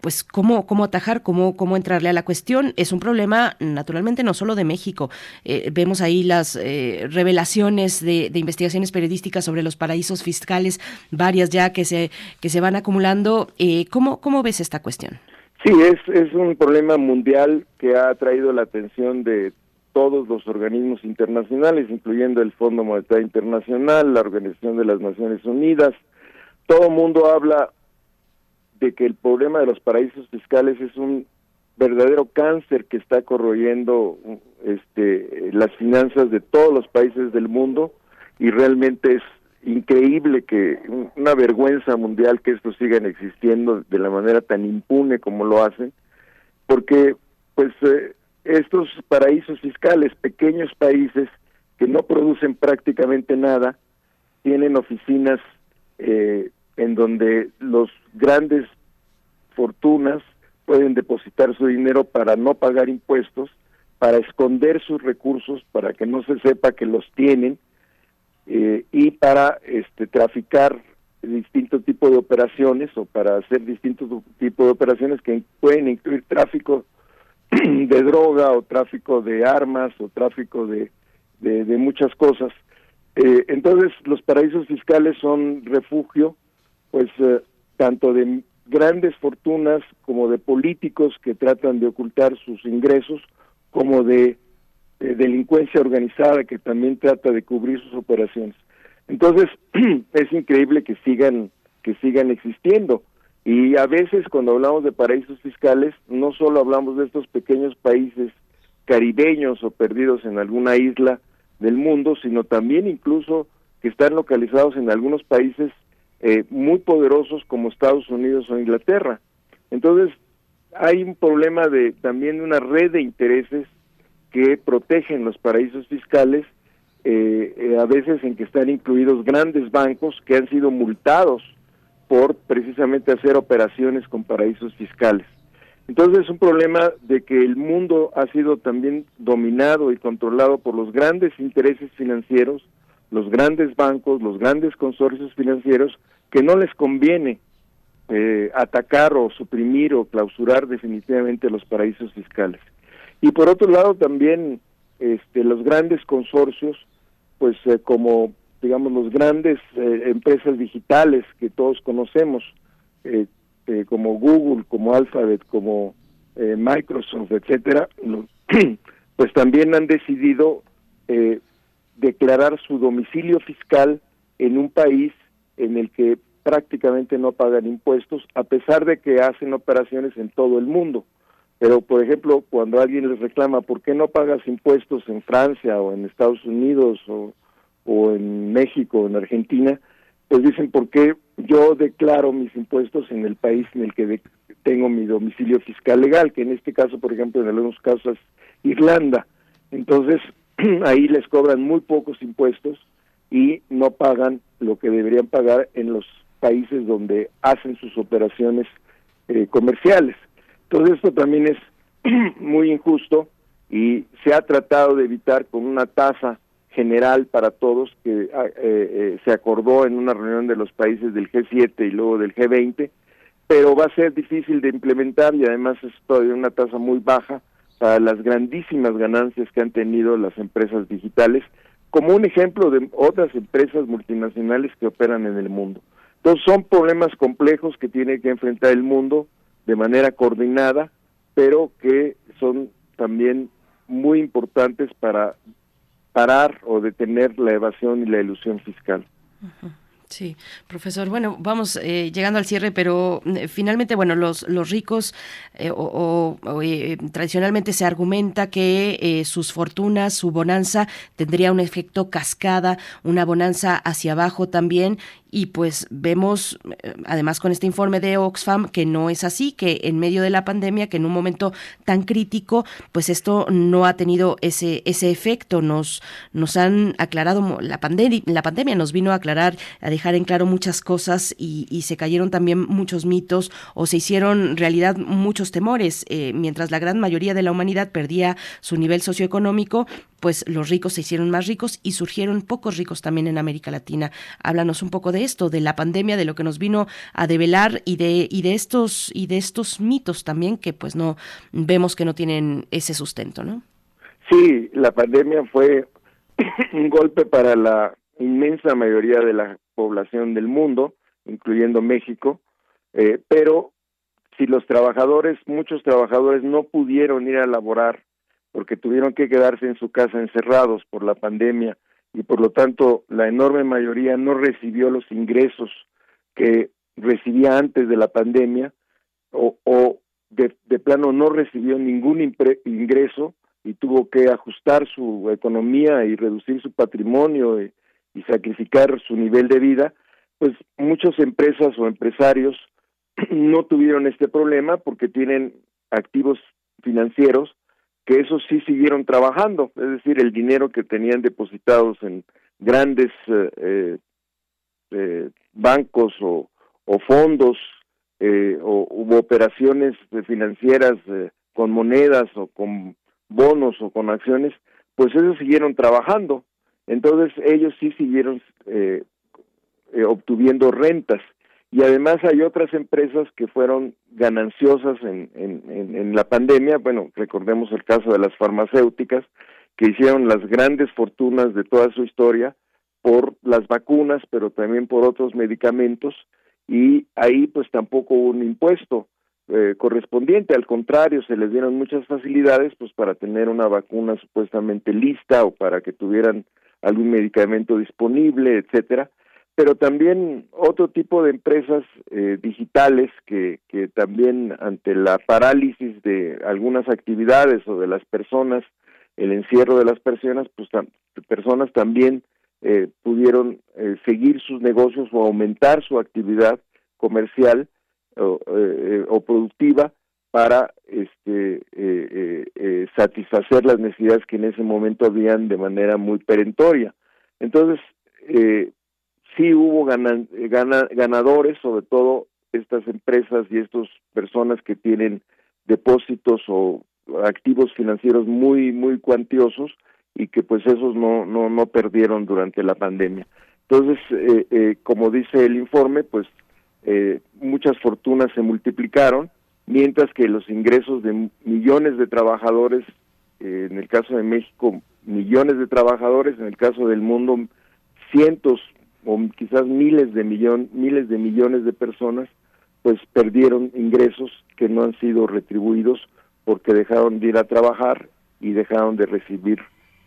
pues cómo, cómo atajar, cómo, cómo entrarle a la cuestión. Es un problema, naturalmente, no solo de México. Eh, vemos ahí las eh, revelaciones de, investigaciones periodísticas sobre los paraísos fiscales, varias ya que se, que se van acumulando. Eh, ¿cómo, ¿Cómo ves esta cuestión? Sí, es, es un problema mundial que ha atraído la atención de todos los organismos internacionales, incluyendo el Fondo Monetario Internacional, la Organización de las Naciones Unidas. Todo mundo habla de que el problema de los paraísos fiscales es un verdadero cáncer que está corroyendo este las finanzas de todos los países del mundo y realmente es increíble que una vergüenza mundial que estos sigan existiendo de la manera tan impune como lo hacen porque pues eh, estos paraísos fiscales pequeños países que no producen prácticamente nada tienen oficinas eh, en donde los grandes fortunas pueden depositar su dinero para no pagar impuestos, para esconder sus recursos, para que no se sepa que los tienen eh, y para este, traficar distintos tipos de operaciones o para hacer distintos tipos de operaciones que pueden incluir tráfico de droga o tráfico de armas o tráfico de, de, muchas cosas. Eh, entonces, los paraísos fiscales son refugio, pues, eh, tanto de grandes fortunas como de políticos que tratan de ocultar sus ingresos, como de delincuencia organizada que también trata de cubrir sus operaciones. Entonces, es increíble que sigan que sigan existiendo. Y a veces cuando hablamos de paraísos fiscales, no solo hablamos de estos pequeños países caribeños o perdidos en alguna isla del mundo, sino también incluso que están localizados en algunos países eh, muy poderosos como Estados Unidos o Inglaterra. Entonces, hay un problema de también una red de intereses que protegen los paraísos fiscales, eh, eh, a veces en que están incluidos grandes bancos que han sido multados por precisamente hacer operaciones con paraísos fiscales. Entonces es un problema de que el mundo ha sido también dominado y controlado por los grandes intereses financieros, los grandes bancos, los grandes consorcios financieros, que no les conviene eh, atacar o suprimir o clausurar definitivamente los paraísos fiscales. Y por otro lado también este, los grandes consorcios, pues eh, como digamos los grandes eh, empresas digitales que todos conocemos, eh, como Google, como Alphabet, como Microsoft, etcétera, pues también han decidido declarar su domicilio fiscal en un país en el que prácticamente no pagan impuestos, a pesar de que hacen operaciones en todo el mundo. Pero, por ejemplo, cuando alguien les reclama, ¿por qué no pagas impuestos en Francia o en Estados Unidos o, o en México o en Argentina? Pues dicen, ¿por qué yo declaro mis impuestos en el país en el que tengo mi domicilio fiscal legal? Que en este caso, por ejemplo, en algunos casos es Irlanda. Entonces, ahí les cobran muy pocos impuestos y no pagan lo que deberían pagar en los países donde hacen sus operaciones eh, comerciales. Todo esto también es muy injusto y se ha tratado de evitar con una tasa general para todos que ah, eh, eh, se acordó en una reunión de los países del G7 y luego del G20, pero va a ser difícil de implementar y además es todavía una tasa muy baja para las grandísimas ganancias que han tenido las empresas digitales, como un ejemplo de otras empresas multinacionales que operan en el mundo. Entonces son problemas complejos que tiene que enfrentar el mundo de manera coordinada, pero que son también muy importantes para parar o detener la evasión y la ilusión fiscal. Sí, profesor. Bueno, vamos eh, llegando al cierre, pero eh, finalmente, bueno, los, los ricos eh, o, tradicionalmente se argumenta que sus fortunas, su bonanza tendría un efecto cascada, una bonanza hacia abajo también, y pues vemos, eh, además con este informe de Oxfam, que no es así, que en medio de la pandemia, que en un momento tan crítico, pues esto no ha tenido ese, ese efecto. Nos, nos han aclarado, la, pandemia la pandemia nos vino a aclarar, a dejar en claro muchas cosas y, se cayeron también muchos mitos o se hicieron realidad muchos temores. Eh, mientras la gran mayoría de la humanidad perdía su nivel socioeconómico, pues los ricos se hicieron más ricos y surgieron pocos ricos también en América Latina. Háblanos un poco de esto, de la pandemia, de lo que nos vino a develar y de, y de estos, y de estos mitos también que pues no vemos que no tienen ese sustento, ¿no? Sí, la pandemia fue un golpe para la inmensa mayoría de la población del mundo, incluyendo México, eh, pero si los trabajadores, muchos trabajadores no pudieron ir a laborar porque tuvieron que quedarse en su casa encerrados por la pandemia y por lo tanto la enorme mayoría no recibió los ingresos que recibía antes de la pandemia o, o de, plano no recibió ningún ingreso y tuvo que ajustar su economía y reducir su patrimonio y, y sacrificar su nivel de vida, pues muchas empresas o empresarios no tuvieron este problema porque tienen activos financieros que esos sí siguieron trabajando, es decir, el dinero que tenían depositados en grandes eh, eh, eh bancos o, fondos o hubo operaciones financieras con monedas o con bonos o con acciones, pues esos siguieron trabajando. Entonces ellos sí siguieron obtuviendo rentas. Y además hay otras empresas que fueron gananciosas en, la pandemia. Bueno, recordemos el caso de las farmacéuticas, que hicieron las grandes fortunas de toda su historia por las vacunas, pero también por otros medicamentos. Y ahí pues tampoco hubo un impuesto eh, correspondiente, al contrario, se les dieron muchas facilidades pues para tener una vacuna supuestamente lista o para que tuvieran algún medicamento disponible, etcétera pero también otro tipo de empresas eh, digitales que, que también ante la parálisis de algunas actividades o de las personas, el encierro de las personas, pues personas también eh, pudieron eh, seguir sus negocios o aumentar su actividad comercial o, o productiva para este satisfacer las necesidades que en ese momento habían de manera muy perentoria. Entonces, eh, sí hubo ganadores, sobre todo estas empresas y estas personas que tienen depósitos o activos financieros muy muy cuantiosos y que pues esos no no no perdieron durante la pandemia. Entonces eh, eh, como dice el informe pues eh, muchas fortunas se multiplicaron mientras que los ingresos de millones de trabajadores en el caso de México millones de trabajadores en el caso del mundo cientos o quizás miles de millón, miles de millones de personas pues perdieron ingresos que no han sido retribuidos porque dejaron de ir a trabajar y dejaron de recibir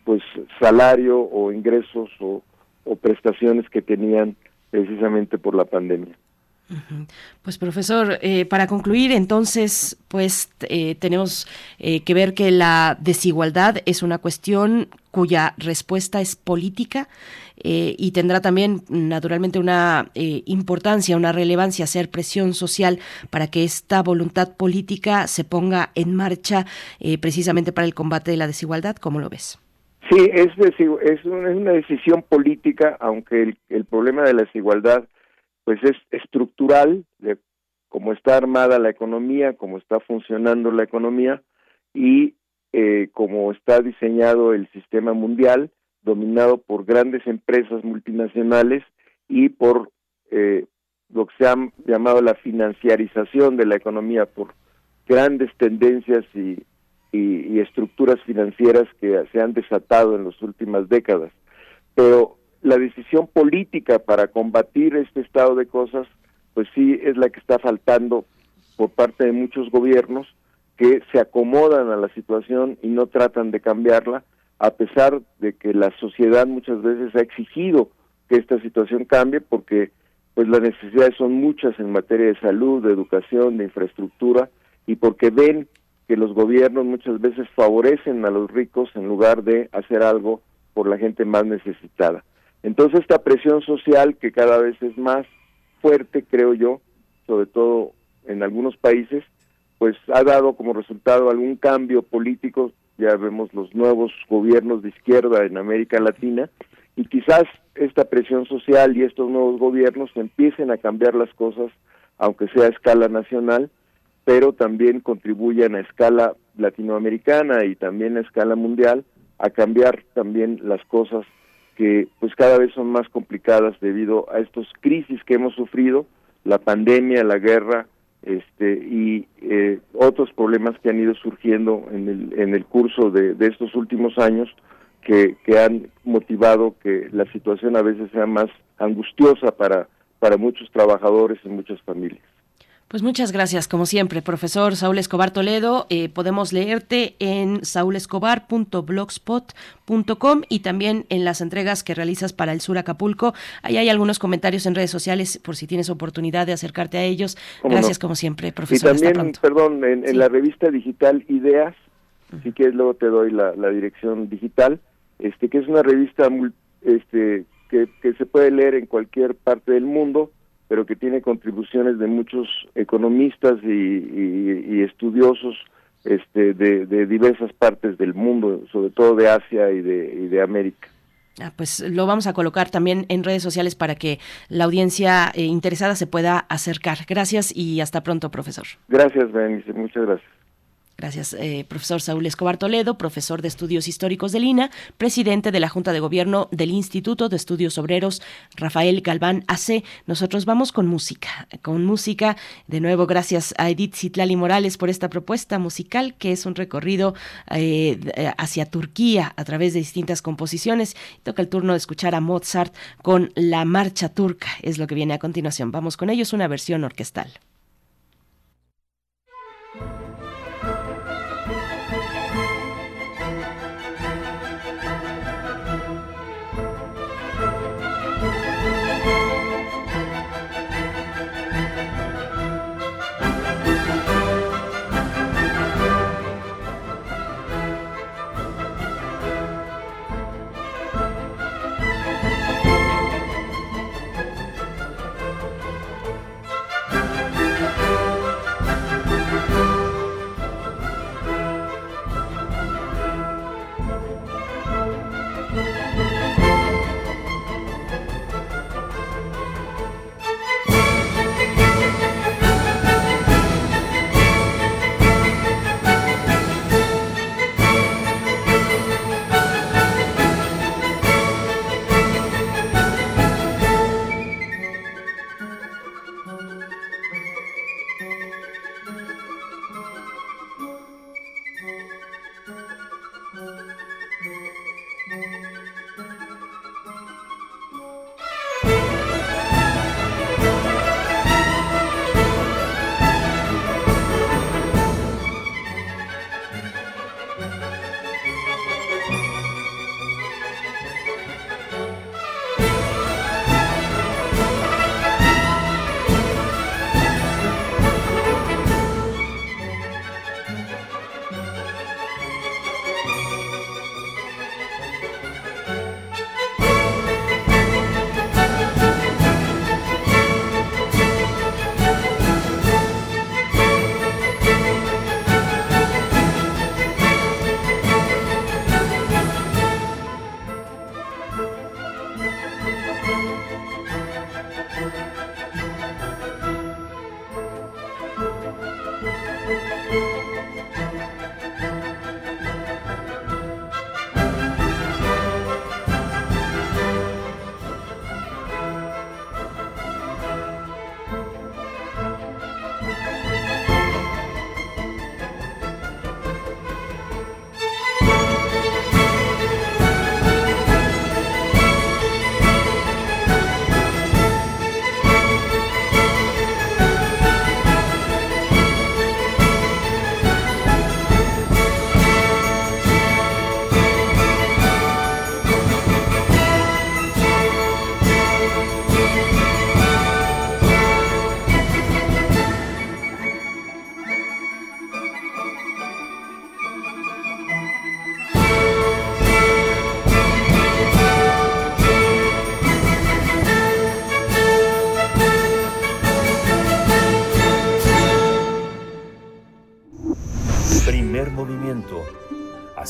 pues salario o ingresos o, o prestaciones que tenían precisamente por la pandemia. Pues profesor, eh, para concluir, entonces, pues eh, tenemos eh, que ver que la desigualdad es una cuestión cuya respuesta es política y tendrá también naturalmente una importancia, una relevancia, hacer presión social para que esta voluntad política se ponga en marcha precisamente para el combate de la desigualdad. ¿Cómo lo ves? Sí, es, una, decisión política, aunque el problema de la desigualdad pues es estructural cómo está armada la economía, cómo está funcionando la economía y eh, cómo está diseñado el sistema mundial, dominado por grandes empresas multinacionales y por eh, lo que se ha llamado la financiarización de la economía, por grandes tendencias y estructuras financieras que se han desatado en las últimas décadas. Pero la decisión política para combatir este estado de cosas, pues sí es la que está faltando por parte de muchos gobiernos que se acomodan a la situación y no tratan de cambiarla, a pesar de que la sociedad muchas veces ha exigido que esta situación cambie porque pues las necesidades son muchas en materia de salud, de educación, de infraestructura y porque ven que los gobiernos muchas veces favorecen a los ricos en lugar de hacer algo por la gente más necesitada. Entonces esta presión social que cada vez es más fuerte, creo yo, sobre todo en algunos países, pues ha dado como resultado algún cambio político, ya vemos los nuevos gobiernos de izquierda en América Latina, y quizás esta presión social y estos nuevos gobiernos empiecen a cambiar las cosas, aunque sea a escala nacional, pero también contribuyan a escala latinoamericana y también a escala mundial a cambiar también las cosas que pues cada vez son más complicadas debido a estos crisis que hemos sufrido, la pandemia, la guerra, este y eh, otros problemas que han ido surgiendo en el, en el curso de, de estos últimos años que, que han motivado que la situación a veces sea más angustiosa para, para muchos trabajadores y muchas familias. Pues muchas gracias, como siempre, profesor Saúl Escobar Toledo. Eh, podemos leerte en saulescobar.blogspot.com y también en las entregas que realizas para el Sur Acapulco. Ahí hay algunos comentarios en redes sociales por si tienes oportunidad de acercarte a ellos. Gracias, como siempre, profesor. Y también, perdón, en, la revista digital Ideas, si quieres luego te doy la, dirección digital, este que es una revista este que, que se puede leer en cualquier parte del mundo pero que tiene contribuciones de muchos economistas y, estudiosos este, de, diversas partes del mundo, sobre todo de Asia y de, de América. Ah, pues lo vamos a colocar también en redes sociales para que la audiencia eh, interesada se pueda acercar. Gracias y hasta pronto, profesor. Gracias, Benice. Muchas gracias. Gracias, eh, profesor Saúl Escobar Toledo, profesor de Estudios Históricos de Lina, presidente de la Junta de Gobierno del Instituto de Estudios Obreros, Rafael Galván AC. Nosotros vamos con música, con música. De nuevo, gracias a Edith Citlali Morales por esta propuesta musical, que es un recorrido eh, hacia Turquía a través de distintas composiciones. Toca el turno de escuchar a Mozart con La Marcha Turca, es lo que viene a continuación. Vamos con ellos, una versión orquestal.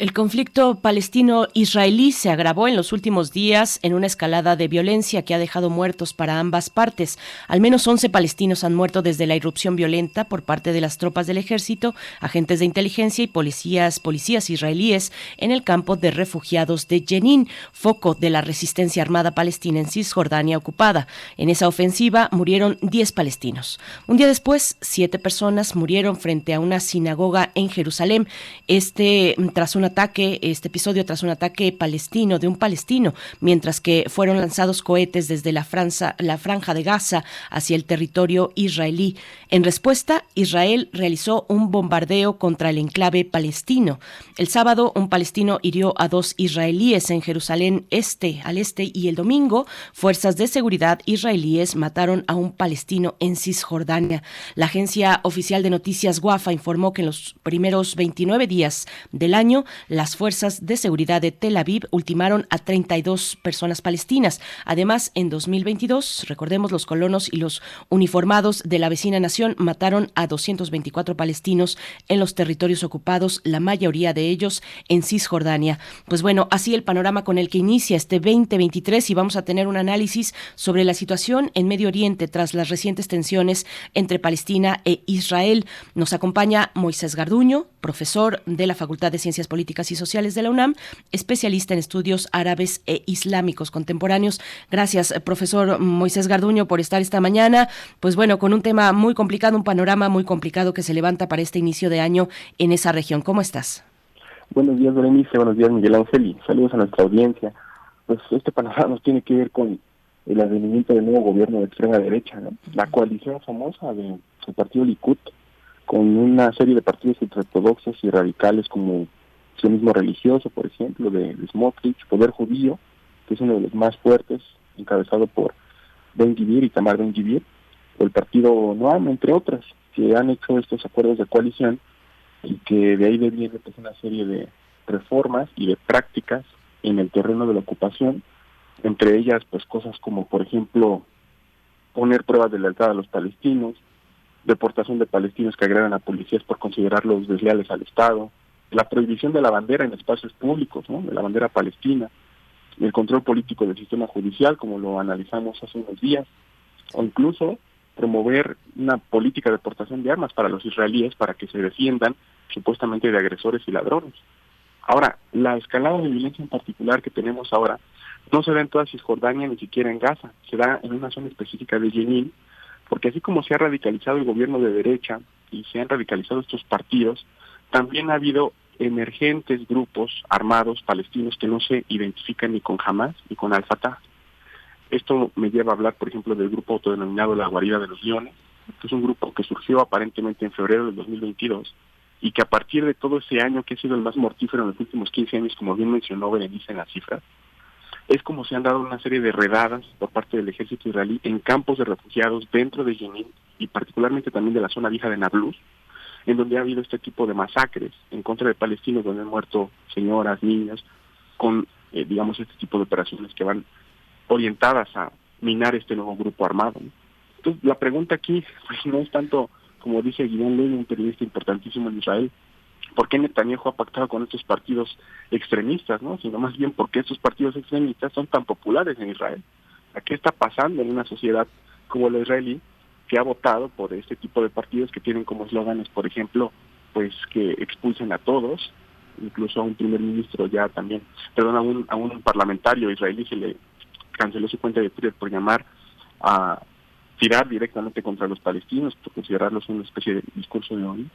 El conflicto palestino-israelí se agravó en los últimos días en una escalada de violencia que ha dejado muertos para ambas partes. Al menos 11 palestinos han muerto desde la irrupción violenta por parte de las tropas del ejército, agentes de inteligencia y policías, policías israelíes en el campo de refugiados de Jenin, foco de la resistencia armada palestina en Cisjordania ocupada. En esa ofensiva murieron 10 palestinos. Un día después, siete personas murieron frente a una sinagoga en Jerusalén. Este tras una ataque, este episodio tras un ataque palestino de un palestino, mientras que fueron lanzados cohetes desde la, la franja de Gaza hacia el territorio israelí. En respuesta, Israel realizó un bombardeo contra el enclave palestino. El sábado, un palestino hirió a dos israelíes en Jerusalén este, al este, y el domingo, fuerzas de seguridad israelíes mataron a un palestino en Cisjordania. La agencia oficial de noticias WAFA informó que en los primeros 29 días del año las fuerzas de seguridad de Tel Aviv ultimaron a 32 personas palestinas. Además, en 2022, recordemos, los colonos y los uniformados de la vecina nación mataron a 224 palestinos en los territorios ocupados, la mayoría de ellos en Cisjordania. Pues bueno, así el panorama con el que inicia este 2023 y vamos a tener un análisis sobre la situación en Medio Oriente tras las recientes tensiones entre Palestina e Israel. Nos acompaña Moisés Garduño, profesor de la Facultad de Ciencias Políticas y Sociales de la UNAM, especialista en estudios árabes e islámicos contemporáneos. Gracias, profesor Moisés Garduño, por estar esta mañana. Pues bueno, con un tema muy complicado, un panorama muy complicado que se levanta para este inicio de año en esa región. ¿Cómo estás? Buenos días, Berenice. Buenos días, Miguel Ángel. Y saludos a nuestra audiencia. Pues este panorama nos tiene que ver con el advenimiento del nuevo gobierno de extrema derecha, la coalición famosa del partido Likud, con una serie de partidos ultraortodoxos y radicales como sionismo religioso, por ejemplo, de, Smotrich, Poder Judío, que es uno de los más fuertes, encabezado por Ben Gvir y Tamar Ben Gvir, o el partido Noam, entre otras, que han hecho estos acuerdos de coalición y que de ahí viene pues, una serie de reformas y de prácticas en el terreno de la ocupación entre ellas pues cosas como por ejemplo poner pruebas de lealtad a los palestinos, deportación de palestinos que agredan a policías por considerarlos desleales al Estado, la prohibición de la bandera en espacios públicos, ¿no? de la bandera palestina, el control político del sistema judicial, como lo analizamos hace unos días, o incluso promover una política de deportación de armas para los israelíes para que se defiendan supuestamente de agresores y ladrones. Ahora, la escalada de violencia en particular que tenemos ahora no se da en toda Cisjordania ni siquiera en Gaza, se da en una zona específica de Jenin, porque así como se ha radicalizado el gobierno de derecha y se han radicalizado estos partidos, también ha habido emergentes grupos armados palestinos que no se identifican ni con Hamas ni con Al-Fatah. Esto me lleva a hablar, por ejemplo, del grupo autodenominado La Guarida de los Leones, que es un grupo que surgió aparentemente en febrero del 2022 y que a partir de todo ese año, que ha sido el más mortífero en los últimos 15 años, como bien mencionó Berenice en las cifras, es como se han dado una serie de redadas por parte del ejército israelí en campos de refugiados dentro de Jenin y particularmente también de la zona vieja de Nablus, en donde ha habido este tipo de masacres en contra de palestinos, donde han muerto señoras, niñas, con, eh, digamos, este tipo de operaciones que van orientadas a minar este nuevo grupo armado. Entonces, la pregunta aquí pues, no es tanto, como dice Guido Levy, un periodista importantísimo en Israel, por qué Netanyahu ha pactado con estos partidos extremistas, ¿no? sino más bien por qué estos partidos extremistas son tan populares en Israel. ¿Qué está pasando en una sociedad como la israelí que ha votado por este tipo de partidos que tienen como eslóganes, por ejemplo, pues que expulsen a todos, incluso a un primer ministro ya también, perdón, a un, a un parlamentario israelí se le canceló su cuenta de Twitter por llamar a tirar directamente contra los palestinos, por considerarlos una especie de discurso de odio.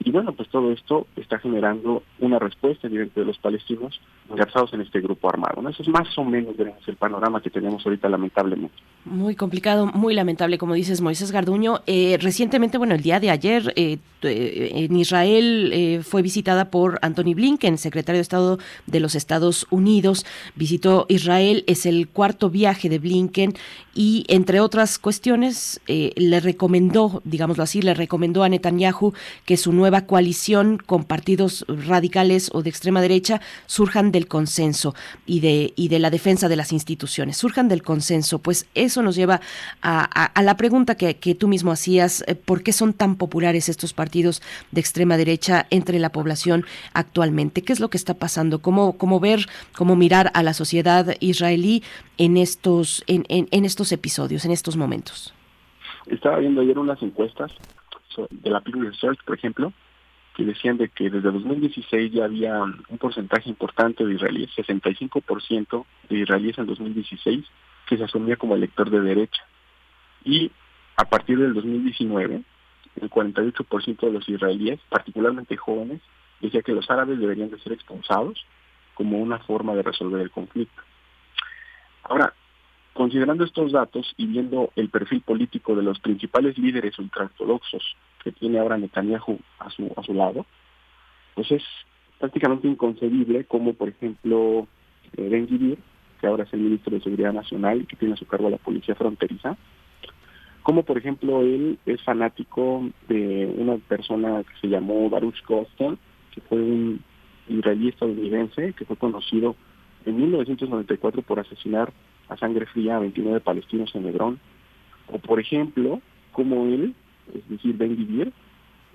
Y bueno, pues todo esto está generando una respuesta evidente de los palestinos engarzados en este grupo armado. ¿no? Eso es más o menos el panorama que tenemos ahorita lamentablemente. Muy complicado, muy lamentable, como dices Moisés Garduño. Eh, recientemente, bueno, el día de ayer eh, en Israel fue visitada por Anthony Blinken, secretario de Estado de los Estados Unidos. Visitó Israel, es el cuarto viaje de Blinken y entre otras cuestiones le recomendó, digámoslo así, le recomendó a Netanyahu que su nueva coalición con partidos radicales o de extrema derecha surjan del consenso y de, y de la defensa de las instituciones, surjan del consenso, pues eso nos lleva a, la pregunta que, tú mismo hacías, eh, ¿por qué son tan populares estos partidos de extrema derecha entre la población actualmente? ¿Qué es lo que está pasando? ¿Cómo, cómo ver, cómo mirar a la sociedad israelí en estos, en, en estos episodios, en estos momentos? Estaba viendo ayer unas encuestas de la Pew Research, por ejemplo, que decían de que desde 2016 ya había un porcentaje importante de israelíes, 65% de israelíes en 2016, que se asumía como elector de derecha. Y a partir del 2019, el 48% de los israelíes, particularmente jóvenes, decía que los árabes deberían de ser expulsados como una forma de resolver el conflicto. Ahora, Considerando estos datos y viendo el perfil político de los principales líderes ultraortodoxos que tiene ahora Netanyahu a su, a su lado, pues es prácticamente inconcebible como, por ejemplo, eh, Ben Gvir, que ahora es el ministro de Seguridad Nacional y que tiene a su cargo la policía fronteriza, como por ejemplo él es fanático de una persona que se llamó Baruch Gosten, que fue un israelí-estadounidense que fue conocido en 1994 por asesinar a sangre fría a 29 palestinos en Hebrón. O por ejemplo, como él, es decir, Ben Gvir,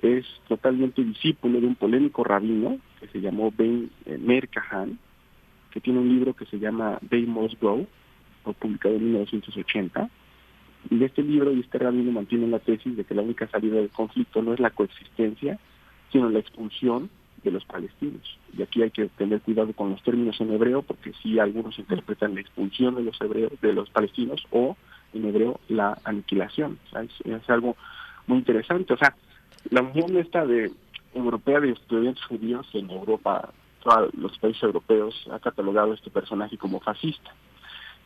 es totalmente discípulo de un polémico rabino que se llamó Ben eh, Mer que tiene un libro que se llama They Must Go, publicado en 1980. Y este libro y este rabino mantienen la tesis de que la única salida del conflicto no es la coexistencia, sino la expulsión de los palestinos. Y aquí hay que tener cuidado con los términos en hebreo, porque sí algunos interpretan la expulsión de los hebreos, de los palestinos, o en hebreo la aniquilación. es, algo muy interesante. O sea, la unión esta de europea de estudiantes judíos en Europa, todos los países europeos, ha catalogado a este personaje como fascista.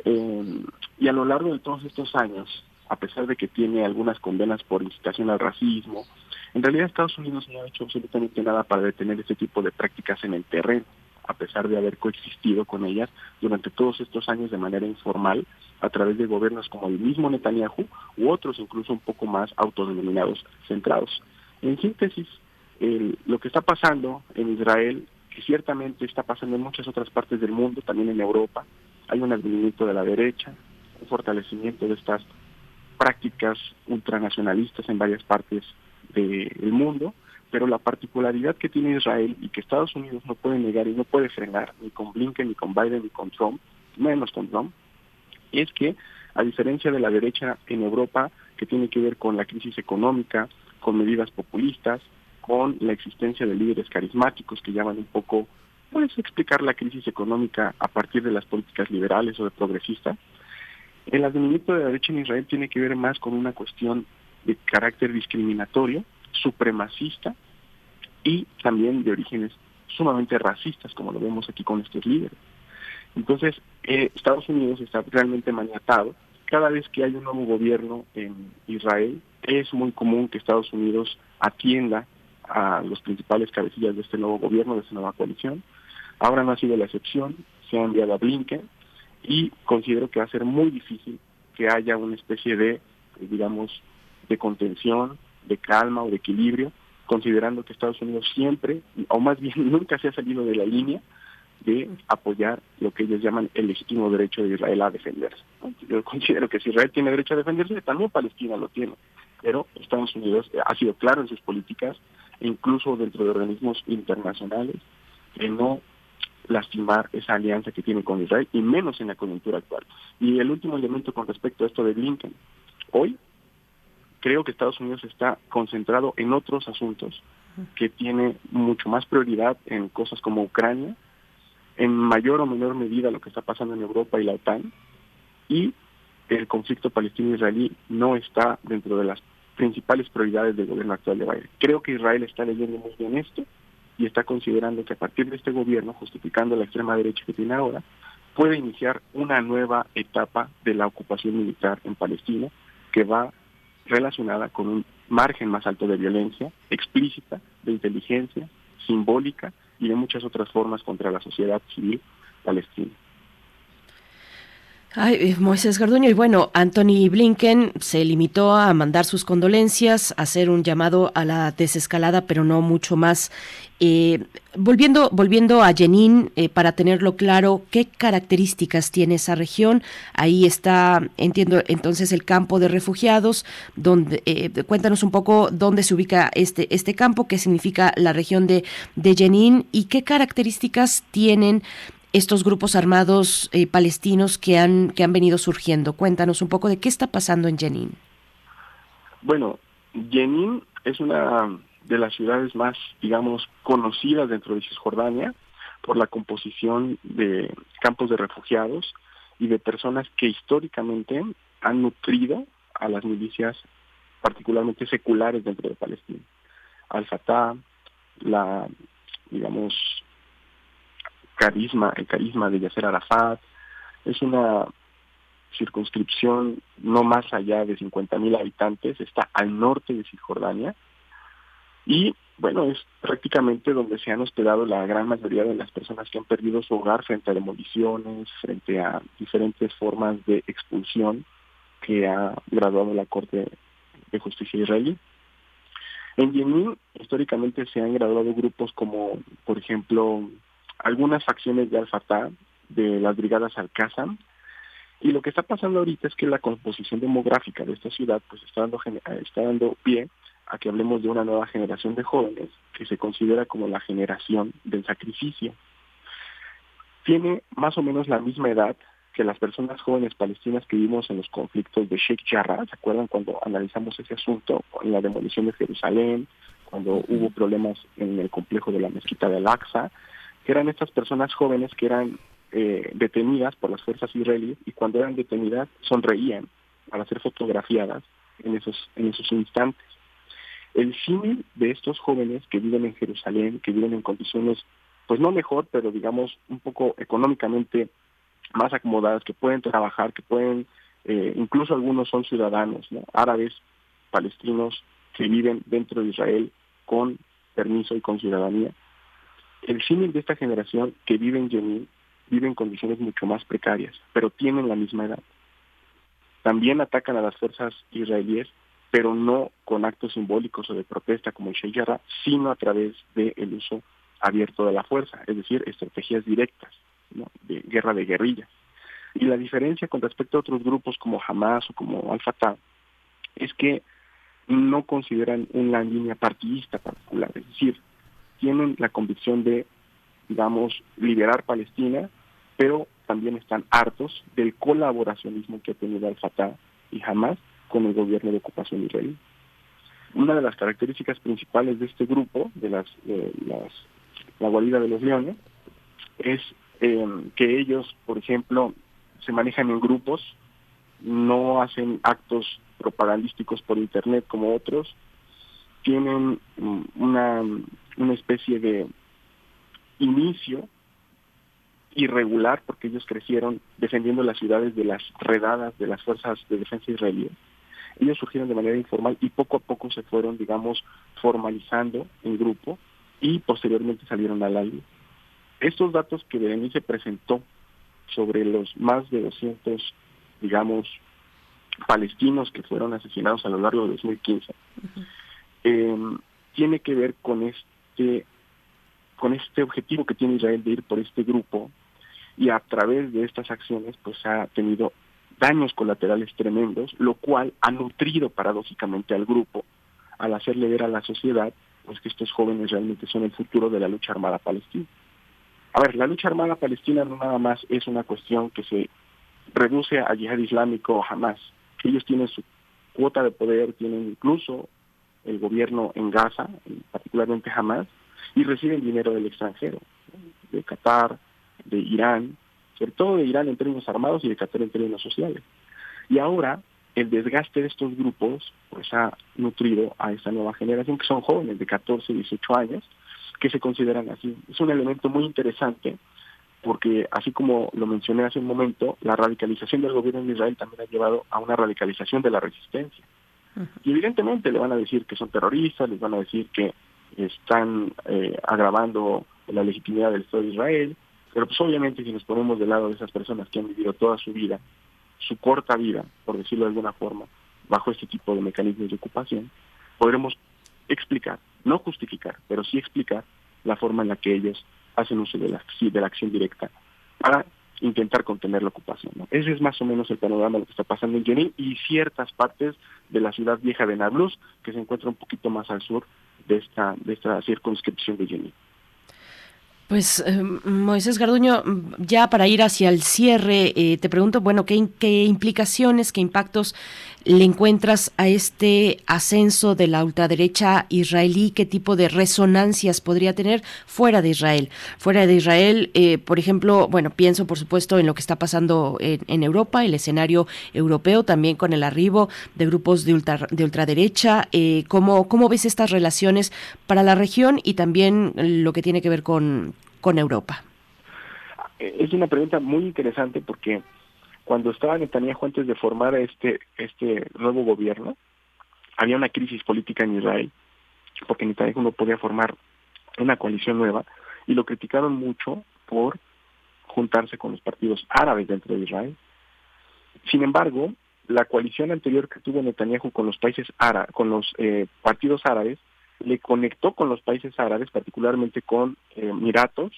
Eh, y a lo largo de todos estos años, a pesar de que tiene algunas condenas por incitación al racismo, en realidad Estados Unidos no ha hecho absolutamente nada para detener este tipo de prácticas en el terreno, a pesar de haber coexistido con ellas durante todos estos años de manera informal a través de gobiernos como el mismo Netanyahu u otros incluso un poco más autodenominados centrados. En síntesis, lo que está pasando en Israel, que ciertamente está pasando en muchas otras partes del mundo, también en Europa, hay un advenimiento de la derecha, un fortalecimiento de estas prácticas ultranacionalistas en varias partes del mundo, pero la particularidad que tiene Israel y que Estados Unidos no puede negar y no puede frenar, ni con Blinken, ni con Biden, ni con Trump, menos con Trump, es que, a diferencia de la derecha en Europa, que tiene que ver con la crisis económica, con medidas populistas, con la existencia de líderes carismáticos que llaman un poco, puedes explicar la crisis económica a partir de las políticas liberales o de progresistas. El advenimiento de la derecha en Israel tiene que ver más con una cuestión de carácter discriminatorio, supremacista y también de orígenes sumamente racistas, como lo vemos aquí con estos líderes. Entonces, eh, Estados Unidos está realmente maniatado. Cada vez que hay un nuevo gobierno en Israel, es muy común que Estados Unidos atienda a los principales cabecillas de este nuevo gobierno, de esta nueva coalición. Ahora no ha sido la excepción, se ha enviado a Blinken y considero que va a ser muy difícil que haya una especie de, digamos, de contención, de calma o de equilibrio, considerando que Estados Unidos siempre, o más bien nunca se ha salido de la línea de apoyar lo que ellos llaman el legítimo derecho de Israel a defenderse. Yo considero que si Israel tiene derecho a defenderse, también Palestina lo tiene pero Estados Unidos ha sido claro en sus políticas, incluso dentro de organismos internacionales, de no lastimar esa alianza que tiene con Israel y menos en la coyuntura actual. Y el último elemento con respecto a esto de Blinken. Hoy creo que Estados Unidos está concentrado en otros asuntos que tiene mucho más prioridad en cosas como Ucrania, en mayor o menor medida lo que está pasando en Europa y la OTAN, y el conflicto palestino-israelí no está dentro de las principales prioridades del gobierno actual de Biden. Creo que Israel está leyendo muy bien esto y está considerando que a partir de este gobierno, justificando la extrema derecha que tiene ahora, puede iniciar una nueva etapa de la ocupación militar en Palestina que va relacionada con un margen más alto de violencia explícita, de inteligencia, simbólica y de muchas otras formas contra la sociedad civil palestina. Ay, eh, Moisés Garduño, y bueno, Anthony Blinken se limitó a mandar sus condolencias, a hacer un llamado a la desescalada, pero no mucho más. Eh, volviendo, volviendo a Jenin, eh, para tenerlo claro, ¿qué características tiene esa región? Ahí está, entiendo, entonces el campo de refugiados. Donde, cuéntanos un poco dónde se ubica este, este campo, qué significa la región de, de Jenin y qué características tienen estos grupos armados eh, palestinos que han, que han venido surgiendo. Cuéntanos un poco de qué está pasando en Jenin. Bueno, Jenin es una de las ciudades más, digamos, conocidas dentro de Cisjordania por la composición de campos de refugiados y de personas que históricamente han nutrido a las milicias particularmente seculares dentro de Palestina. Al-Fatah, la, digamos, carisma, el carisma de Yasser Arafat. Es una circunscripción no más allá de 50.000 habitantes, está al norte de Cisjordania y bueno, es prácticamente donde se han hospedado la gran mayoría de las personas que han perdido su hogar frente a demoliciones, frente a diferentes formas de expulsión que ha graduado la Corte de Justicia israelí. En Yenin, históricamente se han graduado grupos como, por ejemplo, algunas facciones de Al-Fatah, de las brigadas Al-Qassam, y lo que está pasando ahorita es que la composición demográfica de esta ciudad pues está dando, está dando pie a que hablemos de una nueva generación de jóvenes que se considera como la generación del sacrificio. Tiene más o menos la misma edad que las personas jóvenes palestinas que vimos en los conflictos de Sheikh Jarrah, ¿se acuerdan cuando analizamos ese asunto en la demolición de Jerusalén, cuando hubo problemas en el complejo de la mezquita de Al-Aqsa, eran estas personas jóvenes que eran eh, detenidas por las fuerzas israelíes y cuando eran detenidas sonreían para ser fotografiadas en esos, en esos instantes. El símil de estos jóvenes que viven en Jerusalén, que viven en condiciones, pues no mejor, pero digamos un poco económicamente más acomodadas, que pueden trabajar, que pueden, eh, incluso algunos son ciudadanos, árabes, palestinos, que viven dentro de Israel con permiso y con ciudadanía. El símil de esta generación que vive en Yemen vive en condiciones mucho más precarias, pero tienen la misma edad. También atacan a las fuerzas israelíes, pero no con actos simbólicos o de protesta como el Sheikh Jarrah, sino a través del uso abierto de la fuerza, es decir, estrategias directas de guerra de guerrillas. Y la diferencia con respecto a otros grupos como Hamas o como Al-Fatah es que no consideran una línea partidista particular, es decir, tienen la convicción de, digamos, liberar Palestina, pero también están hartos del colaboracionismo que ha tenido Al-Fatah y Hamas con el gobierno de ocupación israelí. Una de las características principales de este grupo, de las, las la guarida de los leones, es eh, que ellos, por ejemplo, se manejan en grupos, no hacen actos propagandísticos por internet como otros, tienen mm, una, una especie de inicio irregular porque ellos crecieron defendiendo las ciudades de las redadas de las fuerzas de defensa israelíes. Ellos surgieron de manera informal y poco a poco se fueron, digamos, formalizando en grupo y posteriormente salieron al aire. Estos datos que Berenice presentó sobre los más de 200, digamos, palestinos que fueron asesinados a lo largo de 2015, em, tiene que ver con este, con este objetivo que tiene Israel de ir por este grupo y a través de estas acciones pues ha tenido daños colaterales tremendos, lo cual ha nutrido paradójicamente al grupo al hacerle ver a la sociedad pues que estos jóvenes realmente son el futuro de la lucha armada palestina. A ver, la lucha armada palestina no nada más es una cuestión que se reduce a yihad islámico jamás. Ellos tienen su cuota de poder, tienen incluso el gobierno en Gaza, particularmente Hamas, y reciben dinero del extranjero, de Qatar, de Irán, sobre todo de Irán en términos armados y de Qatar en términos sociales. Y ahora el desgaste de estos grupos pues ha nutrido a esta nueva generación que son jóvenes de 14, 18 años, que se consideran así. Es un elemento muy interesante porque así como lo mencioné hace un momento, la radicalización del gobierno de Israel también ha llevado a una radicalización de la resistencia. Y evidentemente le van a decir que son terroristas, les van a decir que están eh, agravando la legitimidad del Estado de Israel, pero pues obviamente si nos ponemos del lado de esas personas que han vivido toda su vida, su corta vida, por decirlo de alguna forma, bajo este tipo de mecanismos de ocupación, podremos explicar, no justificar, pero sí explicar la forma en la que ellos hacen uso de la, de la acción directa para intentar contener la ocupación. Ese es más o menos el panorama de lo que está pasando en Jenin y ciertas partes de la ciudad vieja de Nablus, que se encuentra un poquito más al sur de esta, de esta circunscripción de Jenin. Pues eh, Moisés Garduño, ya para ir hacia el cierre, eh, te pregunto, bueno, ¿qué, ¿qué, implicaciones, qué impactos le encuentras a este ascenso de la ultraderecha israelí? ¿Qué tipo de resonancias podría tener fuera de Israel? Fuera de Israel, eh, por ejemplo, bueno, pienso por supuesto en lo que está pasando en, Europa, el escenario europeo, también con el arribo de grupos de, ultra, de ultraderecha. ¿cómo, ¿Cómo ves estas relaciones para la región y también lo que tiene que ver con con Europa? Es una pregunta muy interesante porque cuando estaba Netanyahu antes de formar este, este nuevo gobierno, había una crisis política en Israel, porque Netanyahu no podía formar una coalición nueva, y lo criticaron mucho por juntarse con los partidos árabes dentro de Israel. Sin embargo, la coalición anterior que tuvo Netanyahu con los países árabes, con los eh, partidos árabes, le conectó con los países árabes, particularmente con eh, Emiratos,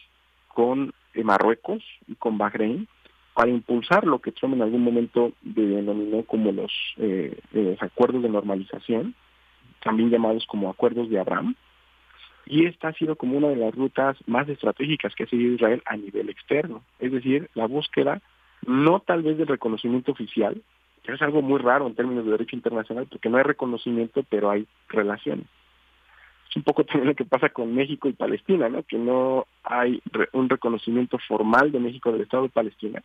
con eh, Marruecos y con Bahrein, para impulsar lo que Trump en algún momento denominó como los eh, acuerdos de normalización, también llamados como acuerdos de Abraham. Y esta ha sido como una de las rutas más estratégicas que ha seguido Israel a nivel externo, es decir, la búsqueda no tal vez del reconocimiento oficial, que es algo muy raro en términos de derecho internacional, porque no hay reconocimiento, pero hay relaciones es un poco también lo que pasa con México y Palestina, ¿no? Que no hay un reconocimiento formal de México del Estado de Palestina.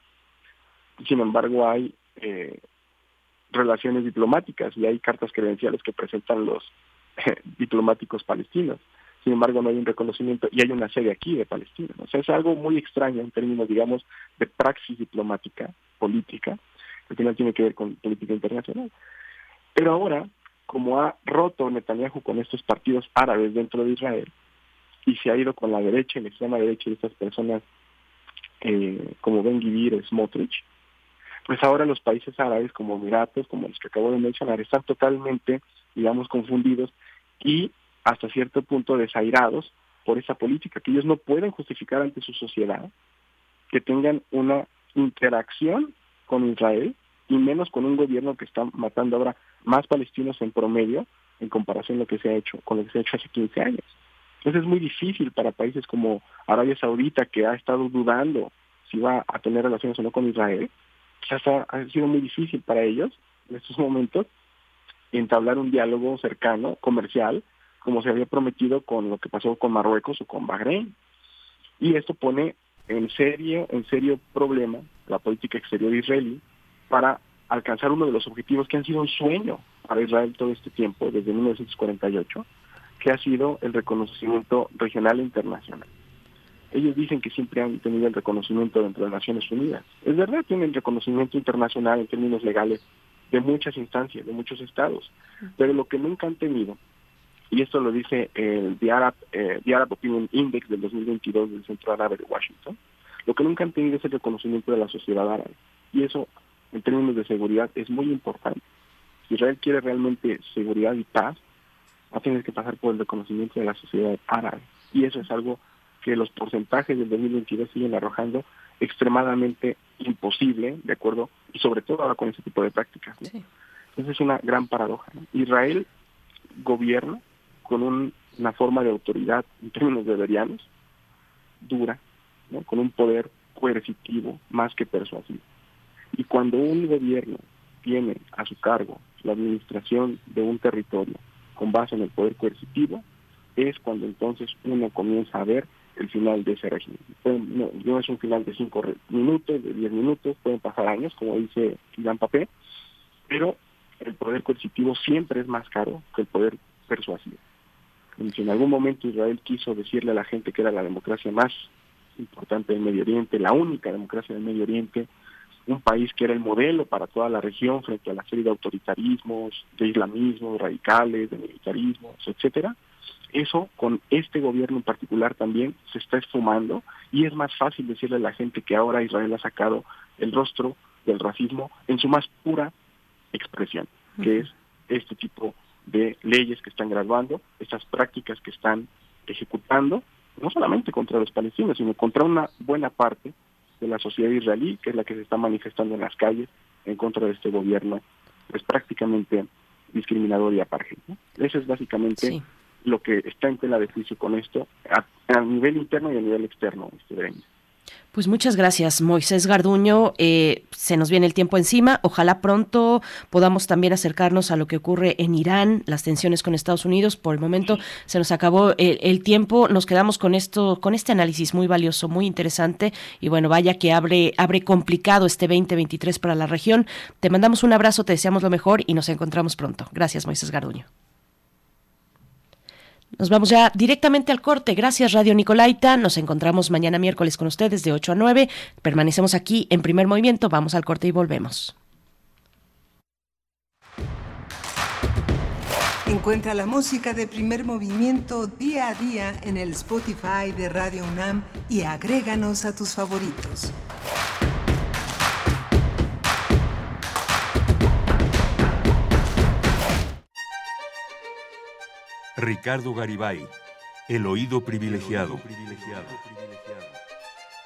Sin embargo, hay eh, relaciones diplomáticas y hay cartas credenciales que presentan los eh, diplomáticos palestinos. Sin embargo, no hay un reconocimiento y hay una sede aquí de Palestina. O sea, es algo muy extraño en términos, digamos, de praxis diplomática, política, que al final tiene que ver con política internacional. Pero ahora como ha roto Netanyahu con estos partidos árabes dentro de Israel y se ha ido con la derecha, la extrema derecha de estas personas eh, como Ben Gvir, Smotrich, pues ahora los países árabes como Emiratos, como los que acabo de mencionar, están totalmente, digamos, confundidos y hasta cierto punto desairados por esa política, que ellos no pueden justificar ante su sociedad que tengan una interacción con Israel y menos con un gobierno que está matando ahora más palestinos en promedio en comparación a lo que se ha hecho con lo que se ha hecho hace 15 años. Entonces es muy difícil para países como Arabia Saudita, que ha estado dudando si va a tener relaciones o no con Israel, quizás ha, ha sido muy difícil para ellos en estos momentos entablar un diálogo cercano, comercial, como se había prometido con lo que pasó con Marruecos o con Bahrein. Y esto pone en serio, en serio problema la política exterior israelí para alcanzar uno de los objetivos que han sido un sueño para Israel todo este tiempo, desde 1948, que ha sido el reconocimiento regional e internacional. Ellos dicen que siempre han tenido el reconocimiento dentro de Naciones Unidas. Es verdad, tienen reconocimiento internacional en términos legales de muchas instancias, de muchos estados, pero lo que nunca han tenido, y esto lo dice el The Arab, eh, Opinion Index del 2022 del Centro Árabe de Washington, lo que nunca han tenido es el reconocimiento de la sociedad árabe. Y eso en términos de seguridad es muy importante. Si Israel quiere realmente seguridad y paz, va a que pasar por el reconocimiento de la sociedad árabe. Y eso es algo que los porcentajes del 2022 siguen arrojando extremadamente imposible, ¿de acuerdo? Y sobre todo ahora con ese tipo de prácticas. Esa es una gran paradoja. Israel gobierna con una forma de autoridad en términos de verianos dura, ¿no? con un poder coercitivo más que persuasivo. Y cuando un gobierno tiene a su cargo la administración de un territorio con base en el poder coercitivo, es cuando entonces uno comienza a ver el final de ese régimen. No, es un final de cinco minutos, de diez minutos, pueden pasar años, como dice Jean Papé, pero el poder coercitivo siempre es más caro que el poder persuasivo. si en algún momento Israel quiso decirle a la gente que era la democracia más importante del Medio Oriente, la única democracia del Medio Oriente, un país que era el modelo para toda la región frente a la serie de autoritarismos, de islamismos radicales, de militarismos, etcétera. Eso con este gobierno en particular también se está esfumando y es más fácil decirle a la gente que ahora Israel ha sacado el rostro del racismo en su más pura expresión, que es este tipo de leyes que están graduando, estas prácticas que están ejecutando, no solamente contra los palestinos, sino contra una buena parte de la sociedad israelí, que es la que se está manifestando en las calles en contra de este gobierno, pues prácticamente discriminador y apartheid. Eso es básicamente lo que está en tela de juicio con esto, a, nivel interno y a nivel externo, este pues muchas gracias, Moisés Garduño. Eh, se nos viene el tiempo encima. Ojalá pronto podamos también acercarnos a lo que ocurre en Irán, las tensiones con Estados Unidos. Por el momento se nos acabó el, tiempo. Nos quedamos con esto, con este análisis muy valioso, muy interesante. Y bueno, vaya que abre, abre complicado este 2023 para la región. Te mandamos un abrazo, te deseamos lo mejor y nos encontramos pronto. Gracias, Moisés Garduño. Nos vamos ya directamente al corte. Gracias, Radio Nicolaita. Nos encontramos mañana miércoles con ustedes de 8 a 9. Permanecemos aquí en primer movimiento. Vamos al corte y volvemos. Encuentra la música de primer movimiento día a día en el Spotify de Radio UNAM y agréganos a tus favoritos. Ricardo Garibay, El oído privilegiado.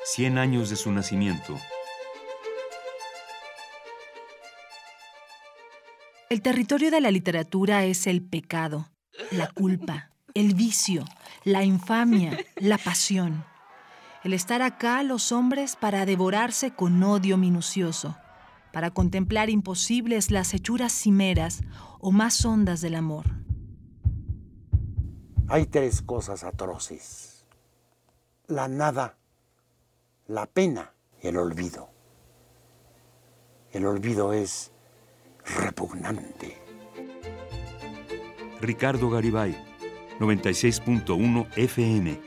100 años de su nacimiento. El territorio de la literatura es el pecado, la culpa, el vicio, la infamia, la pasión. El estar acá los hombres para devorarse con odio minucioso, para contemplar imposibles las hechuras cimeras o más hondas del amor. Hay tres cosas atroces. La nada, la pena y el olvido. El olvido es repugnante. Ricardo Garibay, 96.1 FM.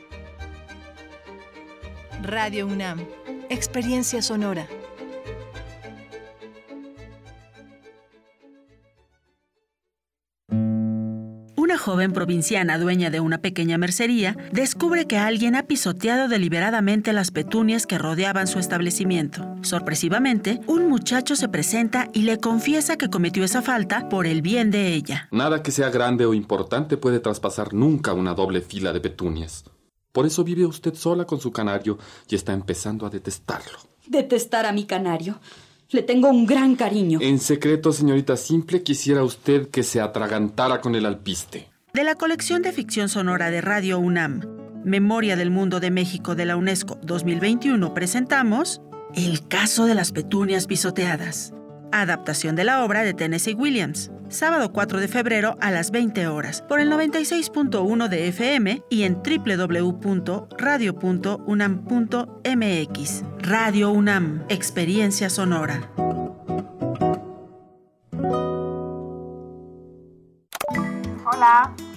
Radio UNAM, Experiencia Sonora. Joven provinciana dueña de una pequeña mercería descubre que alguien ha pisoteado deliberadamente las petunias que rodeaban su establecimiento. Sorpresivamente, un muchacho se presenta y le confiesa que cometió esa falta por el bien de ella. Nada que sea grande o importante puede traspasar nunca una doble fila de petunias. Por eso vive usted sola con su canario y está empezando a detestarlo. Detestar a mi canario. Le tengo un gran cariño. En secreto, señorita Simple, quisiera usted que se atragantara con el alpiste. De la colección de ficción sonora de Radio UNAM, Memoria del Mundo de México de la UNESCO 2021, presentamos El caso de las petunias pisoteadas. Adaptación de la obra de Tennessee Williams. Sábado 4 de febrero a las 20 horas por el 96.1 de FM y en www.radio.unam.mx. Radio UNAM, Experiencia Sonora. Hola.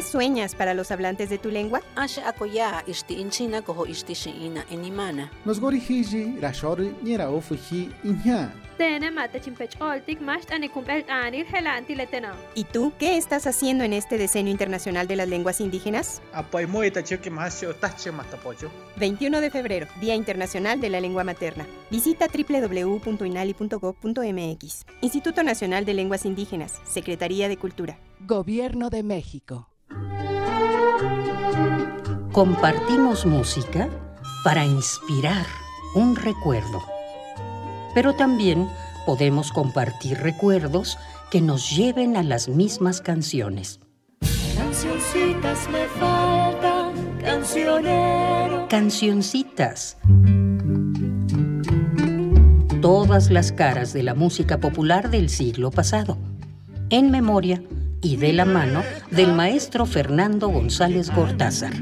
¿Qué sueñas para los hablantes de tu lengua? ¿Y tú qué estás haciendo en este Decenio Internacional de las Lenguas Indígenas? 21 de febrero, Día Internacional de la Lengua Materna. Visita www.inali.gov.mx. Instituto Nacional de Lenguas Indígenas, Secretaría de Cultura. Gobierno de México. Compartimos música para inspirar un recuerdo. Pero también podemos compartir recuerdos que nos lleven a las mismas canciones. Cancioncitas me faltan, cancionero. Cancioncitas. Todas las caras de la música popular del siglo pasado. En memoria y de la mano del maestro Fernando González Gortázar.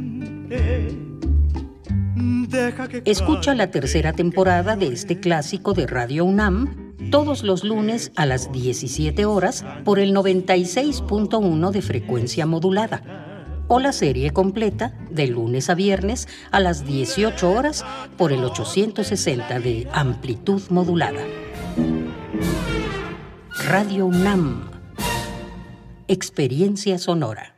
Escucha la tercera temporada de este clásico de Radio UNAM todos los lunes a las 17 horas por el 96.1 de frecuencia modulada o la serie completa de lunes a viernes a las 18 horas por el 860 de amplitud modulada. Radio UNAM. Experiencia sonora.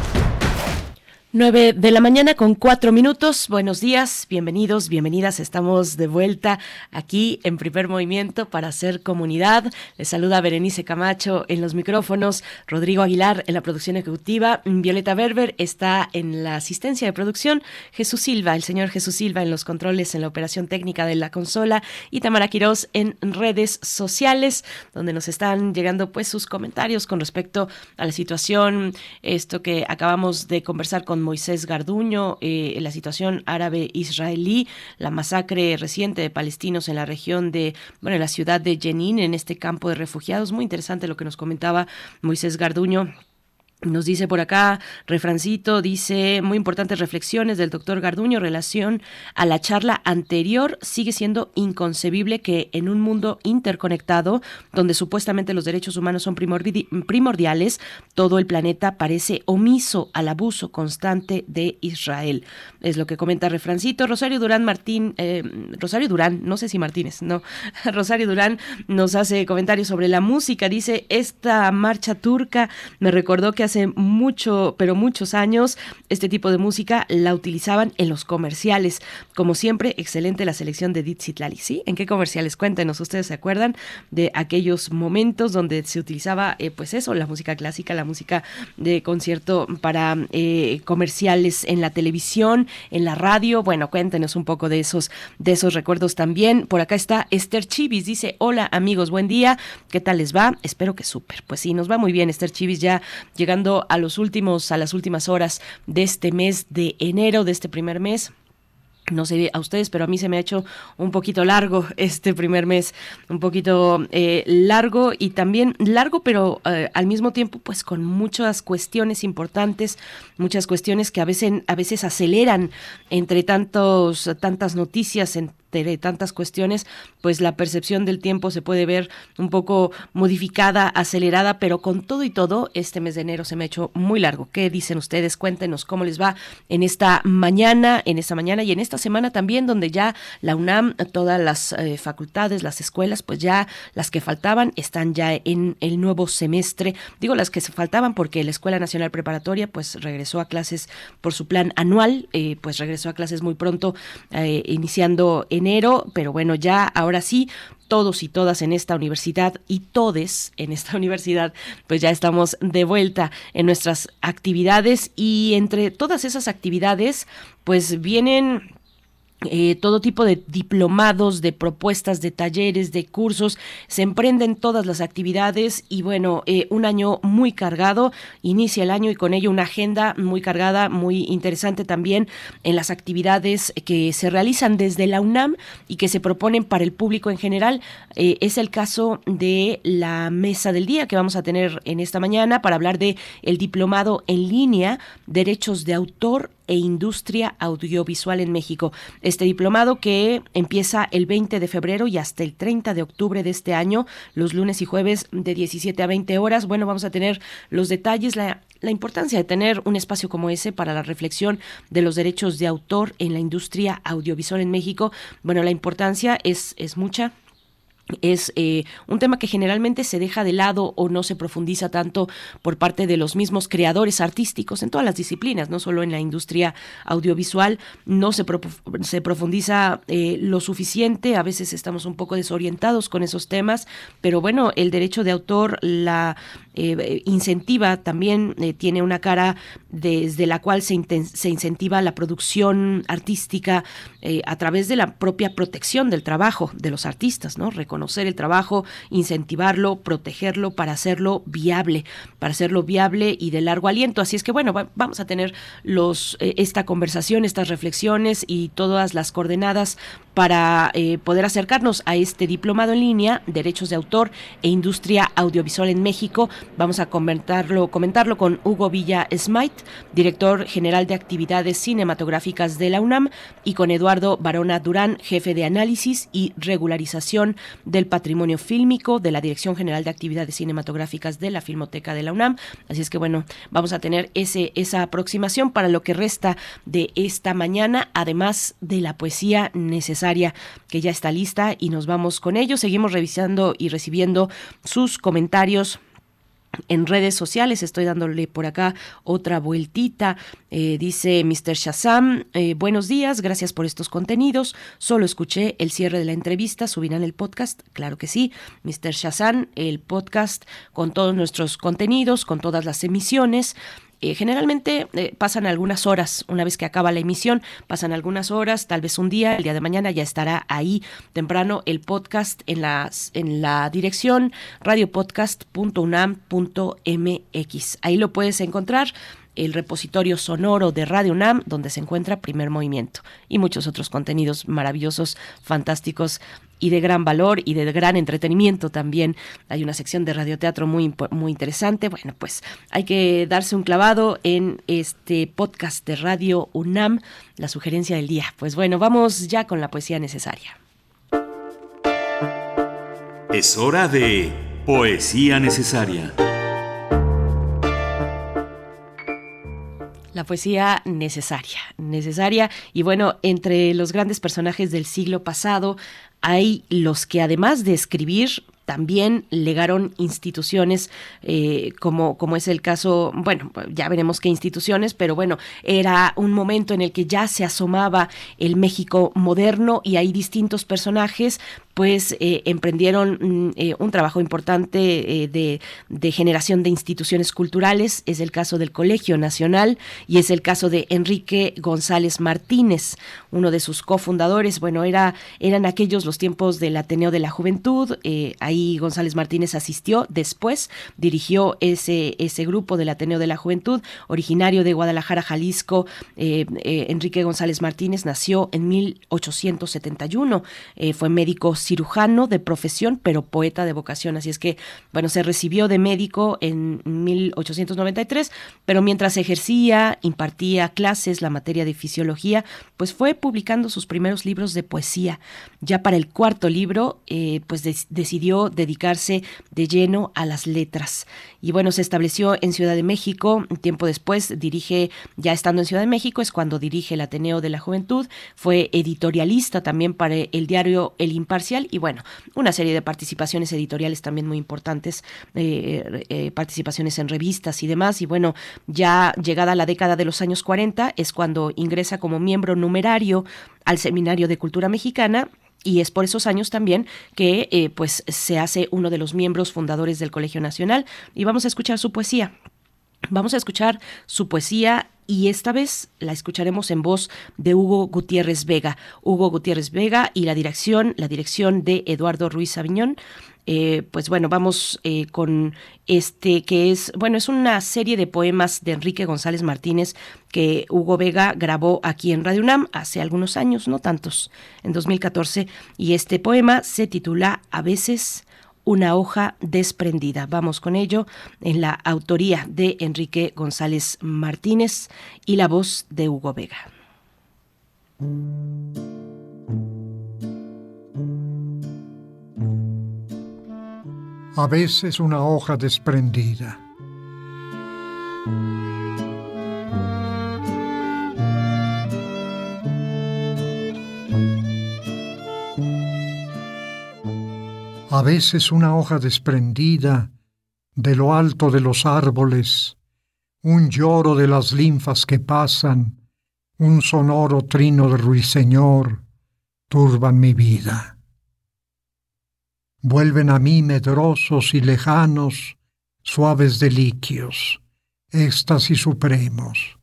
9 de la mañana con cuatro minutos. Buenos días, bienvenidos, bienvenidas. Estamos de vuelta aquí en primer movimiento para hacer comunidad. Les saluda Berenice Camacho en los micrófonos, Rodrigo Aguilar en la producción ejecutiva, Violeta Berber está en la asistencia de producción, Jesús Silva, el señor Jesús Silva en los controles en la operación técnica de la consola y Tamara Quirós en redes sociales, donde nos están llegando pues sus comentarios con respecto a la situación, esto que acabamos de conversar con Moisés Garduño, eh, la situación árabe-israelí, la masacre reciente de palestinos en la región de, bueno, en la ciudad de Jenin, en este campo de refugiados. Muy interesante lo que nos comentaba Moisés Garduño nos dice por acá, refrancito, dice, muy importantes reflexiones del doctor Garduño, relación a la charla anterior, sigue siendo inconcebible que en un mundo interconectado, donde supuestamente los derechos humanos son primordiales, todo el planeta parece omiso al abuso constante de Israel. Es lo que comenta refrancito. Rosario Durán Martín, eh, Rosario Durán, no sé si Martínez, no, Rosario Durán nos hace comentarios sobre la música, dice, esta marcha turca me recordó que hace mucho, pero muchos años, este tipo de música la utilizaban en los comerciales. Como siempre, excelente la selección de Lali, ¿sí? ¿En qué comerciales? Cuéntenos, ¿ustedes se acuerdan de aquellos momentos donde se utilizaba, eh, pues eso, la música clásica, la música de concierto para eh, comerciales en la televisión, en la radio? Bueno, cuéntenos un poco de esos, de esos recuerdos también. Por acá está Esther Chivis, dice, hola amigos, buen día, ¿qué tal les va? Espero que súper. Pues sí, nos va muy bien Esther Chivis ya llegando a los últimos, a las últimas horas de este mes de enero, de este primer mes. No sé a ustedes, pero a mí se me ha hecho un poquito largo este primer mes, un poquito eh, largo y también largo, pero eh, al mismo tiempo pues con muchas cuestiones importantes, muchas cuestiones que a veces, a veces aceleran entre tantos, tantas noticias, en, tantas cuestiones, pues la percepción del tiempo se puede ver un poco modificada, acelerada, pero con todo y todo, este mes de enero se me ha hecho muy largo. ¿Qué dicen ustedes? Cuéntenos cómo les va en esta mañana, en esta mañana y en esta semana también, donde ya la UNAM, todas las eh, facultades, las escuelas, pues ya las que faltaban están ya en el nuevo semestre. Digo las que se faltaban porque la Escuela Nacional Preparatoria pues regresó a clases por su plan anual, eh, pues regresó a clases muy pronto, eh, iniciando en enero, pero bueno, ya ahora sí, todos y todas en esta universidad y todes en esta universidad, pues ya estamos de vuelta en nuestras actividades y entre todas esas actividades, pues vienen eh, todo tipo de diplomados, de propuestas, de talleres, de cursos, se emprenden todas las actividades y bueno, eh, un año muy cargado, inicia el año y con ello una agenda muy cargada, muy interesante también en las actividades que se realizan desde la UNAM y que se proponen para el público en general. Eh, es el caso de la mesa del día que vamos a tener en esta mañana para hablar de el diplomado en línea, derechos de autor e Industria Audiovisual en México. Este diplomado que empieza el 20 de febrero y hasta el 30 de octubre de este año, los lunes y jueves de 17 a 20 horas. Bueno, vamos a tener los detalles, la, la importancia de tener un espacio como ese para la reflexión de los derechos de autor en la industria audiovisual en México. Bueno, la importancia es, es mucha, es eh, un tema que generalmente se deja de lado o no se profundiza tanto por parte de los mismos creadores artísticos en todas las disciplinas, no solo en la industria audiovisual, no se, se profundiza eh, lo suficiente, a veces estamos un poco desorientados con esos temas, pero bueno, el derecho de autor la eh, incentiva también, tiene una cara desde la cual se, se incentiva la producción artística a través de la propia protección del trabajo de los artistas, ¿no? conocer el trabajo, incentivarlo, protegerlo para hacerlo viable, para hacerlo viable y de largo aliento. Así es que bueno, vamos a tener los eh, esta conversación, estas reflexiones y todas las coordenadas para eh, poder acercarnos a este diplomado en línea, Derechos de Autor e Industria Audiovisual en México. Vamos a comentarlo, con Hugo Villa Smite, director general de actividades cinematográficas de la UNAM, y con Eduardo Barona Durán, jefe de análisis y regularización del Patrimonio Fílmico de la Dirección General de Actividades Cinematográficas de la Filmoteca de la UNAM. Así es que bueno, vamos a tener ese, esa aproximación para lo que resta de esta mañana, además de la poesía necesaria que ya está lista y nos vamos con ello. Seguimos revisando y recibiendo sus comentarios en redes sociales. Estoy dándole por acá otra vueltita. Eh, dice Mr. Shazam, eh, buenos días, gracias por estos contenidos. Solo escuché el cierre de la entrevista, subirán el podcast, claro que sí. Mr. Shazam, el podcast con todos nuestros contenidos, con todas las emisiones. Eh, generalmente eh, pasan algunas horas, una vez que acaba la emisión, pasan algunas horas, tal vez un día, el día de mañana ya estará ahí temprano el podcast en, las, en la dirección radiopodcast.unam.mx. Ahí lo puedes encontrar el repositorio sonoro de Radio UNAM, donde se encuentra Primer Movimiento y muchos otros contenidos maravillosos, fantásticos y de gran valor y de gran entretenimiento también. Hay una sección de radioteatro muy, muy interesante. Bueno, pues hay que darse un clavado en este podcast de Radio UNAM, la sugerencia del día. Pues bueno, vamos ya con la poesía necesaria. Es hora de poesía necesaria. La poesía necesaria, necesaria. Y bueno, entre los grandes personajes del siglo pasado hay los que además de escribir también legaron instituciones eh, como, como es el caso, bueno, ya veremos qué instituciones, pero bueno, era un momento en el que ya se asomaba el México moderno y hay distintos personajes pues eh, emprendieron mm, eh, un trabajo importante de, de, generación de instituciones culturales. Es el caso del Colegio Nacional y es el caso de Enrique González Martínez, uno de sus cofundadores. Bueno, era, eran aquellos los tiempos del Ateneo de la Juventud. ahí González Martínez asistió, después dirigió ese, ese grupo del Ateneo de la Juventud, originario de Guadalajara, Jalisco. Eh, eh, Enrique González Martínez nació en 1871, eh, fue médico cirujano de profesión, pero poeta de vocación, así es que, bueno, se recibió de médico en 1893, pero mientras ejercía, impartía clases, la materia de fisiología, pues fue publicando sus primeros libros de poesía. Ya para el cuarto libro, pues decidió dedicarse de lleno a las letras. Y bueno, se estableció en Ciudad de México, tiempo después dirige, ya estando en Ciudad de México, es cuando dirige el Ateneo de la Juventud, fue editorialista también para el diario El Imparcial y bueno, una serie de participaciones editoriales también muy importantes, eh, eh, participaciones en revistas y demás. Y bueno, ya llegada la década de los años 40 es cuando ingresa como miembro numerario al Seminario de Cultura Mexicana y es por esos años también que eh, pues se hace uno de los miembros fundadores del Colegio Nacional y vamos a escuchar su poesía. Vamos a escuchar su poesía y esta vez la escucharemos en voz de Hugo Gutiérrez Vega. Hugo Gutiérrez Vega y la dirección, la dirección de Eduardo Ruiz Aviñón. Eh, pues bueno, vamos eh, con este que es, bueno, es una serie de poemas de Enrique González Martínez que Hugo Vega grabó aquí en Radio UNAM hace algunos años, no tantos, en 2014, y este poema se titula A veces una hoja desprendida. Vamos con ello en la autoría de Enrique González Martínez y la voz de Hugo Vega. a veces una hoja desprendida. A veces una hoja desprendida de lo alto de los árboles, un lloro de las linfas que pasan, un sonoro trino de ruiseñor, turban mi vida vuelven a mí medrosos y lejanos, suaves deliquios, éxtasis supremos.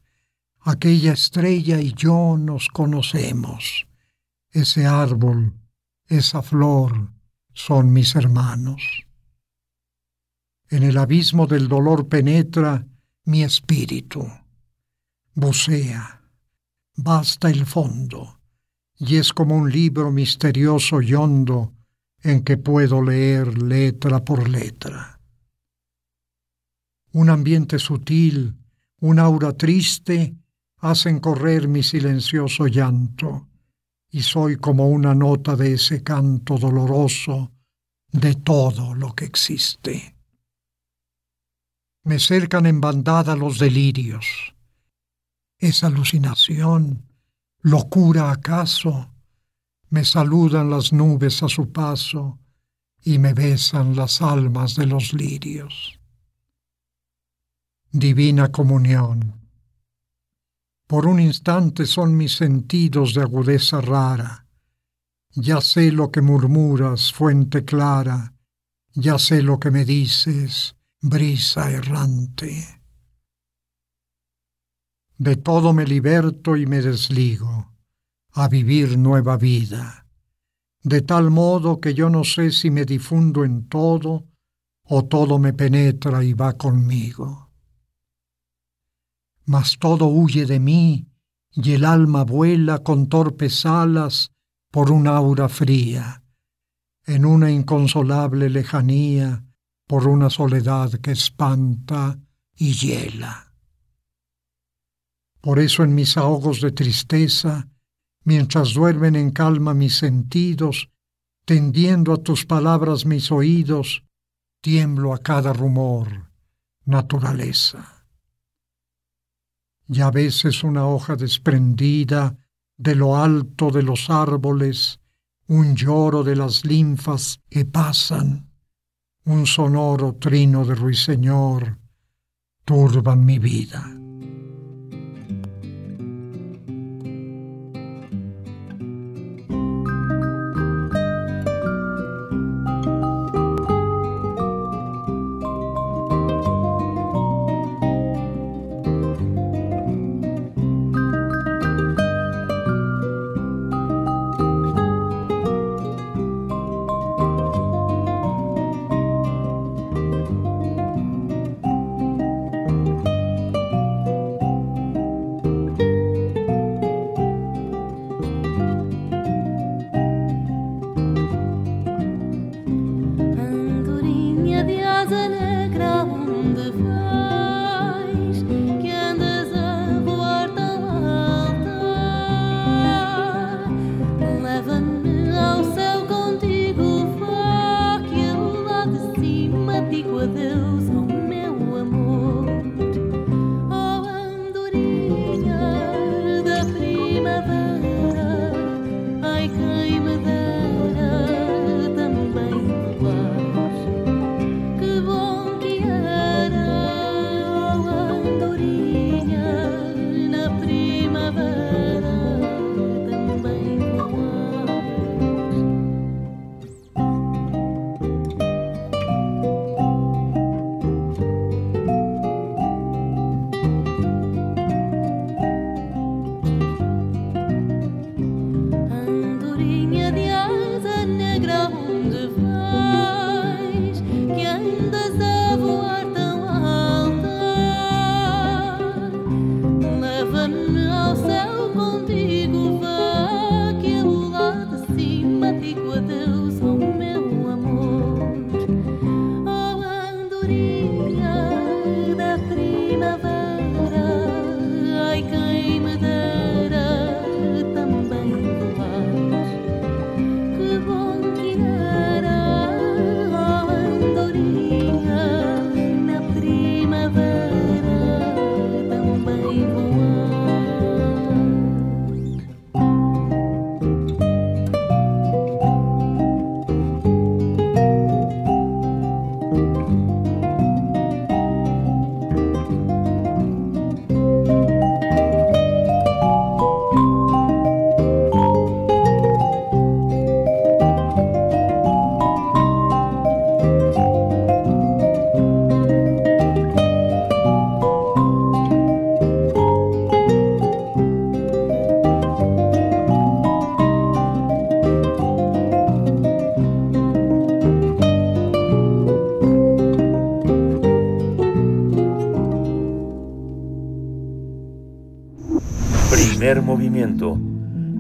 Aquella estrella y yo nos conocemos. Ese árbol, esa flor, son mis hermanos. En el abismo del dolor penetra mi espíritu. Bucea, basta el fondo, y es como un libro misterioso y hondo en que puedo leer letra por letra. Un ambiente sutil, un aura triste, hacen correr mi silencioso llanto, y soy como una nota de ese canto doloroso de todo lo que existe. Me cercan en bandada los delirios. ¿Es alucinación? ¿Locura acaso? me saludan las nubes a su paso y me besan las almas de los lirios. divina comunión. Por un instante son mis sentidos de agudeza rara. Ya sé lo que murmuras, fuente clara, ya sé lo que me dices, brisa errante. De todo me liberto y me desligo, a vivir nueva vida, de tal modo que yo no sé si me difundo en todo o todo me penetra y va conmigo mas todo huye de mí y el alma vuela con torpes alas por un aura fría, en una inconsolable lejanía, por una soledad que espanta y hiela. Por eso en mis ahogos de tristeza, mientras duermen en calma mis sentidos, tendiendo a tus palabras mis oídos, tiemblo a cada rumor, naturaleza y a veces una hoja desprendida de lo alto de los árboles, un lloro de las linfas que pasan, un sonoro trino de ruiseñor, turban mi vida.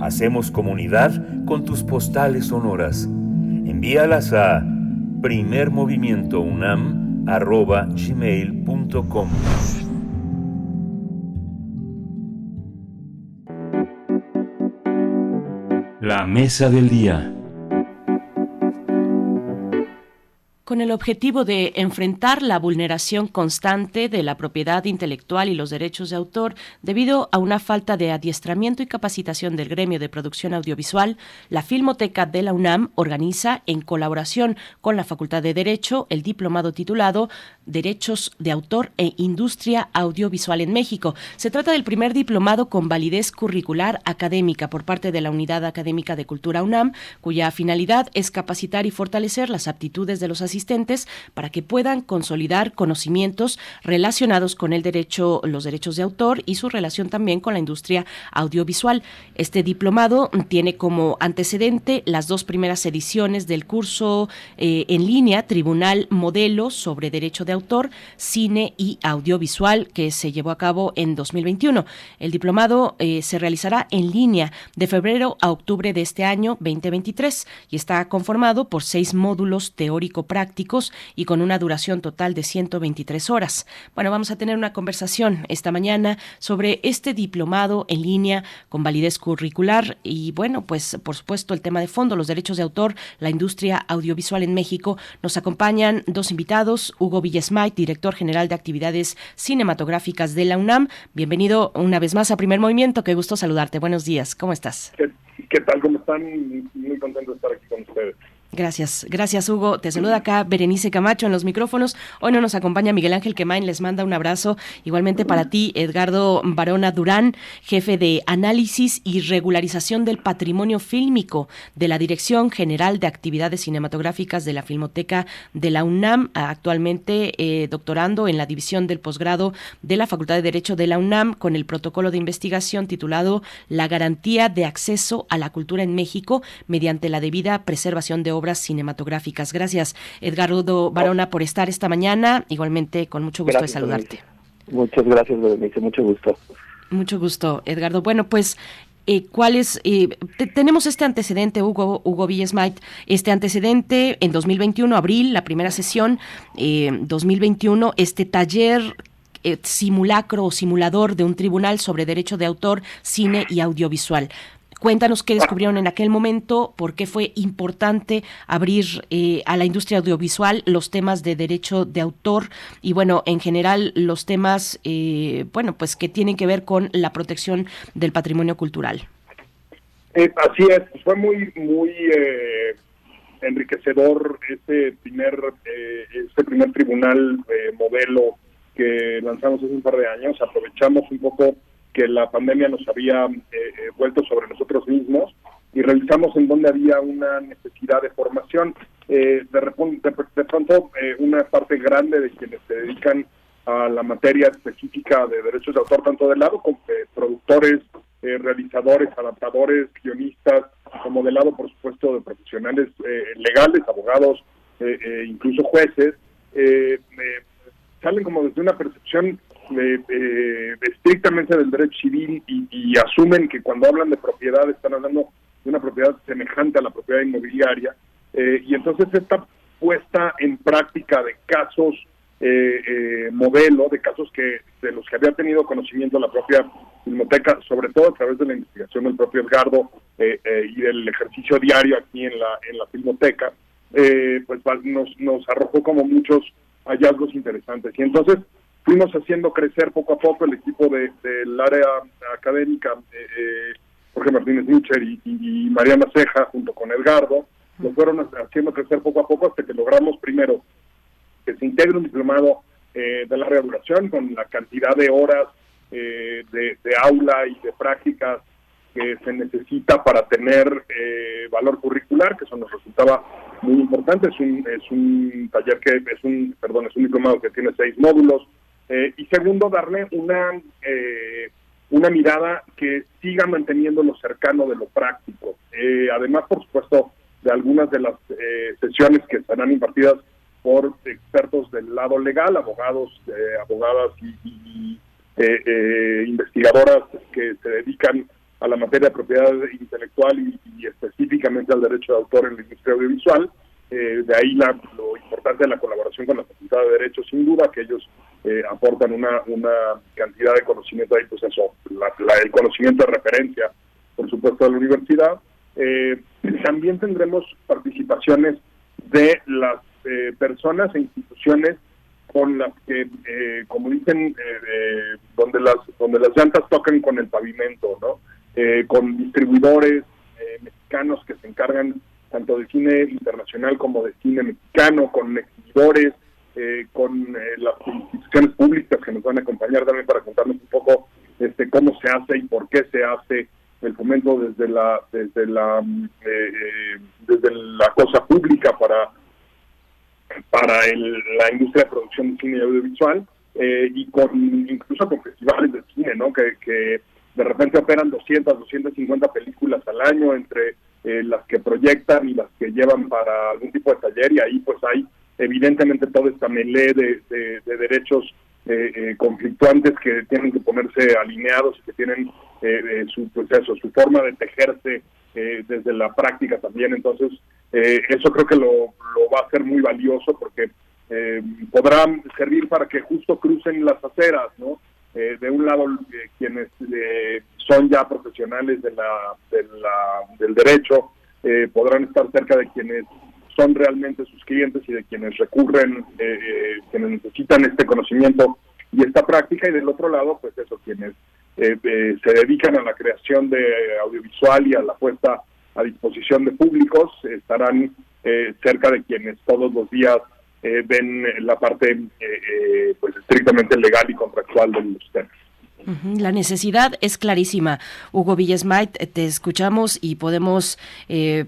Hacemos comunidad con tus postales sonoras. Envíalas a primermovimientounam.gmail.com La mesa del día. Con el objetivo de enfrentar la vulneración constante de la propiedad intelectual y los derechos de autor debido a una falta de adiestramiento y capacitación del gremio de producción audiovisual, la Filmoteca de la UNAM organiza, en colaboración con la Facultad de Derecho, el diplomado titulado derechos de autor e industria audiovisual en México. Se trata del primer diplomado con validez curricular académica por parte de la Unidad Académica de Cultura UNAM, cuya finalidad es capacitar y fortalecer las aptitudes de los asistentes para que puedan consolidar conocimientos relacionados con el derecho, los derechos de autor y su relación también con la industria audiovisual. Este diplomado tiene como antecedente las dos primeras ediciones del curso eh, en línea Tribunal Modelo sobre Derecho de Autor, Cine y Audiovisual que se llevó a cabo en 2021. El diplomado eh, se realizará en línea de febrero a octubre de este año 2023 y está conformado por seis módulos teórico-prácticos y con una duración total de 123 horas. Bueno, vamos a tener una conversación esta mañana sobre este diplomado en línea con validez curricular y bueno, pues por supuesto el tema de fondo, los derechos de autor, la industria audiovisual en México. Nos acompañan dos invitados, Hugo Villesmait, director general de actividades cinematográficas de la UNAM. Bienvenido una vez más a Primer Movimiento, qué gusto saludarte. Buenos días, ¿cómo estás? ¿Qué, qué tal? ¿Cómo están? Muy contento de estar aquí con ustedes. Gracias, gracias Hugo. Te saluda acá Berenice Camacho en los micrófonos. Hoy no nos acompaña Miguel Ángel Quemain, les manda un abrazo. Igualmente para ti, Edgardo Barona Durán, jefe de análisis y regularización del patrimonio fílmico de la Dirección General de Actividades Cinematográficas de la Filmoteca de la UNAM, actualmente eh, doctorando en la división del posgrado de la Facultad de Derecho de la UNAM con el protocolo de investigación titulado La garantía de acceso a la cultura en México mediante la debida preservación de obras cinematográficas. Gracias, Edgardo Barona, por estar esta mañana. Igualmente, con mucho gusto gracias, de saludarte. Muchas gracias, Berenice. Mucho gusto. Mucho gusto, Edgardo. Bueno, pues eh, cuál es, eh, tenemos este antecedente, Hugo, Hugo Villesmait, este antecedente en 2021, abril, la primera sesión, eh, 2021, este taller eh, simulacro o simulador de un tribunal sobre derecho de autor, cine y audiovisual. Cuéntanos qué descubrieron en aquel momento, por qué fue importante abrir eh, a la industria audiovisual los temas de derecho de autor y bueno, en general los temas, eh, bueno, pues que tienen que ver con la protección del patrimonio cultural. Eh, así es, fue muy, muy eh, enriquecedor este primer, eh, este primer tribunal modelo que lanzamos hace un par de años. Aprovechamos un poco que la pandemia nos había eh, eh, vuelto sobre nosotros mismos y revisamos en donde había una necesidad de formación. Eh, de, de, de pronto, eh, una parte grande de quienes se dedican a la materia específica de derechos de autor, tanto del lado como de productores, eh, realizadores, adaptadores, guionistas, como del lado, por supuesto, de profesionales eh, legales, abogados, eh, eh, incluso jueces, eh, eh, salen como desde una percepción de, eh, estrictamente del derecho civil y, y asumen que cuando hablan de propiedad están hablando de una propiedad semejante a la propiedad inmobiliaria eh, y entonces esta puesta en práctica de casos eh, eh, modelo, de casos que de los que había tenido conocimiento la propia Filmoteca, sobre todo a través de la investigación del propio Edgardo eh, eh, y del ejercicio diario aquí en la en la Filmoteca, eh, pues nos, nos arrojó como muchos hallazgos interesantes. Y entonces fuimos haciendo crecer poco a poco el equipo de- del área académica, eh, eh, Jorge Martínez Mitcher y, y- y Mariana Ceja, junto con Edgardo, lo fueron haciendo crecer poco a poco hasta que logramos primero que se integre un diplomado eh, de larga duración con la cantidad de horas eh, de, de aula y de prácticas que se necesita para tener eh, valor curricular, que eso nos resultaba muy importante. Es un, es un taller que es un, perdón, es un diplomado que tiene seis módulos. Eh, y segundo, darle una eh, una mirada que siga manteniendo lo cercano de lo práctico. Eh, además, por supuesto, de algunas de las eh, sesiones que serán impartidas por expertos del lado legal, abogados, eh, abogadas y, investigadoras que se dedican a la materia de propiedad intelectual y, y específicamente al derecho de autor en la industria audiovisual. Eh, de ahí la, lo importante de la colaboración con la Facultad de Derecho, sin duda, que ellos eh, aportan una, una cantidad de conocimiento ahí, pues eso, la- la- el conocimiento de referencia, por supuesto, de la universidad. Eh, también tendremos participaciones de las eh, personas e instituciones con las que, eh, como dicen, eh, donde las donde las llantas tocan con el pavimento, ¿no? Con distribuidores mexicanos que se encargan tanto de cine internacional como de cine mexicano, con exhibidores, con las instituciones públicas que nos van a acompañar también para contarnos un poco este cómo se hace y por qué se hace el fomento desde la desde la desde la cosa pública para para la industria de producción de cine y audiovisual eh, y con incluso con festivales de cine, ¿no? Que, que de repente operan 200, 250 películas al año entre eh, las que proyectan y las que llevan para algún tipo de taller y ahí pues hay evidentemente toda esta melee de, de, derechos eh, conflictuantes que tienen que ponerse alineados y que tienen su proceso, su forma de tejerse desde la práctica también. Entonces, eso creo que lo, lo va a ser muy valioso porque eh, podrán servir para que justo crucen las aceras, ¿no? Eh, de un lado, eh, quienes eh, son ya profesionales de la, de la, del derecho podrán estar cerca de quienes son realmente sus clientes y de quienes recurren, quienes necesitan este conocimiento y esta práctica, y del otro lado, pues eso, quienes se dedican a la creación de audiovisual y a la puesta a disposición de públicos, estarán cerca de quienes todos los días eh, ven la parte eh, eh, pues estrictamente legal y contractual de los temas. La necesidad es clarísima. Hugo Villesmait, te escuchamos y podemos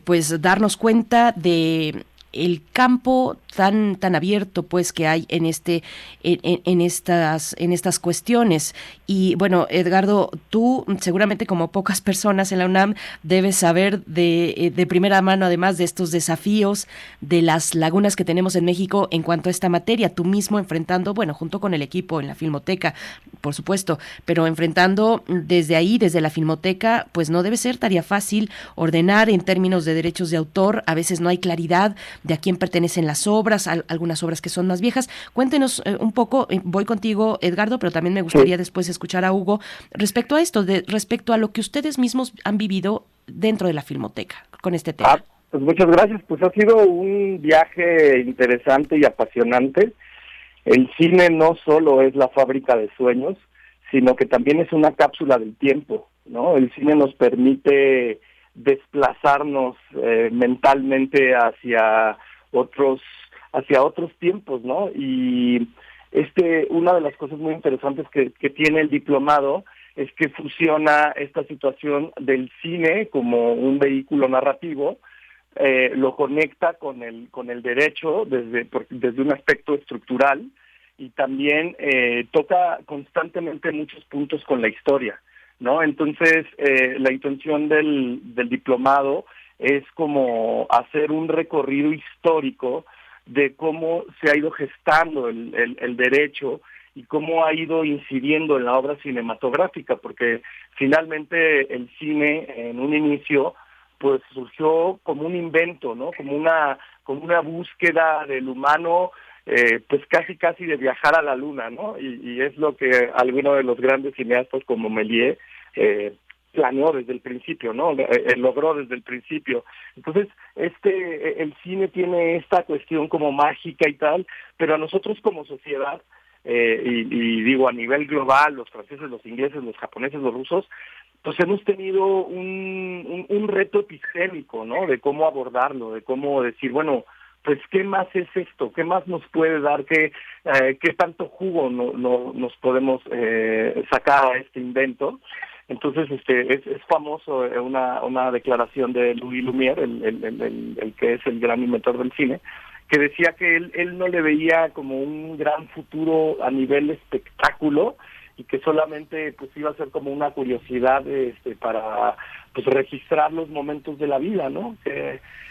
pues darnos cuenta de el campo tan tan abierto pues que hay en este en, estas en estas cuestiones. Y bueno Edgardo tú seguramente como pocas personas en la UNAM debes saber de, eh, de primera mano además de estos desafíos de las lagunas que tenemos en México en cuanto a esta materia. Tú mismo enfrentando bueno junto con el equipo en la filmoteca por supuesto pero enfrentando desde ahí desde la filmoteca pues no debe ser tarea fácil ordenar en términos de derechos de autor. A veces no hay claridad de a quién pertenecen las obras obras, algunas obras que son más viejas. Cuéntenos eh, un poco, eh, voy contigo, Edgardo, pero también me gustaría después escuchar a Hugo respecto a esto, de, respecto a lo que ustedes mismos han vivido dentro de la Filmoteca con este tema. Ah, pues muchas gracias, pues ha sido un viaje interesante y apasionante. El cine no solo es la fábrica de sueños, sino que también es una cápsula del tiempo, ¿no? El cine nos permite desplazarnos eh, mentalmente hacia otros hacia otros tiempos, ¿no? Y este, una de las cosas muy interesantes que, que tiene el diplomado es que fusiona esta situación del cine como un vehículo narrativo, eh, lo conecta con el con el derecho desde desde un aspecto estructural y también eh, toca constantemente muchos puntos con la historia, ¿no? Entonces eh, la intención del, del diplomado es como hacer un recorrido histórico de cómo se ha ido gestando el, el, derecho y cómo ha ido incidiendo en la obra cinematográfica, porque finalmente el cine en un inicio pues surgió como un invento, ¿no? Como una como una búsqueda del humano, eh, pues casi casi de viajar a la luna, ¿no? Y, y es lo que alguno de los grandes cineastas como Méliès eh, planeó desde el principio, ¿no? Eh, eh, logró desde el principio. Entonces, este, eh, el cine tiene esta cuestión como mágica y tal, pero a nosotros como sociedad, y, digo a nivel global, los franceses, los ingleses, los japoneses, los rusos, pues hemos tenido un, un, reto epistémico, ¿no? De cómo abordarlo, de cómo decir, bueno, pues qué más es esto, qué más nos puede dar, qué, qué tanto jugo no, no, nos podemos sacar a este invento. Entonces, este, es, es famoso eh, una, una declaración de Louis Lumière, el, el, el, el, que es el gran inventor del cine, que decía que él, él no le veía como un gran futuro a nivel espectáculo y que solamente pues iba a ser como una curiosidad este, para pues registrar los momentos de la vida, ¿no?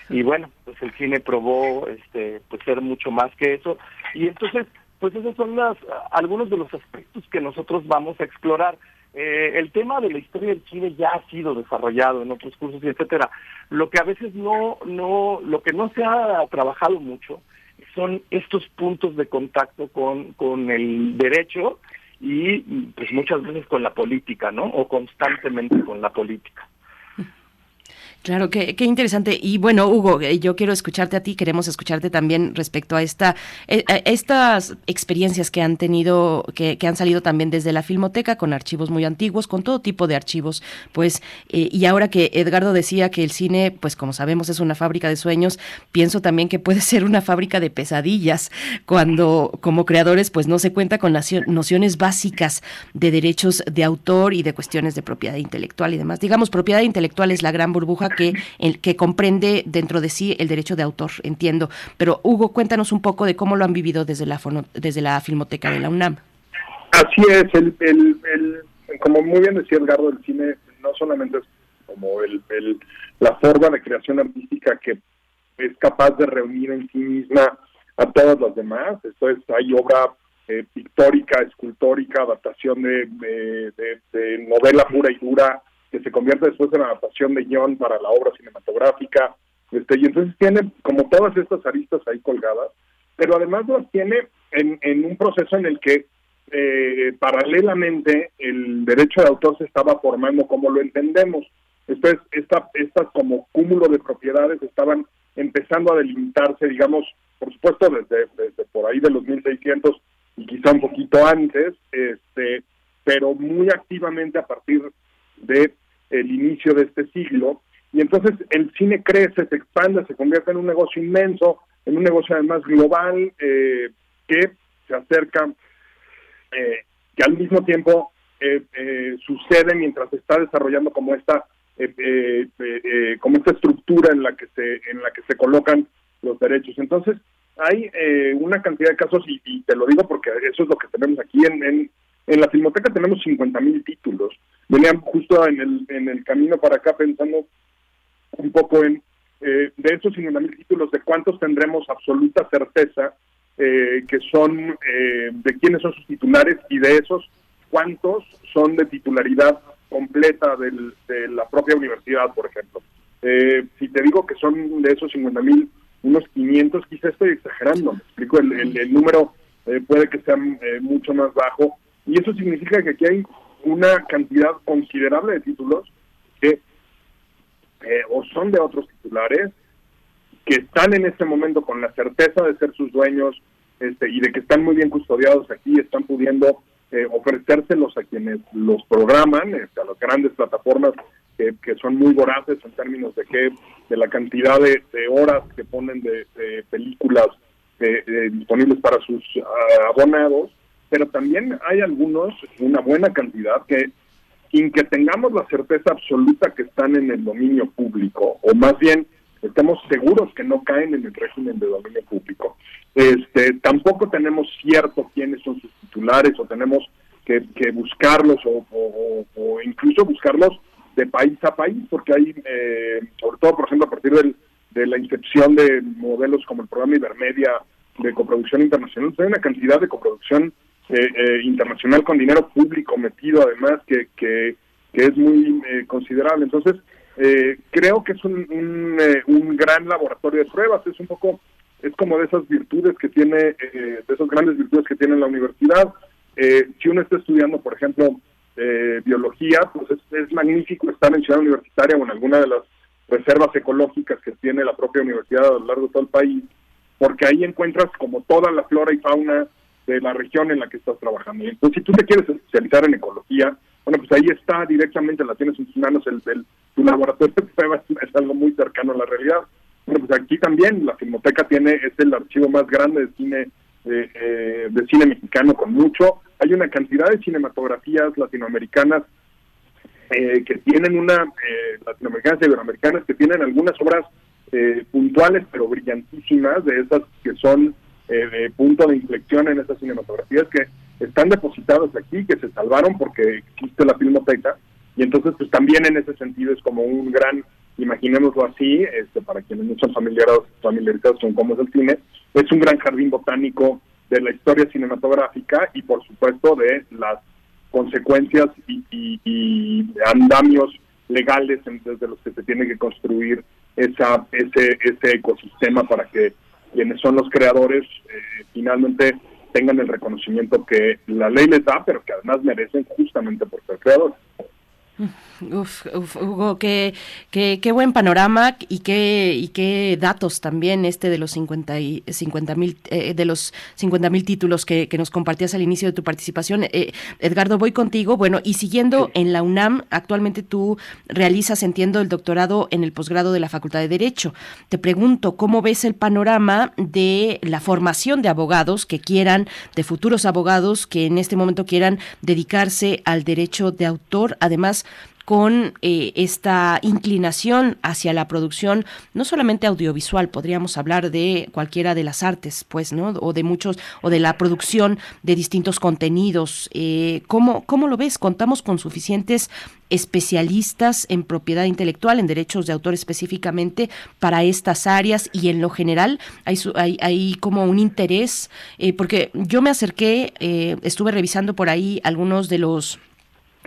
Y bueno, pues el cine probó este pues ser mucho más que eso y entonces pues esos son las algunos de los aspectos que nosotros vamos a explorar eh, el tema de la historia del cine ya ha sido desarrollado en otros cursos y etcétera. Lo que a veces no, no, lo que no se ha trabajado mucho son estos puntos de contacto con, con el derecho y pues muchas veces con la política, ¿no? O constantemente con la política. Claro, qué, qué interesante. Y bueno, Hugo, eh, yo quiero escucharte a ti, queremos escucharte también respecto a esta eh, estas experiencias que han tenido, que, que, han salido también desde la Filmoteca, con archivos muy antiguos, con todo tipo de archivos, pues, eh, y ahora que Edgardo decía que el cine, pues como sabemos, es una fábrica de sueños, pienso también que puede ser una fábrica de pesadillas, cuando como creadores, pues no se cuenta con las nociones básicas de derechos de autor y de cuestiones de propiedad intelectual y demás. Digamos, propiedad intelectual es la gran burbuja que, el, que comprende dentro de sí el derecho de autor, entiendo. Pero Hugo, cuéntanos un poco de cómo lo han vivido desde la, desde la Filmoteca de la UNAM. Así es, el, el, como muy bien decía Edgardo, el cine no solamente es como el, la forma de creación artística que es capaz de reunir en sí misma a todas las demás. Esto es, hay obra eh, pictórica, escultórica, adaptación de, de, novela pura y dura, que se convierte después en adaptación de guion para la obra cinematográfica. Este, y entonces tiene como todas estas aristas ahí colgadas, pero además las tiene en, en un proceso en el que eh, paralelamente el derecho de autor se estaba formando como lo entendemos. Entonces, esta, estas como cúmulo de propiedades estaban empezando a delimitarse, digamos, por supuesto desde, desde por ahí de los 1600 y quizá un poquito antes, este, pero muy activamente a partir de el inicio de este siglo. Y entonces el cine crece, se expande, se convierte en un negocio inmenso, en un negocio además global eh, que se acerca, eh, que al mismo tiempo eh, sucede mientras se está desarrollando como esta como esta estructura en la que se en la que se colocan los derechos. Entonces hay una cantidad de casos y, te lo digo porque eso es lo que tenemos aquí en, en, en la Filmoteca tenemos 50 mil títulos. Venían justo en el en el camino para acá pensando un poco en eh, de esos 50 mil títulos, de cuántos tendremos absoluta certeza eh, que son, eh, de quiénes son sus titulares y de esos, cuántos son de titularidad completa del, de la propia universidad, por ejemplo. si te digo que son de esos 50 mil, unos 500, quizá estoy exagerando, me explico, el, el, número puede que sea mucho más bajo, y eso significa que aquí hay una cantidad considerable de títulos que eh, o son de otros titulares que están en este momento con la certeza de ser sus dueños este, y de que están muy bien custodiados aquí, están pudiendo eh, ofrecérselos a quienes los programan, este, a las grandes plataformas que, son muy voraces en términos de que de la cantidad de, horas que ponen de, películas eh, disponibles para sus ah, abonados, pero también hay algunos, una buena cantidad que sin que tengamos la certeza absoluta que están en el dominio público, o más bien estemos seguros que no caen en el régimen de dominio público. Este, tampoco tenemos cierto quiénes son sus titulares o tenemos que, buscarlos o, incluso buscarlos de país a país, porque hay, eh, sobre todo, por ejemplo, a partir del, de la incepción de modelos como el programa Ibermedia de coproducción internacional, hay una cantidad de coproducción eh, eh, internacional con dinero público metido además que, que, es muy eh, considerable. Entonces, creo que es un, un, gran laboratorio de pruebas, es un poco, es como de esas virtudes que tiene, de esas grandes virtudes que tiene la universidad. si uno está estudiando, por ejemplo, biología, pues es, es magnífico estar en Ciudad Universitaria o en alguna de las reservas ecológicas que tiene la propia universidad a lo largo de todo el país, porque ahí encuentras como toda la flora y fauna de la región en la que estás trabajando. Entonces, si tú te quieres especializar en ecología, bueno, pues ahí está directamente, la tienes en tus manos, el, el tu laboratorio es algo muy cercano a la realidad. Bueno, pues aquí también la Filmoteca tiene, es el archivo más grande de cine, eh, eh, de cine mexicano con mucho. Hay una cantidad de cinematografías latinoamericanas eh, que tienen una, latinoamericanas y iberoamericanas, que tienen algunas obras puntuales pero brillantísimas, de esas que son eh, punto de inflexión en estas cinematografías que están depositadas aquí, que se salvaron porque existe la filmoteca, y entonces pues también en ese sentido es como un gran, imaginémoslo así, este, para quienes no son familiarizados, familiarizados con cómo es el cine, es un gran jardín botánico de la historia cinematográfica y por supuesto de las consecuencias y, andamios legales desde los que se tiene que construir esa, ese, ese ecosistema para que quienes son los creadores eh, finalmente tengan el reconocimiento que la ley les da, pero que además merecen justamente por ser creadores. Uf, uf, Hugo, qué, qué, qué, buen panorama y qué, y qué datos también este de los 50 mil eh, de los 50 mil títulos que, que, nos compartías al inicio de tu participación. Eh, Edgardo, voy contigo. Bueno, y siguiendo en la UNAM, actualmente tú realizas, entiendo, el doctorado en el posgrado de la Facultad de Derecho. Te pregunto, ¿cómo ves el panorama de la formación de abogados que quieran, de futuros abogados que en este momento quieran dedicarse al derecho de autor? Además, con eh, esta inclinación hacia la producción, no solamente audiovisual, podríamos hablar de cualquiera de las artes, pues, ¿no? O de muchos, o de la producción de distintos contenidos. Eh, ¿cómo, ¿Cómo lo ves? ¿Contamos con suficientes especialistas en propiedad intelectual, en derechos de autor específicamente para estas áreas y en lo general hay, hay, hay como un interés, eh, porque yo me acerqué, eh, estuve revisando por ahí algunos de los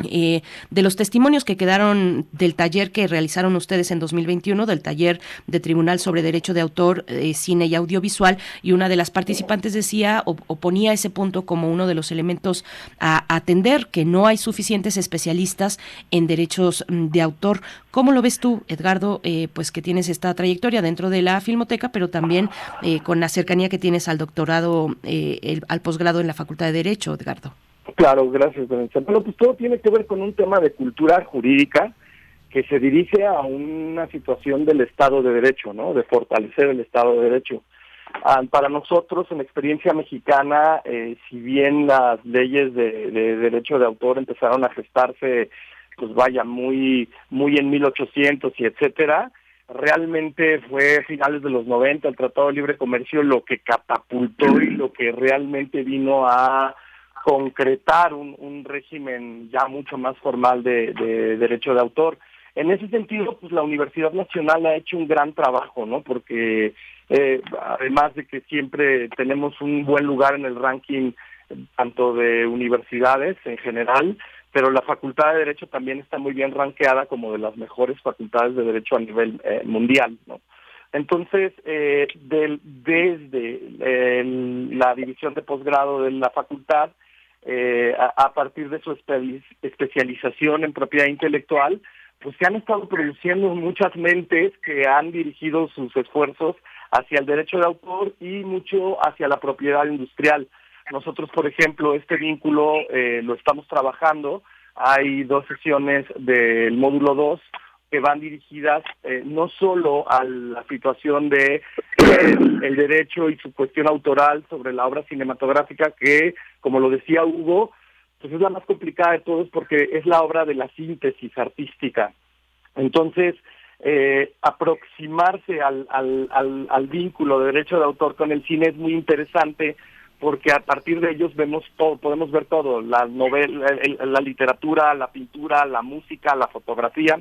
eh, de los testimonios que quedaron del taller que realizaron ustedes en 2021, del taller de Tribunal sobre Derecho de Autor, eh, Cine y Audiovisual, y una de las participantes decía o, ponía ese punto como uno de los elementos a, atender, que no hay suficientes especialistas en derechos mm, de autor. ¿Cómo lo ves tú, Edgardo, eh, pues que tienes esta trayectoria dentro de la Filmoteca, pero también con la cercanía que tienes al doctorado, al posgrado en la Facultad de Derecho, Edgardo? Claro, gracias, Vanessa. Bueno, pues todo tiene que ver con un tema de cultura jurídica que se dirige a una situación del Estado de Derecho, ¿no? De fortalecer el Estado de Derecho. Ah, para nosotros, en experiencia mexicana, eh, si bien las leyes de, derecho de autor empezaron a gestarse, pues vaya, muy, muy en 1800 y etcétera, realmente fue a finales de los 90 el Tratado de Libre Comercio lo que catapultó y lo que realmente vino a concretar un, un régimen ya mucho más formal de, derecho de autor. En ese sentido, pues la Universidad Nacional ha hecho un gran trabajo, ¿no? Porque eh, además de que siempre tenemos un buen lugar en el ranking tanto de universidades en general, pero la Facultad de Derecho también está muy bien ranqueada como de las mejores facultades de Derecho a nivel eh, mundial, ¿no? Entonces, eh, desde la división de posgrado de la facultad, eh, a, partir de su especialización en propiedad intelectual, pues se han estado produciendo muchas mentes que han dirigido sus esfuerzos hacia el derecho de autor y mucho hacia la propiedad industrial. Nosotros, por ejemplo, este vínculo eh, lo estamos trabajando. Hay dos sesiones del módulo 2 que van dirigidas eh, no solo a la situación de el, derecho y su cuestión autoral sobre la obra cinematográfica que, como lo decía Hugo, pues es la más complicada de todos porque es la obra de la síntesis artística. Entonces, eh, aproximarse al, al, al, al vínculo de derecho de autor con el cine es muy interesante porque a partir de ellos vemos todo, podemos ver todo, la novela, la literatura, la pintura, la música, la fotografía,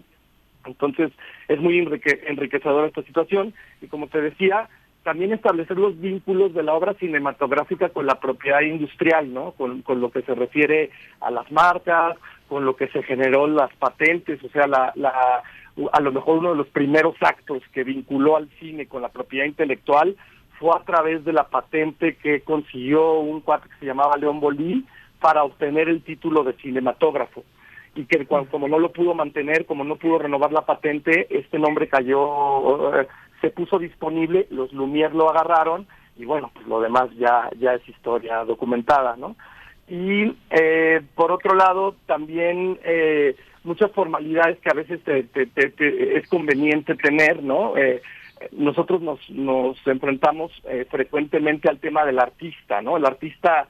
entonces, es muy enriquecedora esta situación y como te decía, también establecer los vínculos de la obra cinematográfica con la propiedad industrial, ¿no? Con, lo que se refiere a las marcas, con lo que se generó las patentes, o sea, la, la, a lo mejor uno de los primeros actos que vinculó al cine con la propiedad intelectual fue a través de la patente que consiguió un cuate que se llamaba León Bolí para obtener el título de cinematógrafo y que como no lo pudo mantener, como no pudo renovar la patente, este nombre cayó, eh, se puso disponible, los Lumière lo agarraron y bueno, pues lo demás ya, ya es historia documentada, ¿no? Y eh, por otro lado, también eh, muchas formalidades que a veces te, es conveniente tener, ¿no? nosotros nos, nos enfrentamos frecuentemente al tema del artista, ¿no? El artista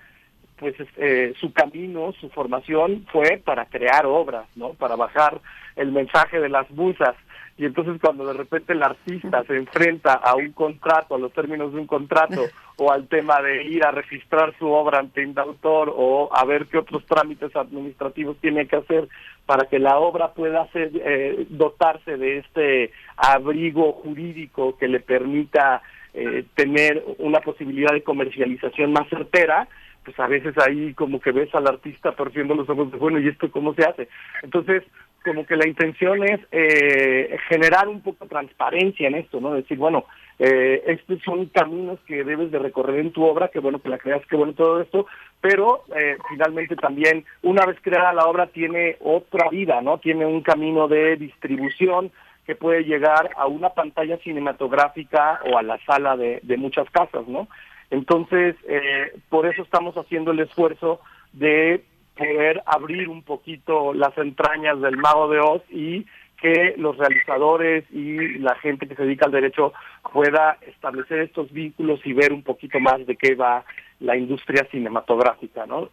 pues eh, su camino, su formación fue para crear obras, ¿no? Para bajar el mensaje de las musas. Y entonces cuando de repente el artista se enfrenta a un contrato, a los términos de un contrato, o al tema de ir a registrar su obra ante un autor, o a ver qué otros trámites administrativos tiene que hacer para que la obra pueda ser, eh, dotarse de este abrigo jurídico que le permita eh, tener una posibilidad de comercialización más certera, pues a veces ahí como que ves al artista torciendo los ojos de bueno, ¿y esto cómo se hace? Entonces, como que la intención es eh, generar un poco de transparencia en esto, ¿no? Decir, bueno, eh, estos son caminos que debes de recorrer en tu obra, que bueno que la creas, que bueno todo esto, pero eh, finalmente también una vez creada la obra tiene otra vida, ¿no? Tiene un camino de distribución que puede llegar a una pantalla cinematográfica o a la sala de, de muchas casas, ¿no? Entonces, eh, por eso estamos haciendo el esfuerzo de poder abrir un poquito las entrañas del mago de Oz y que los realizadores y la gente que se dedica al derecho pueda establecer estos vínculos y ver un poquito más de qué va la industria cinematográfica, ¿no?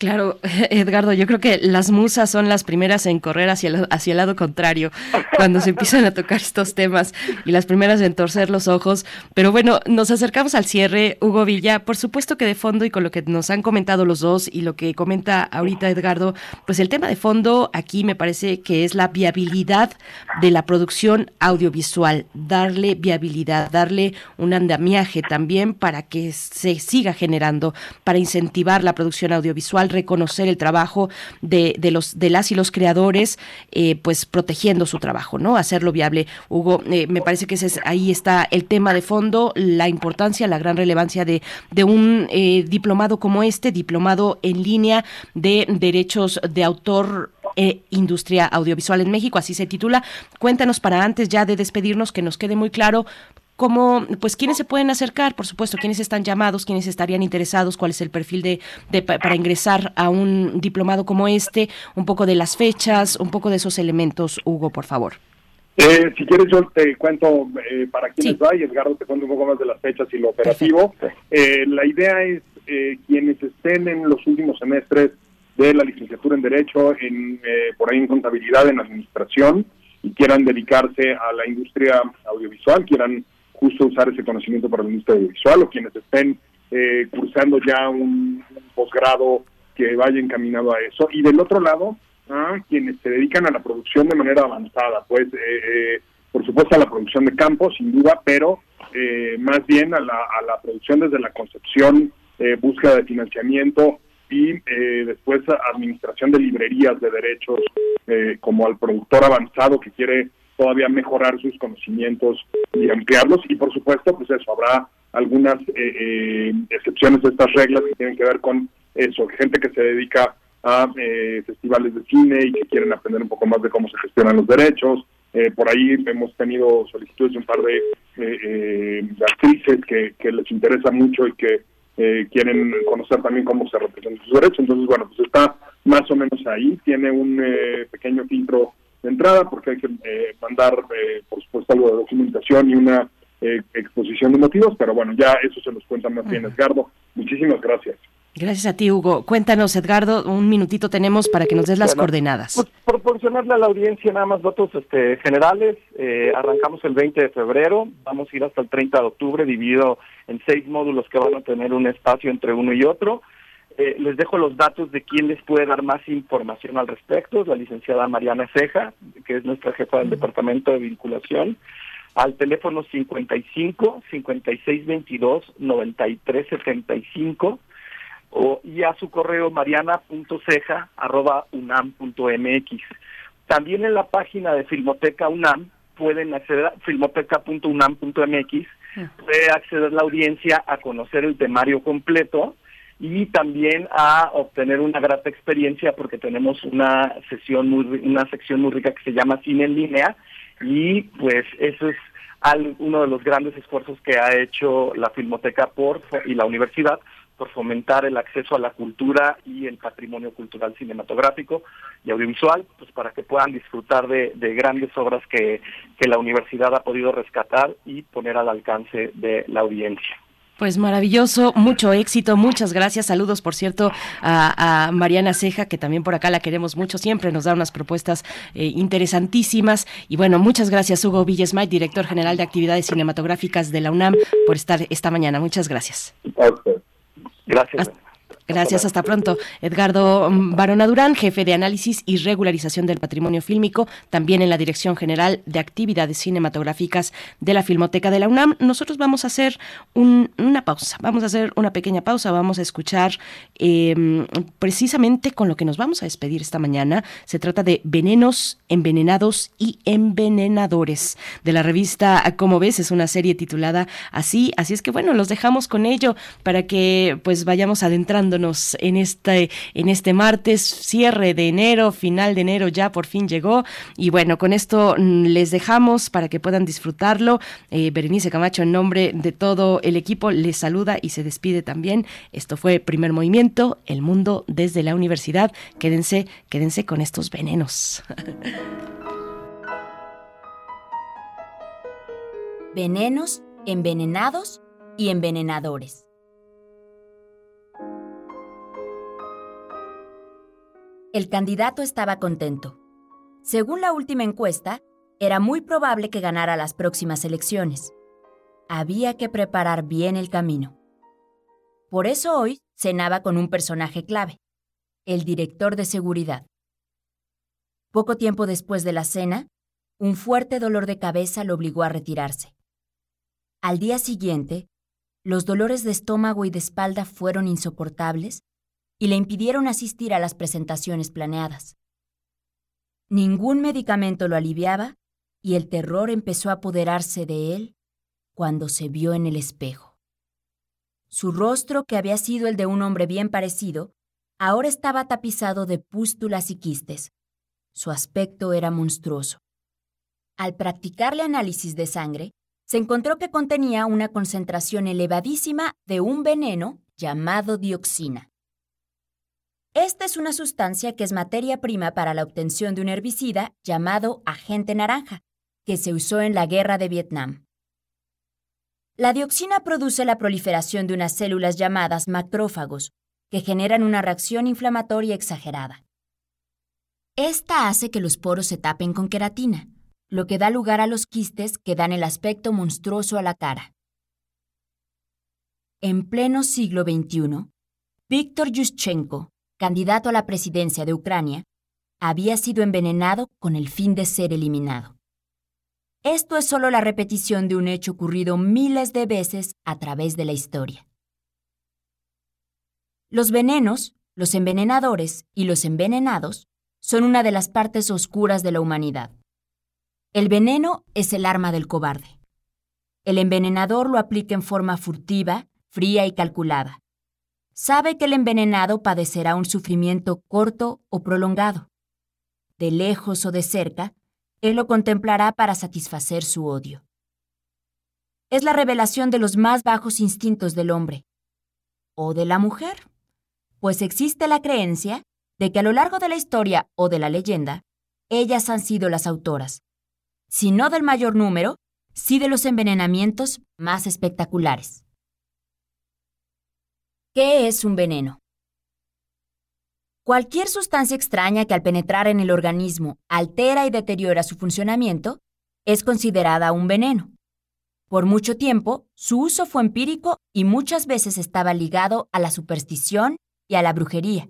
Claro, Edgardo, yo creo que las musas son las primeras en correr hacia el, hacia el lado contrario cuando se empiezan a tocar estos temas y las primeras en torcer los ojos. Pero bueno, nos acercamos al cierre, Hugo Villa. Por supuesto que de fondo y con lo que nos han comentado los dos y lo que comenta ahorita Edgardo, pues el tema de fondo aquí me parece que es la viabilidad de la producción audiovisual, darle viabilidad, darle un andamiaje también para que se siga generando, para incentivar la producción audiovisual reconocer el trabajo de, de, los de las y los creadores, eh, pues protegiendo su trabajo, ¿no? Hacerlo viable. Hugo, eh, me parece que ese es, ahí está el tema de fondo, la importancia, la gran relevancia de, de un eh, diplomado como este, diplomado en línea de derechos de autor e industria audiovisual en México, así se titula. Cuéntanos para antes ya de despedirnos que nos quede muy claro cómo, pues, quiénes se pueden acercar, por supuesto, quiénes están llamados, quiénes estarían interesados, cuál es el perfil de, de, para ingresar a un diplomado como este, un poco de las fechas, un poco de esos elementos, Hugo, por favor. Eh, si quieres yo te cuento eh, para quiénes sí. va y Edgardo te cuento un poco más de las fechas y lo operativo. Eh, la idea es eh, quienes estén en los últimos semestres de la licenciatura en Derecho, en eh, por ahí en Contabilidad, en Administración, y quieran dedicarse a la industria audiovisual, quieran justo usar ese conocimiento para la industria audiovisual o quienes estén eh, cursando ya un, posgrado que vaya encaminado a eso. Y del otro lado, a quienes se dedican a la producción de manera avanzada, pues eh, eh, por supuesto a la producción de campo, sin duda, pero eh, más bien a la, a la, producción desde la concepción, búsqueda de financiamiento y después administración de librerías de derechos, como al productor avanzado que quiere todavía mejorar sus conocimientos y ampliarlos. Y por supuesto pues eso habrá algunas eh, eh, excepciones de estas reglas que tienen que ver con eso gente que se dedica a eh, festivales de cine y que quieren aprender un poco más de cómo se gestionan los derechos. Por ahí hemos tenido solicitudes de un par de actrices que, que, les interesa mucho y que quieren conocer también cómo se representan sus derechos. Entonces bueno pues está más o menos ahí. Tiene un pequeño filtro de entrada, porque hay que eh, mandar, eh, por supuesto, algo de documentación y una eh, exposición de motivos, pero bueno, ya eso se nos cuenta más bien Edgardo. Muchísimas gracias. Gracias a ti, Hugo. Cuéntanos, Edgardo, un minutito tenemos para que nos des las bueno, coordenadas. Pues, proporcionarle a la audiencia nada más datos este, generales. Eh, arrancamos el 20 de febrero, vamos a ir hasta el 30 de octubre, dividido en seis módulos que van a tener un espacio entre uno y otro. Eh, les dejo los datos de quién les puede dar más información al respecto, la licenciada Mariana Ceja, que es nuestra jefa del Departamento de Vinculación, al teléfono 55 56 22 93 75 o, y a su correo mariana.ceja arroba unam.mx. También en la página de Filmoteca UNAM pueden acceder a filmoteca.unam.mx, puede acceder la audiencia a conocer el temario completo, y también a obtener una grata experiencia porque tenemos una sesión muy una sección muy rica que se llama cine en línea y pues eso es uno de los grandes esfuerzos que ha hecho la Filmoteca por y la universidad por fomentar el acceso a la cultura y el patrimonio cultural cinematográfico y audiovisual, pues para que puedan disfrutar de, de grandes obras que, que la universidad ha podido rescatar y poner al alcance de la audiencia. Pues maravilloso, mucho éxito, muchas gracias. Saludos, por cierto, a, a, Mariana Ceja, que también por acá la queremos mucho, siempre nos da unas propuestas eh, interesantísimas. Y bueno, muchas gracias, Hugo Villesmay, director general de actividades cinematográficas de la UNAM, por estar esta mañana. Muchas gracias. Gracias. Hasta Gracias, hasta pronto. Edgardo Barona Durán, jefe de análisis y regularización del patrimonio fílmico, también en la Dirección General de Actividades Cinematográficas de la Filmoteca de la UNAM. Nosotros vamos a hacer una pausa, vamos a hacer una pequeña pausa, vamos a escuchar em, precisamente con lo que nos vamos a despedir esta mañana. Se trata de Venenos, Envenenados y Envenenadores de la revista Como ves, es una serie titulada así, así es que bueno, los dejamos con ello para que pues vayamos adentrándonos en este, en este martes, cierre de enero, final de enero ya por fin llegó y bueno, con esto mm, les dejamos para que puedan disfrutarlo. Eh, Berenice Camacho en nombre de todo el equipo les saluda y se despide también. Esto fue Primer Movimiento, El Mundo desde la Universidad. Quédense, quédense con estos venenos. Venenos, envenenados y envenenadores. El candidato estaba contento. Según la última encuesta, era muy probable que ganara las próximas elecciones. Había que preparar bien el camino. Por eso hoy cenaba con un personaje clave, el director de seguridad. Poco tiempo después de la cena, un fuerte dolor de cabeza lo obligó a retirarse. Al día siguiente, los dolores de estómago y de espalda fueron insoportables y le impidieron asistir a las presentaciones planeadas. Ningún medicamento lo aliviaba y el terror empezó a apoderarse de él cuando se vio en el espejo. Su rostro, que había sido el de un hombre bien parecido, ahora estaba tapizado de pústulas y quistes. Su aspecto era monstruoso. Al practicarle análisis de sangre, se encontró que contenía una concentración elevadísima de un veneno llamado dioxina. Esta es una sustancia que es materia prima para la obtención de un herbicida llamado agente naranja, que se usó en la guerra de Vietnam. La dioxina produce la proliferación de unas células llamadas macrófagos, que generan una reacción inflamatoria exagerada. Esta hace que los poros se tapen con queratina, lo que da lugar a los quistes que dan el aspecto monstruoso a la cara. En pleno siglo XXI, Víctor Yushchenko, candidato a la presidencia de Ucrania, había sido envenenado con el fin de ser eliminado. Esto es solo la repetición de un hecho ocurrido miles de veces a través de la historia. Los venenos, los envenenadores y los envenenados son una de las partes oscuras de la humanidad. El veneno es el arma del cobarde. El envenenador lo aplica en forma furtiva, fría y calculada, sabe que el envenenado padecerá un sufrimiento corto o prolongado. De lejos o de cerca, él lo contemplará para satisfacer su odio. Es la revelación de los más bajos instintos del hombre o de la mujer, pues existe la creencia de que a lo largo de la historia o de la leyenda, ellas han sido las autoras, si no del mayor número, sí de los envenenamientos más espectaculares. ¿Qué es un veneno? Cualquier sustancia extraña que al penetrar en el organismo altera y deteriora su funcionamiento es considerada un veneno. Por mucho tiempo, su uso fue empírico y muchas veces estaba ligado a la superstición y a la brujería.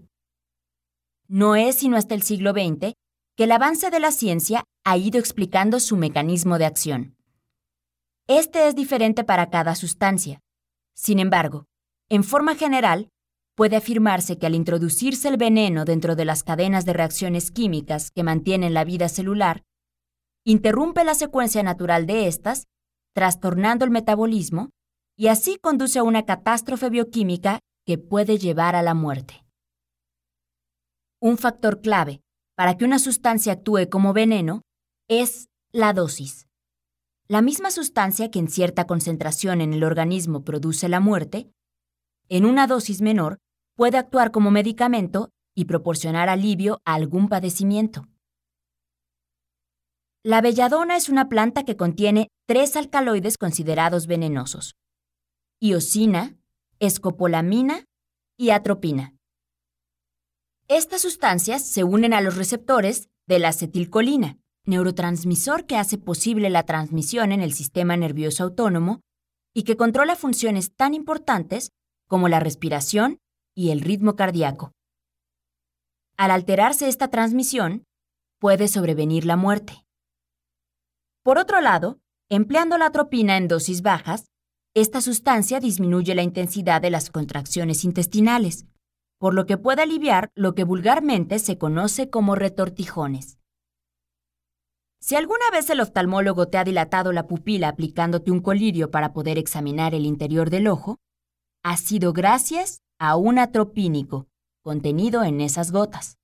No es sino hasta el siglo XX que el avance de la ciencia ha ido explicando su mecanismo de acción. Este es diferente para cada sustancia. Sin embargo, en forma general, puede afirmarse que al introducirse el veneno dentro de las cadenas de reacciones químicas que mantienen la vida celular, interrumpe la secuencia natural de estas, trastornando el metabolismo, y así conduce a una catástrofe bioquímica que puede llevar a la muerte. Un factor clave para que una sustancia actúe como veneno es la dosis. La misma sustancia que en cierta concentración en el organismo produce la muerte, en una dosis menor, puede actuar como medicamento y proporcionar alivio a algún padecimiento. La belladona es una planta que contiene tres alcaloides considerados venenosos: iosina, escopolamina y atropina. Estas sustancias se unen a los receptores de la acetilcolina, neurotransmisor que hace posible la transmisión en el sistema nervioso autónomo y que controla funciones tan importantes como la respiración y el ritmo cardíaco. Al alterarse esta transmisión, puede sobrevenir la muerte. Por otro lado, empleando la atropina en dosis bajas, esta sustancia disminuye la intensidad de las contracciones intestinales, por lo que puede aliviar lo que vulgarmente se conoce como retortijones. Si alguna vez el oftalmólogo te ha dilatado la pupila aplicándote un colirio para poder examinar el interior del ojo, ha sido gracias a un atropínico contenido en esas gotas.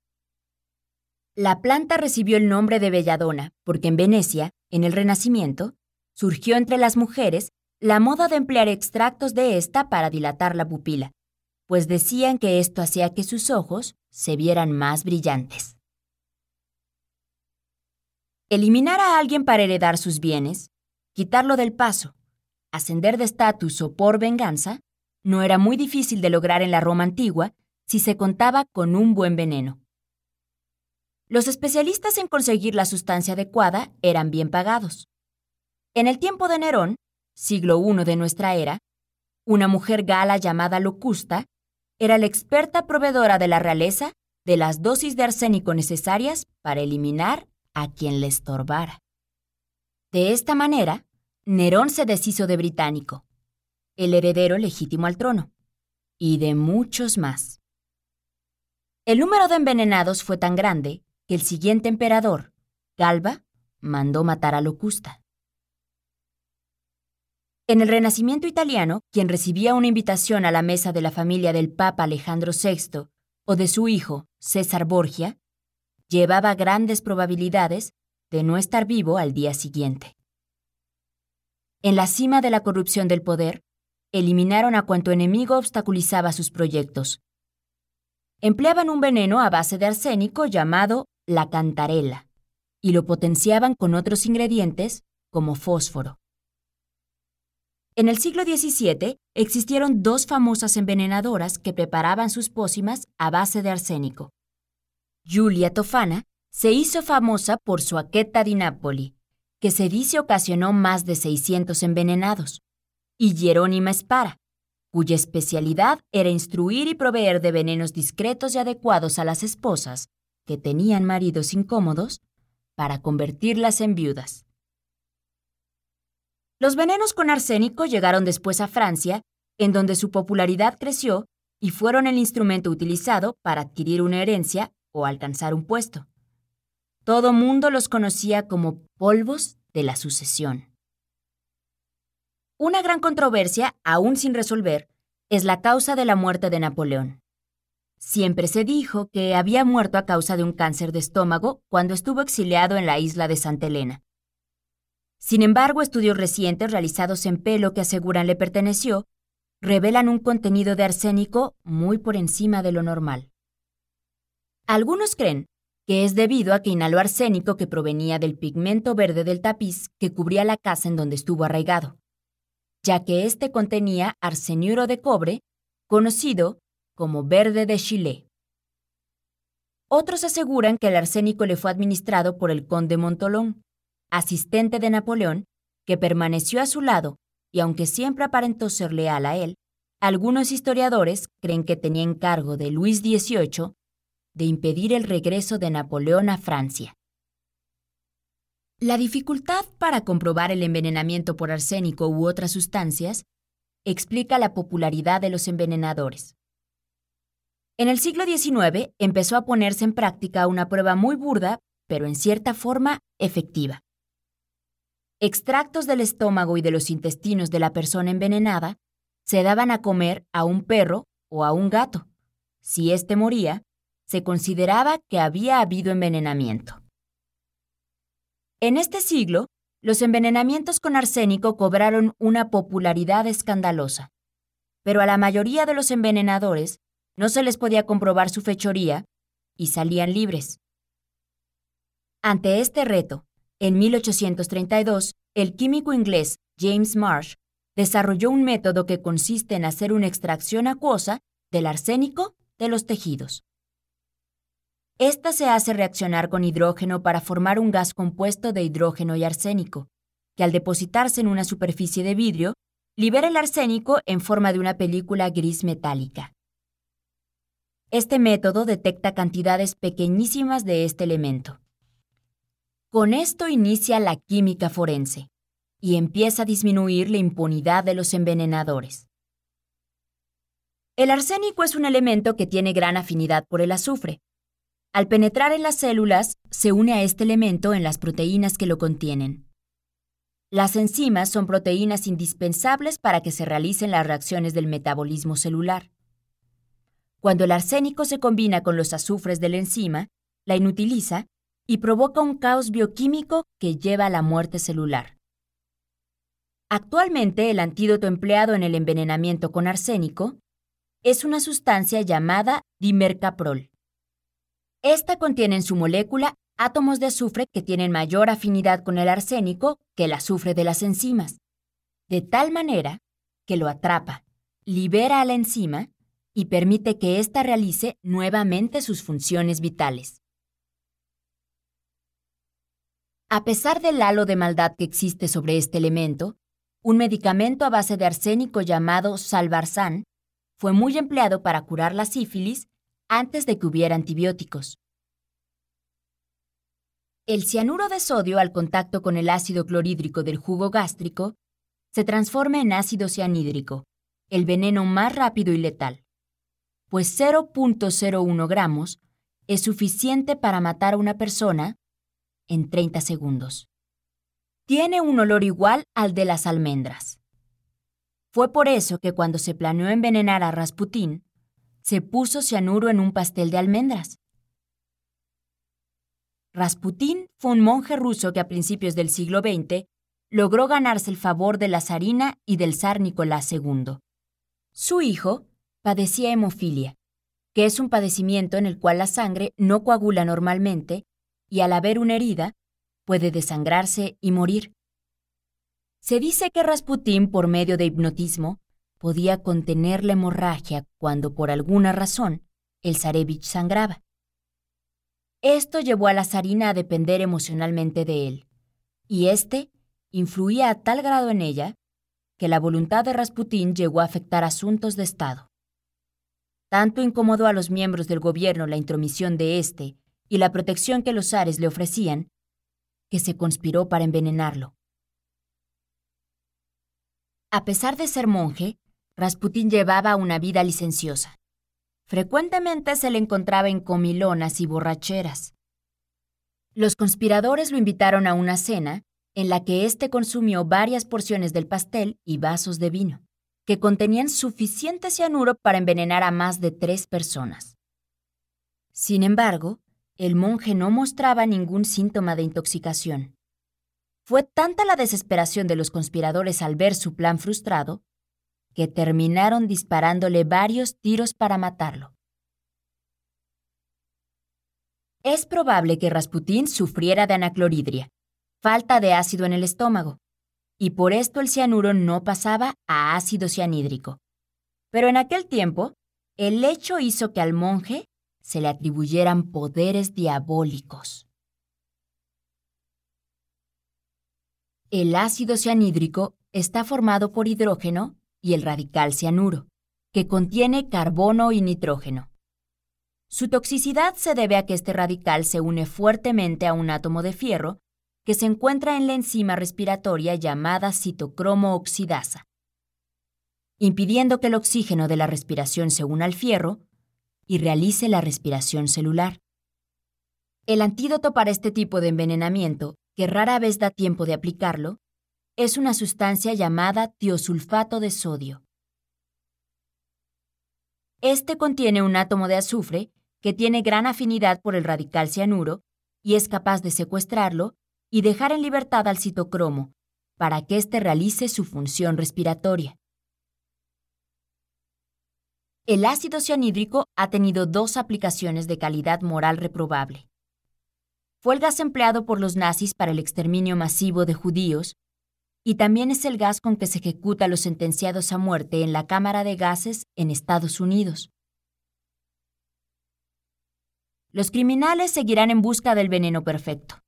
La planta recibió el nombre de belladona porque en Venecia, en el Renacimiento, surgió entre las mujeres la moda de emplear extractos de esta para dilatar la pupila, pues decían que esto hacía que sus ojos se vieran más brillantes. Eliminar a alguien para heredar sus bienes, quitarlo del paso, ascender de estatus o por venganza, no era muy difícil de lograr en la Roma antigua si se contaba con un buen veneno. Los especialistas en conseguir la sustancia adecuada eran bien pagados. En el tiempo de Nerón, siglo I de nuestra era, una mujer gala llamada Locusta era la experta proveedora de la realeza de las dosis de arsénico necesarias para eliminar a quien le estorbara. De esta manera, Nerón se deshizo de Británico, el heredero legítimo al trono, y de muchos más. El número de envenenados fue tan grande que el siguiente emperador, Galba, mandó matar a Locusta. En el Renacimiento italiano, quien recibía una invitación a la mesa de la familia del Papa Alejandro VI o de su hijo, César Borgia, llevaba grandes probabilidades de no estar vivo al día siguiente. En la cima de la corrupción del poder, eliminaron a cuanto enemigo obstaculizaba sus proyectos. Empleaban un veneno a base de arsénico llamado la cantarela y lo potenciaban con otros ingredientes como fósforo. En el siglo XVII existieron dos famosas envenenadoras que preparaban sus pócimas a base de arsénico. Giulia Tofana se hizo famosa por su aqueta di Napoli, que se dice ocasionó más de 600 envenenados, y Jerónima Spara, cuya especialidad era instruir y proveer de venenos discretos y adecuados a las esposas que tenían maridos incómodos para convertirlas en viudas. Los venenos con arsénico llegaron después a Francia, en donde su popularidad creció y fueron el instrumento utilizado para adquirir una herencia o alcanzar un puesto. Todo mundo los conocía como polvos de la sucesión. Una gran controversia, aún sin resolver, es la causa de la muerte de Napoleón. Siempre se dijo que había muerto a causa de un cáncer de estómago cuando estuvo exiliado en la isla de Santa Elena. Sin embargo, estudios recientes realizados en pelo que aseguran le perteneció revelan un contenido de arsénico muy por encima de lo normal. Algunos creen que es debido a que inhaló arsénico que provenía del pigmento verde del tapiz que cubría la casa en donde estuvo arraigado, ya que éste contenía arseniuro de cobre, conocido como verde de Chile. Otros aseguran que el arsénico le fue administrado por el conde Montolón, asistente de Napoleón, que permaneció a su lado y aunque siempre aparentó ser leal a él, algunos historiadores creen que tenía encargo de Luis XVIII de impedir el regreso de Napoleón a Francia. La dificultad para comprobar el envenenamiento por arsénico u otras sustancias explica la popularidad de los envenenadores. En el siglo XIX empezó a ponerse en práctica una prueba muy burda, pero en cierta forma efectiva. Extractos del estómago y de los intestinos de la persona envenenada se daban a comer a un perro o a un gato. Si éste moría, se consideraba que había habido envenenamiento. En este siglo, los envenenamientos con arsénico cobraron una popularidad escandalosa, pero a la mayoría de los envenenadores no se les podía comprobar su fechoría y salían libres. Ante este reto, en 1832, el químico inglés James Marsh desarrolló un método que consiste en hacer una extracción acuosa del arsénico de los tejidos. Esta se hace reaccionar con hidrógeno para formar un gas compuesto de hidrógeno y arsénico, que al depositarse en una superficie de vidrio, libera el arsénico en forma de una película gris metálica. Este método detecta cantidades pequeñísimas de este elemento. Con esto inicia la química forense y empieza a disminuir la impunidad de los envenenadores. El arsénico es un elemento que tiene gran afinidad por el azufre. Al penetrar en las células, se une a este elemento en las proteínas que lo contienen. Las enzimas son proteínas indispensables para que se realicen las reacciones del metabolismo celular. Cuando el arsénico se combina con los azufres de la enzima, la inutiliza y provoca un caos bioquímico que lleva a la muerte celular. Actualmente el antídoto empleado en el envenenamiento con arsénico es una sustancia llamada dimercaprol. Esta contiene en su molécula átomos de azufre que tienen mayor afinidad con el arsénico que el azufre de las enzimas, de tal manera que lo atrapa, libera a la enzima y permite que ésta realice nuevamente sus funciones vitales. A pesar del halo de maldad que existe sobre este elemento, un medicamento a base de arsénico llamado salvarsan fue muy empleado para curar la sífilis antes de que hubiera antibióticos. El cianuro de sodio al contacto con el ácido clorhídrico del jugo gástrico se transforma en ácido cianhídrico, el veneno más rápido y letal, pues 0.01 gramos es suficiente para matar a una persona en 30 segundos. Tiene un olor igual al de las almendras. Fue por eso que cuando se planeó envenenar a Rasputín, se puso cianuro en un pastel de almendras. Rasputín fue un monje ruso que a principios del siglo XX logró ganarse el favor de la zarina y del zar Nicolás II. Su hijo padecía hemofilia, que es un padecimiento en el cual la sangre no coagula normalmente y al haber una herida puede desangrarse y morir. Se dice que Rasputín, por medio de hipnotismo, podía contener la hemorragia cuando por alguna razón el zarevich sangraba. Esto llevó a la zarina a depender emocionalmente de él, y éste influía a tal grado en ella que la voluntad de Rasputín llegó a afectar asuntos de Estado. Tanto incomodó a los miembros del gobierno la intromisión de éste y la protección que los zares le ofrecían, que se conspiró para envenenarlo. A pesar de ser monje, Rasputín llevaba una vida licenciosa. Frecuentemente se le encontraba en comilonas y borracheras. Los conspiradores lo invitaron a una cena en la que éste consumió varias porciones del pastel y vasos de vino, que contenían suficiente cianuro para envenenar a más de tres personas. Sin embargo, el monje no mostraba ningún síntoma de intoxicación. Fue tanta la desesperación de los conspiradores al ver su plan frustrado que terminaron disparándole varios tiros para matarlo. Es probable que Rasputín sufriera de anacloridria, falta de ácido en el estómago, y por esto el cianuro no pasaba a ácido cianhídrico. Pero en aquel tiempo, el hecho hizo que al monje se le atribuyeran poderes diabólicos. El ácido cianhídrico está formado por hidrógeno y el radical cianuro, que contiene carbono y nitrógeno. Su toxicidad se debe a que este radical se une fuertemente a un átomo de fierro que se encuentra en la enzima respiratoria llamada citocromo oxidasa, impidiendo que el oxígeno de la respiración se una al fierro y realice la respiración celular. El antídoto para este tipo de envenenamiento, que rara vez da tiempo de aplicarlo, es una sustancia llamada tiosulfato de sodio. Este contiene un átomo de azufre que tiene gran afinidad por el radical cianuro y es capaz de secuestrarlo y dejar en libertad al citocromo para que éste realice su función respiratoria. El ácido cianhídrico ha tenido dos aplicaciones de calidad moral reprobable. Fue el gas empleado por los nazis para el exterminio masivo de judíos y también es el gas con que se ejecuta a los sentenciados a muerte en la Cámara de Gases en Estados Unidos. Los criminales seguirán en busca del veneno perfecto,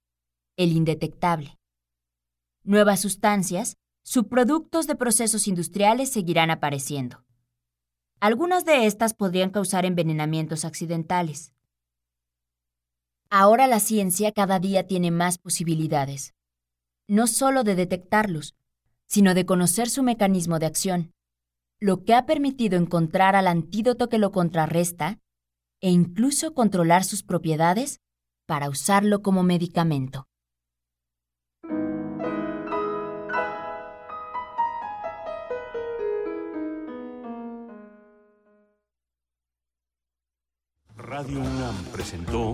el indetectable. Nuevas sustancias, subproductos de procesos industriales seguirán apareciendo. Algunas de estas podrían causar envenenamientos accidentales. Ahora la ciencia cada día tiene más posibilidades, no solo de detectarlos, sino de conocer su mecanismo de acción, lo que ha permitido encontrar al antídoto que lo contrarresta e incluso controlar sus propiedades para usarlo como medicamento. Radio UNAM presentó